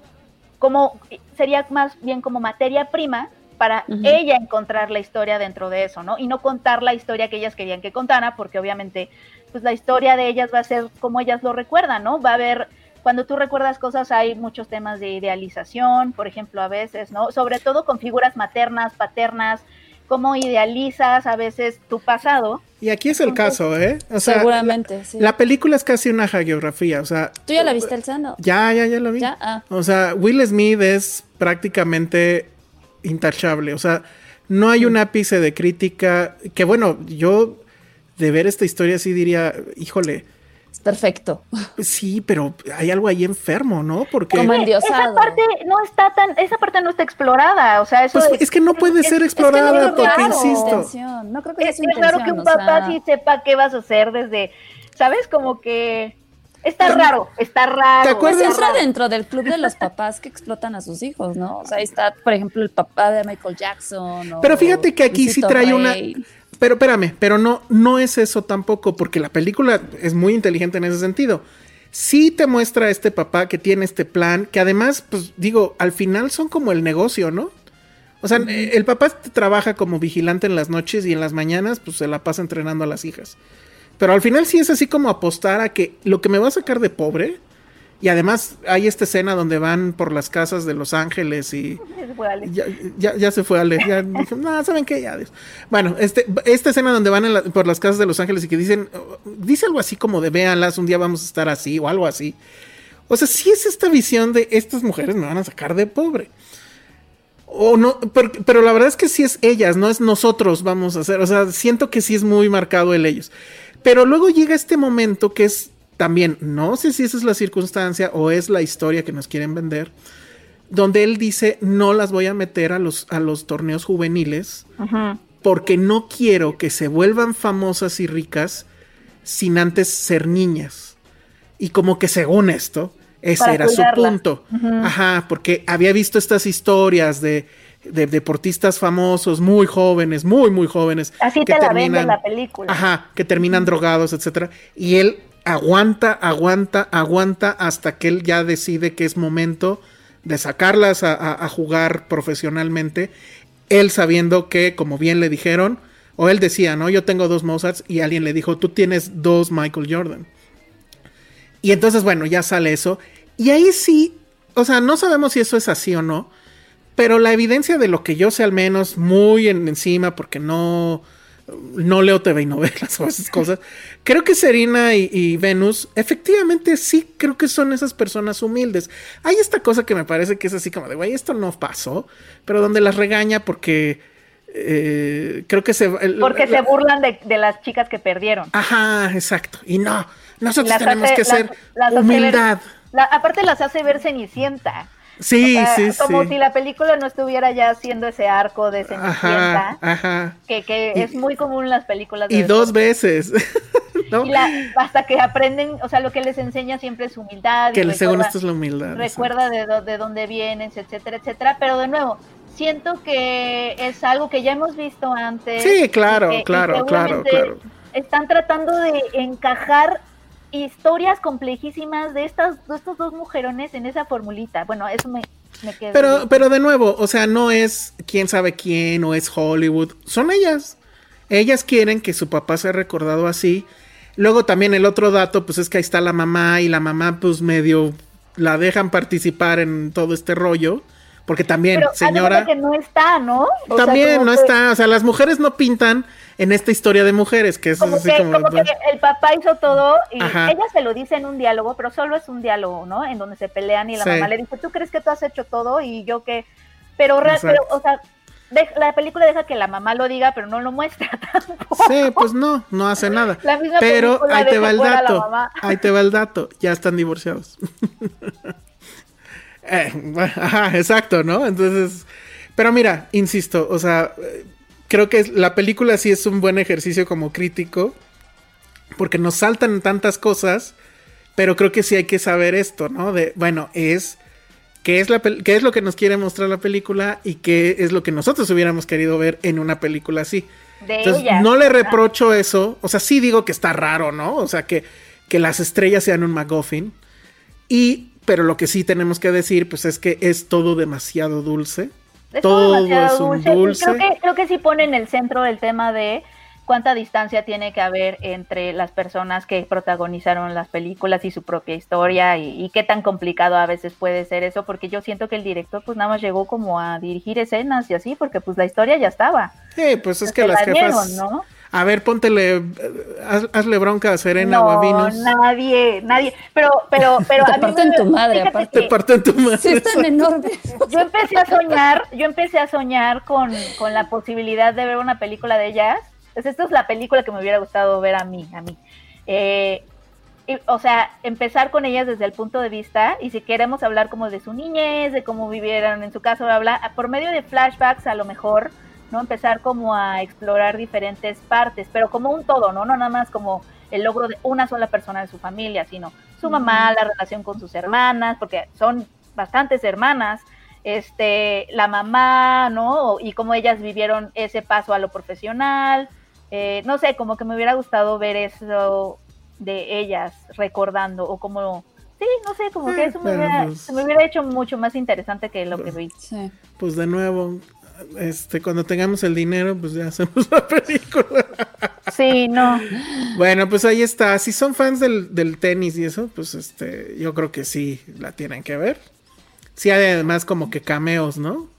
D: como sería más bien como materia prima para ella encontrar la historia dentro de eso, ¿no? Y no contar la historia que ellas querían que contara, porque obviamente, pues la historia de ellas va a ser como ellas lo recuerdan, ¿no? Va a haber, cuando tú recuerdas cosas, hay muchos temas de idealización, por ejemplo, a veces, ¿no? Sobre todo con figuras maternas, paternas, cómo idealizas a veces tu pasado.
B: Y aquí es el caso, ¿eh?
C: O sea, Seguramente,
B: sí. La película es casi una geografía, o sea...
C: ¿Tú ya la viste, Elsa?
B: Ya, ya, ya la vi. ¿Ya? Ah. O sea, Will Smith es prácticamente intachable, o sea, no hay un ápice de crítica, que bueno, yo de ver esta historia sí diría, híjole,
C: perfecto.
B: Sí, pero hay algo ahí enfermo, ¿no? Porque
C: Como
D: esa parte no está tan, esa parte no está explorada, o sea, eso
B: pues es, que no puede ser explorada porque insisto.
C: No creo que
D: es, es claro que un papá sí sepa qué vas a hacer desde, ¿sabes? Como que Está raro, está raro. ¿Te
C: acuerdas? Pues entra dentro del club de los papás que explotan a sus hijos, ¿no? O sea, ahí está, por ejemplo, el papá de Michael Jackson.
B: pero fíjate que aquí sí trae una. Pero espérame, pero no, no es eso tampoco, porque la película es muy inteligente en ese sentido. Sí te muestra a este papá que tiene este plan, que además, pues digo, al final son como el negocio, ¿no? O sea, el papá trabaja como vigilante en las noches y en las mañanas, pues se la pasa entrenando a las hijas. Pero al final sí es así como apostar a que lo que me va a sacar de pobre. Y además hay esta escena donde van por las casas de Los Ángeles y [LAUGHS] ya, ya, se fue Ale. Ya dije, no, ¿saben qué? Ya, Bueno, este, esta escena donde van por las casas de Los Ángeles y que dicen, dice algo así como de véanlas, un día vamos a estar así o algo así. O sea, sí es esta visión de estas mujeres me van a sacar de pobre. O no, pero, pero, la verdad es que sí es ellas, no es nosotros vamos a hacer. O sea, siento que sí es muy marcado el ellos. Pero luego llega este momento que es también, no sé si esa es la circunstancia o es la historia que nos quieren vender, donde él dice, no las voy a meter a los, a los torneos juveniles porque no quiero que se vuelvan famosas y ricas sin antes ser niñas. Y como que según esto, ese era su punto. Ajá, porque había visto estas historias de de deportistas famosos, muy jóvenes, muy, muy jóvenes.
D: Así que te terminan, la película.
B: Ajá, que terminan drogados, etcétera. Y él aguanta, aguanta, aguanta hasta que él ya decide que es momento de sacarlas a, jugar profesionalmente. Él sabiendo que, como bien le dijeron, o él decía, ¿no? Yo tengo dos Mozarts y alguien le dijo, tú tienes dos Michael Jordan. Y entonces, bueno, ya sale eso. Y ahí sí, o sea, no sabemos si eso es así o no pero la evidencia de lo que yo sé al menos muy encima, porque no, no leo TV y novelas [LAUGHS] o esas cosas, creo que Serena y, Venus efectivamente sí creo que son esas personas humildes. Hay esta cosa que me parece que es así como de, güey, esto no pasó, pero donde las regaña porque... Eh, creo que se...
D: porque se burlan de, las chicas que perdieron.
B: Ajá, exacto. Y no, nosotros tenemos que ser humildad.
D: aparte las hace ver cenicienta.
B: Sí, sí,
D: sí, como si la película no estuviera ya haciendo ese arco de Cenicienta, ajá, que, que es muy común en las películas.
B: y dos veces. [LAUGHS]
D: y hasta que aprenden, o sea, lo que les enseña siempre es humildad.
B: Que según esto es la humildad.
D: Recuerda de, de dónde vienes, etcétera, etcétera. Pero de nuevo, siento que es algo que ya hemos visto antes.
B: Sí, claro, claro, claro, claro.
D: Están tratando de encajar historias complejísimas de, estas, de estos dos mujerones en esa formulita. Bueno, eso me, me quedó.
B: Pero, pero de nuevo, o sea, no es quién sabe quién o es Hollywood, son ellas. Ellas quieren que su papá sea recordado así. Luego también el otro dato, pues es que ahí está la mamá y la mamá pues medio la dejan participar en todo este rollo. Porque también, señora.
D: que no está, ¿no?
B: también no está. O sea, las mujeres no pintan en esta historia de mujeres, que es
D: como
B: así
D: que, como, que el papá hizo todo y ella se lo dice en un diálogo, pero solo es un diálogo, ¿no? En donde se pelean y la mamá le dice, ¿tú crees que tú has hecho todo? Y yo que... Pero, pero o sea, la película deja que la mamá lo diga, pero no lo muestra [LAUGHS] tampoco.
B: Sí, pues no, no hace nada. pero ahí te va el dato. Ahí te va el dato. Ya están divorciados. [LAUGHS] Eh, [LAUGHS] ajá, exacto, ¿no? Entonces, pero mira, insisto, o sea, creo que la película sí es un buen ejercicio como crítico, porque nos saltan tantas cosas, pero creo que sí hay que saber esto, ¿no? De, bueno, es qué es, la, qué es lo que nos quiere mostrar la película y qué es lo que nosotros hubiéramos querido ver en una película así. Entonces, no le reprocho eso, o sea, sí digo que está raro, ¿no? O sea, que, que las estrellas sean un McGuffin. Y, pero lo que sí tenemos que decir, pues es que es todo demasiado dulce todo, es un dulce.
D: Creo que, creo que sí pone en el centro el tema de cuánta distancia tiene que haber entre las personas que protagonizaron las películas y su propia historia y, qué tan complicado a veces puede ser eso, porque yo siento que el director pues nada más llegó como a dirigir escenas y así, porque pues la historia ya estaba.
B: Sí, pues es que las jefas... ¿no? A ver, póntele, hazle bronca a Serena o a Vinos.
D: nadie, nadie. Pero, pero, [LAUGHS] pero.
C: Te parten tu madre, aparte.
B: Te parten tu madre.
C: Sí, están enormes.
D: Yo empecé a soñar, yo empecé a soñar con, con la posibilidad de ver una película de ellas. Pues esta es la película que me hubiera gustado ver a mí, a mí. Eh, o sea, empezar con ellas desde el punto de vista y si queremos hablar como de su niñez, de cómo vivieron en su casa, bla, por medio de flashbacks a lo mejor, ¿no? Empezar como a explorar diferentes partes, pero como un todo, ¿no? No nada más como el logro de una sola persona de su familia, sino su mamá, la relación con sus hermanas, porque son bastantes hermanas, este, la mamá, ¿no? Y cómo ellas vivieron ese paso a lo profesional. Eh, no sé, como que me hubiera gustado ver eso de ellas recordando o como sí no sé como que eso me hubiera, pues se me hubiera hecho mucho más interesante que lo que vi sí.
B: pues de nuevo este cuando tengamos el dinero pues ya [LAUGHS] hacemos la película.
D: Sí no.
B: Bueno pues ahí está. Si son fans del, del tenis y eso pues este yo creo que sí la tienen que ver. Sí hay además como que cameos no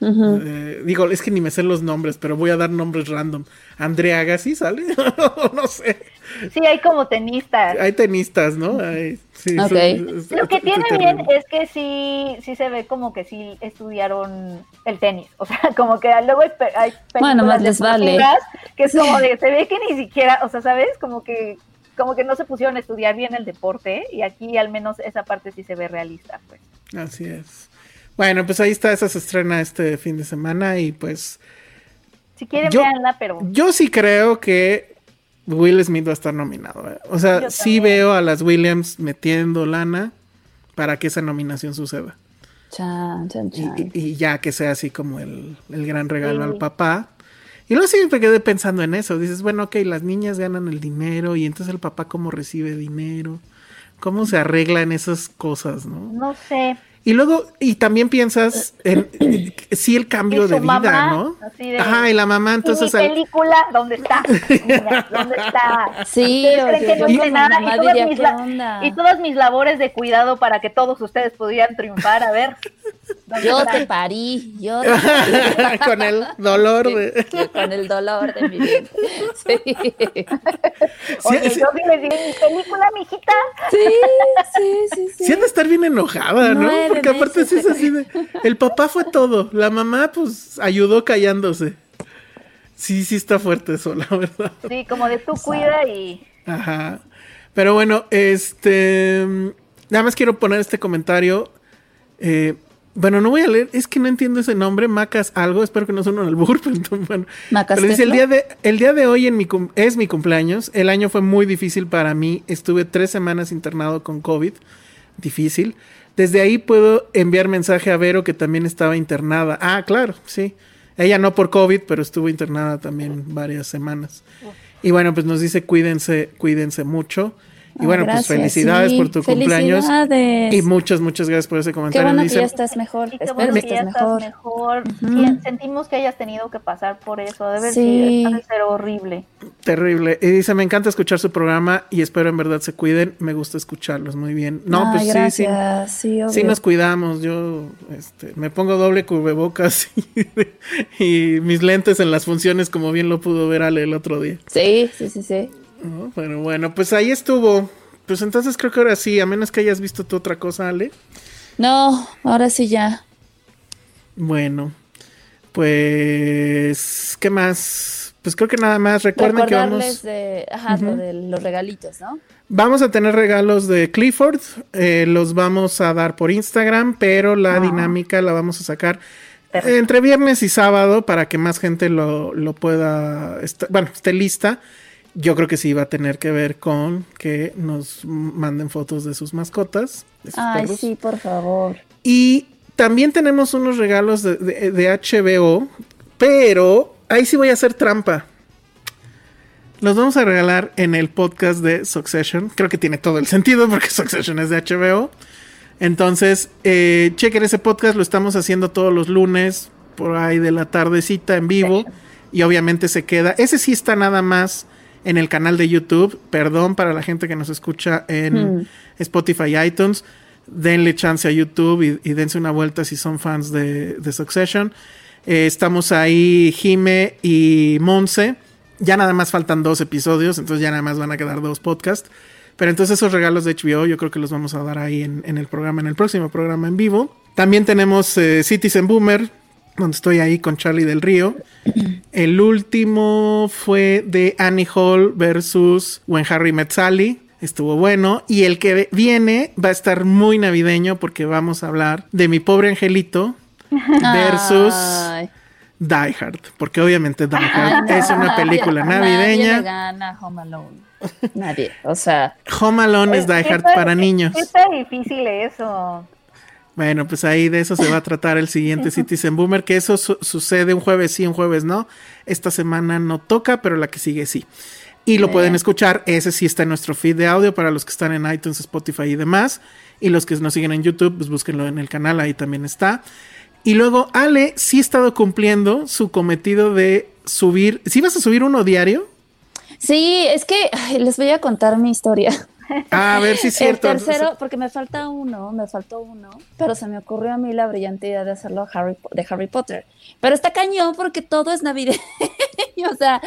B: eh, digo, es que ni me sé los nombres, pero voy a dar nombres random. Andrea Agassi sale, [LAUGHS] no sé.
D: Sí, hay como tenistas.
B: Hay tenistas, ¿no?
D: sí, Lo que tiene bien es que sí, sí se ve como que sí estudiaron el tenis. O sea, [LAUGHS] como que luego hay, hay
C: bueno, más les vale.
D: que es como de, [LAUGHS] se ve que ni siquiera, o sea, ¿sabes? Como que como que no se pusieron a estudiar bien el deporte y aquí al menos esa parte sí se ve realista, pues.
B: Así es. Bueno, pues ahí está, esa se estrena este fin de semana y pues...
D: Si quieren, yo, pero...
B: Yo sí creo que Will Smith va a estar nominado. ¿eh? O sea, sí veo a las Williams metiendo lana para que esa nominación suceda.
C: Chan, chan, chan.
B: Y, ya que sea así como el, gran regalo al papá. Y luego siempre quedé pensando en eso. Dices, bueno, ok, las niñas ganan el dinero y entonces el papá cómo recibe dinero. ¿Cómo se arreglan esas cosas, no?
D: No sé.
B: Y luego, y también piensas [CLEARS THROAT] en, sí el cambio de vida, ¿no? Ajá, y la mamá entonces...
D: ¿Y mi película, ¿dónde está? [LAUGHS] ¿Dónde está?
C: Sí, oye,
D: no y, todas mis y todas mis labores de cuidado para que todos ustedes pudieran triunfar, a ver.
C: Yo te parí, yo [LAUGHS]
B: con el dolor de...
C: con el dolor de mi vida. [LAUGHS] Sí.
D: Oye, yo sí le di mi película, mijita.
C: Sí, sí, sí, sí.
B: Sí han de estar bien enojada, ¿no? Porque aparte sí es así de... El papá fue todo, la mamá pues ayudó callándose. Sí, sí está fuerte eso, la verdad.
D: Sí, como de tú cuida y...
B: Ajá. Pero bueno, este... Nada más quiero poner este comentario. Eh, bueno, no voy a leer, es que no entiendo ese nombre, Macas algo, espero que no suene al burro, [LAUGHS] pero bueno. Macas pero dice, el día, de, el día de hoy en mi, es mi cumpleaños, el año fue muy difícil para mí, estuve tres semanas internado con COVID, difícil. Desde ahí puedo enviar mensaje a Vero que también estaba internada. Ah, claro, sí. Ella no por COVID, pero estuvo internada también varias semanas. Y bueno, pues nos dice cuídense, cuídense mucho. Y bueno, pues felicidades por tu cumpleaños. Y muchas, muchas gracias por ese comentario.
C: Qué bueno que ya estás mejor.
D: qué bueno que, ya estás mejor. Sentimos que hayas tenido que pasar por eso. Debe sí. ser horrible.
B: Terrible. Y dice, me encanta escuchar su programa y espero en verdad se cuiden. Me gusta escucharlos muy bien. No, pues sí, sí. Sí, nos cuidamos. Yo este, me pongo doble cubrebocas [LAUGHS] y, mis lentes en las funciones, como bien lo pudo ver Ale el otro día.
C: Sí, sí, sí, sí.
B: Bueno, bueno, pues ahí estuvo. Pues entonces creo que ahora sí, a menos que hayas visto tú otra cosa, Ale.
C: No, ahora sí ya.
B: Bueno, pues, ¿qué más? Pues creo que nada más. Recuerden que vamos.
C: De, ajá, de los regalitos, ¿no?
B: Vamos a tener regalos de Clifford. Eh, los vamos a dar por Instagram, pero la ah. dinámica la vamos a sacar entre viernes y sábado para que más gente lo, lo pueda. bueno, esté lista yo creo que sí va a tener que ver con que nos manden fotos de sus mascotas.
C: Ay, sí, por favor.
B: Y también tenemos unos regalos de, HBO, pero ahí sí voy a hacer trampa. Los vamos a regalar en el podcast de Succession. Creo que tiene todo el sentido porque [LAUGHS] Succession es de HBO. Entonces, eh, chequen ese podcast, lo estamos haciendo todos los lunes, por ahí de la tardecita en vivo. Y obviamente se queda. Ese sí está nada más en el canal de YouTube. Perdón para la gente que nos escucha en hmm. Spotify y iTunes. Denle chance a YouTube y, dense una vuelta si son fans de, Succession. Eh, estamos ahí, Jime y Monse. Ya nada más faltan dos episodios, entonces ya nada más van a quedar dos podcasts. Pero entonces esos regalos de HBO yo creo que los vamos a dar ahí en, el programa, en el próximo programa en vivo. También tenemos eh, Citizen Boomer, donde estoy ahí con Charlie del Río. El último fue de Annie Hall versus When Harry Met Sally. estuvo bueno. Y el que viene va a estar muy navideño porque vamos a hablar de mi pobre angelito [LAUGHS] versus Die Hard. Porque obviamente Die [LAUGHS] Hard es una película navideña.
C: Nadie gana Home Alone. Nadie. O sea.
B: Home Alone es Die Hard para niños.
D: Está difícil eso.
B: Bueno, pues ahí de eso se va a tratar el siguiente Citizen Boomer, que eso sucede un jueves sí, un jueves no. Esta semana no toca, pero la que sigue sí. Y lo pueden escuchar, ese sí está en nuestro feed de audio para los que están en iTunes, Spotify y demás. Y los que nos siguen en YouTube, pues búsquenlo en el canal, ahí también está. Y luego Ale sí ha estado cumpliendo su cometido de subir. ¿Sí vas a subir uno diario?
C: Sí, es que les voy a contar mi historia.
B: Ah, a ver si es cierto.
C: El tercero, porque me falta uno, me faltó uno, pero se me ocurrió a mí la brillante idea de hacerlo Harry, de Harry Potter. Pero está cañón porque todo es navideño. [LAUGHS] o sea,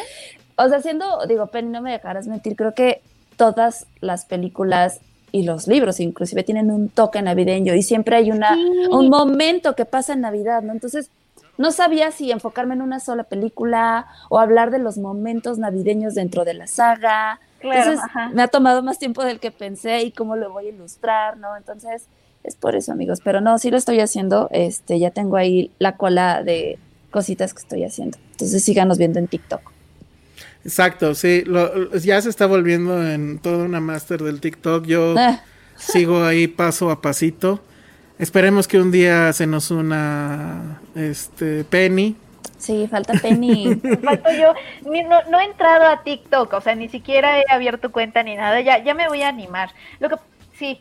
C: o sea, siendo, digo, Penny, no me dejarás mentir, creo que todas las películas y los libros inclusive tienen un toque navideño y siempre hay una, un momento que pasa en Navidad, ¿no? Entonces, no sabía si enfocarme en una sola película o hablar de los momentos navideños dentro de la saga. Entonces, me ha tomado más tiempo del que pensé y cómo lo voy a ilustrar, ¿no? Entonces, es por eso, amigos. Pero no, sí lo estoy haciendo. Este, ya tengo ahí la cola de cositas que estoy haciendo. Entonces, síganos viendo en TikTok.
B: Exacto, sí, ya se está volviendo en toda una máster del TikTok. Yo ah. [LAUGHS] sigo ahí paso a pasito. Esperemos que un día se nos una este Penny.
C: Sí, falta Penny. [LAUGHS]
D: Falto yo. No, he entrado a TikTok, o sea, ni siquiera he abierto cuenta ni nada. Ya, ya me voy a animar. Lo que sí.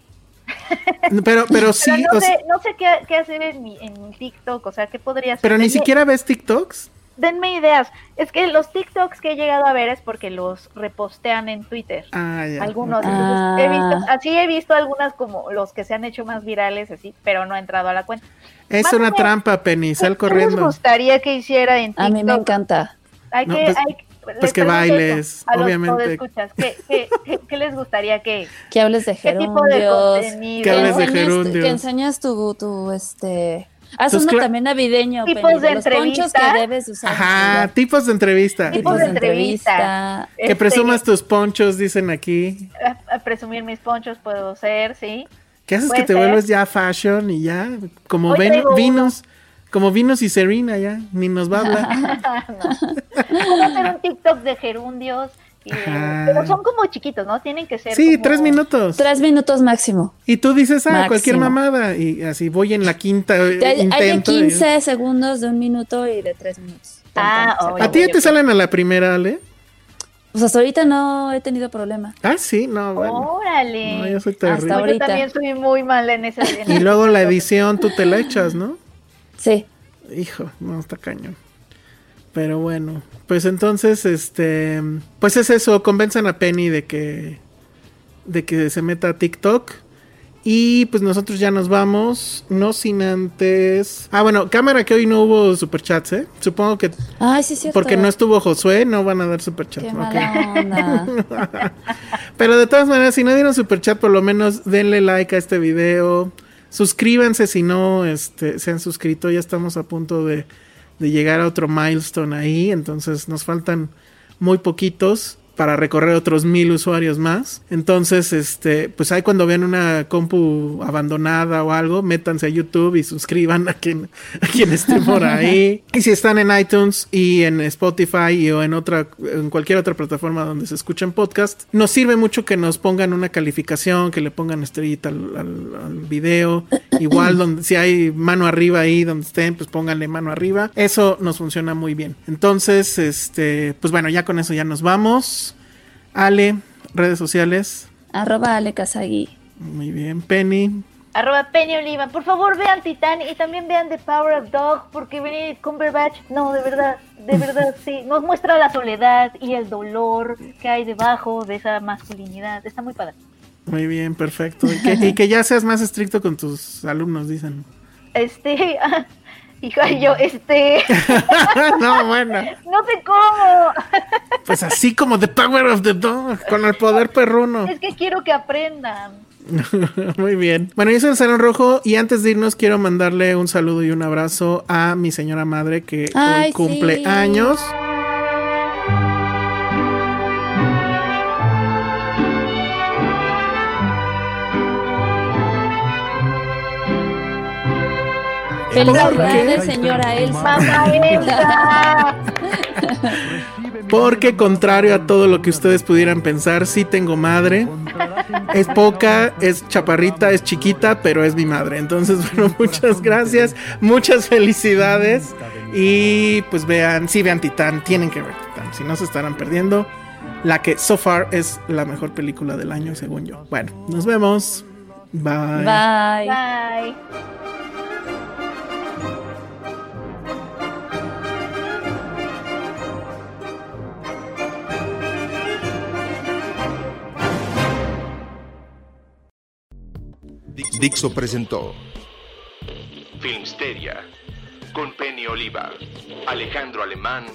B: Pero, [LAUGHS] pero sí.
D: no, sé, no sé qué, hacer en mi, en TikTok, o sea, qué podría hacer.
B: Pero ni siquiera ves TikToks
D: denme ideas. Es que los TikToks que he llegado a ver es porque los repostean en Twitter.
B: Ah, ya.
D: Algunos. he visto, ah. así he visto algunas como los que se han hecho más virales, así, pero no he entrado a la cuenta.
B: Es una trampa, Penny, sal corriendo. ¿Qué
D: les gustaría que hiciera en TikTok?
C: A mí me encanta.
D: Hay que, pues, hay,
B: pues que bailes, obviamente.
D: ¿qué, qué, qué, les gustaría que...
C: Que hables de gerundios.
B: Que hables de gerundios.
C: Que enseñas tu, tu, este Haz uno también navideño,
D: tipos de, entrevista.
C: que debes usar.
B: Ajá, tipos de entrevista.
D: Tipos de entrevista.
B: Que presumas tus ponchos, dicen aquí.
D: A, presumir mis ponchos puedo ser, sí.
B: ¿Qué haces que te vuelves ya fashion y ya? Como ven, vinos. Como vinos y Serena ya, ni nos va a hablar. [LAUGHS]
D: Vamos a hacer un TikTok de gerundios pero son como chiquitos, ¿no? Tienen que ser.
B: Sí, tres minutos.
C: Tres minutos máximo.
B: Y tú dices, ah, cualquier mamada. Y así voy en la quinta.
C: Hay, hay de 15 segundos, de un minuto y de tres minutos.
D: Ah,
B: ¿A ti ya te salen a la primera, Ale?
C: Pues hasta ahorita no he tenido problema.
B: Ah, sí, no, bueno.
D: Órale.
B: No, yo soy terrible.
D: Hasta Yo también soy muy mal en esa.
B: y [LAUGHS] luego la edición tú te la echas, ¿no?
C: Sí.
B: Hijo, no, está cañón. Pero bueno, pues entonces, este, pues es eso, convenzan a Penny de que, de que se meta a TikTok. Y pues nosotros ya nos vamos, no sin antes... Ah, bueno, cámara que hoy no hubo superchats, ¿eh? Supongo que...
C: Ay, sí, cierto.
B: Porque no estuvo Josué, no van a dar superchats.
C: Qué mala [LAUGHS]
B: Pero de todas maneras, si no dieron superchat, por lo menos denle like a este video. Suscríbanse si no este, se han suscrito, ya estamos a punto de de llegar a otro milestone ahí, entonces nos faltan muy poquitos para recorrer otros mil usuarios más. Entonces, este, pues ahí cuando vean una compu abandonada o algo, métanse a YouTube y suscriban a quien, a quien esté por [LAUGHS] ahí. y si están en iTunes y en Spotify o en otra, en cualquier otra plataforma donde se escuchen podcast, nos sirve mucho que nos pongan una calificación, que le pongan estrellita al, al video. [CLEARS THROAT] Igual donde si hay mano arriba ahí donde estén, pues pónganle mano arriba. Eso nos funciona muy bien. Entonces, este, pues bueno, ya con eso ya nos vamos. Ale, redes sociales.
C: Arroba Ale Kazagi.
B: Muy bien, Penny.
D: Arroba Penny Oliva. Por favor, vean Titán y también vean The Power of Dog, porque Benedict Cumberbatch, no, de verdad, de verdad, sí, nos muestra la soledad y el dolor que hay debajo de esa masculinidad. Está muy padre.
B: Muy bien, perfecto. Y que, y que ya seas más estricto con tus alumnos, dicen.
D: Este, [LAUGHS] [LAUGHS] Hijo, yo, este. [LAUGHS]
B: no, bueno. [LAUGHS]
D: No sé cómo.
B: pues así como The Power of the Dog, con el poder perruno.
D: Es que quiero que aprendan.
B: Muy bien. Bueno, yo soy el Salón Rojo y antes de irnos quiero mandarle un saludo y un abrazo a mi señora madre que hoy cumple años.
C: Felicidades, señora Elsa.
D: Elsa.
B: Porque contrario a todo lo que ustedes pudieran pensar, sí tengo madre. Es poca, es chaparrita, es chiquita, pero es mi madre. Entonces, [LAUGHS] bueno, muchas gracias, muchas felicidades. Y pues vean, sí vean Titán, tienen que ver Titán, si no se estarán perdiendo. La que so far es la mejor película del año, según yo. Bueno, nos vemos. Bye.
C: Bye.
D: Bye.
A: Dixo presentó Filmsteria con Penny Oliva, Alejandro Alemán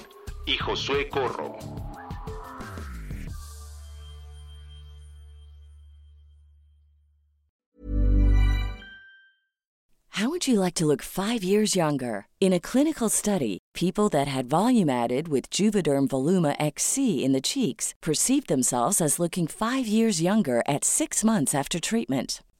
A: y Josué Corro.
E: How would you like to look five years younger? In a clinical study, people that had volume added with Juvederm Voluma XC in the cheeks perceived themselves as looking five years younger at six months after treatment.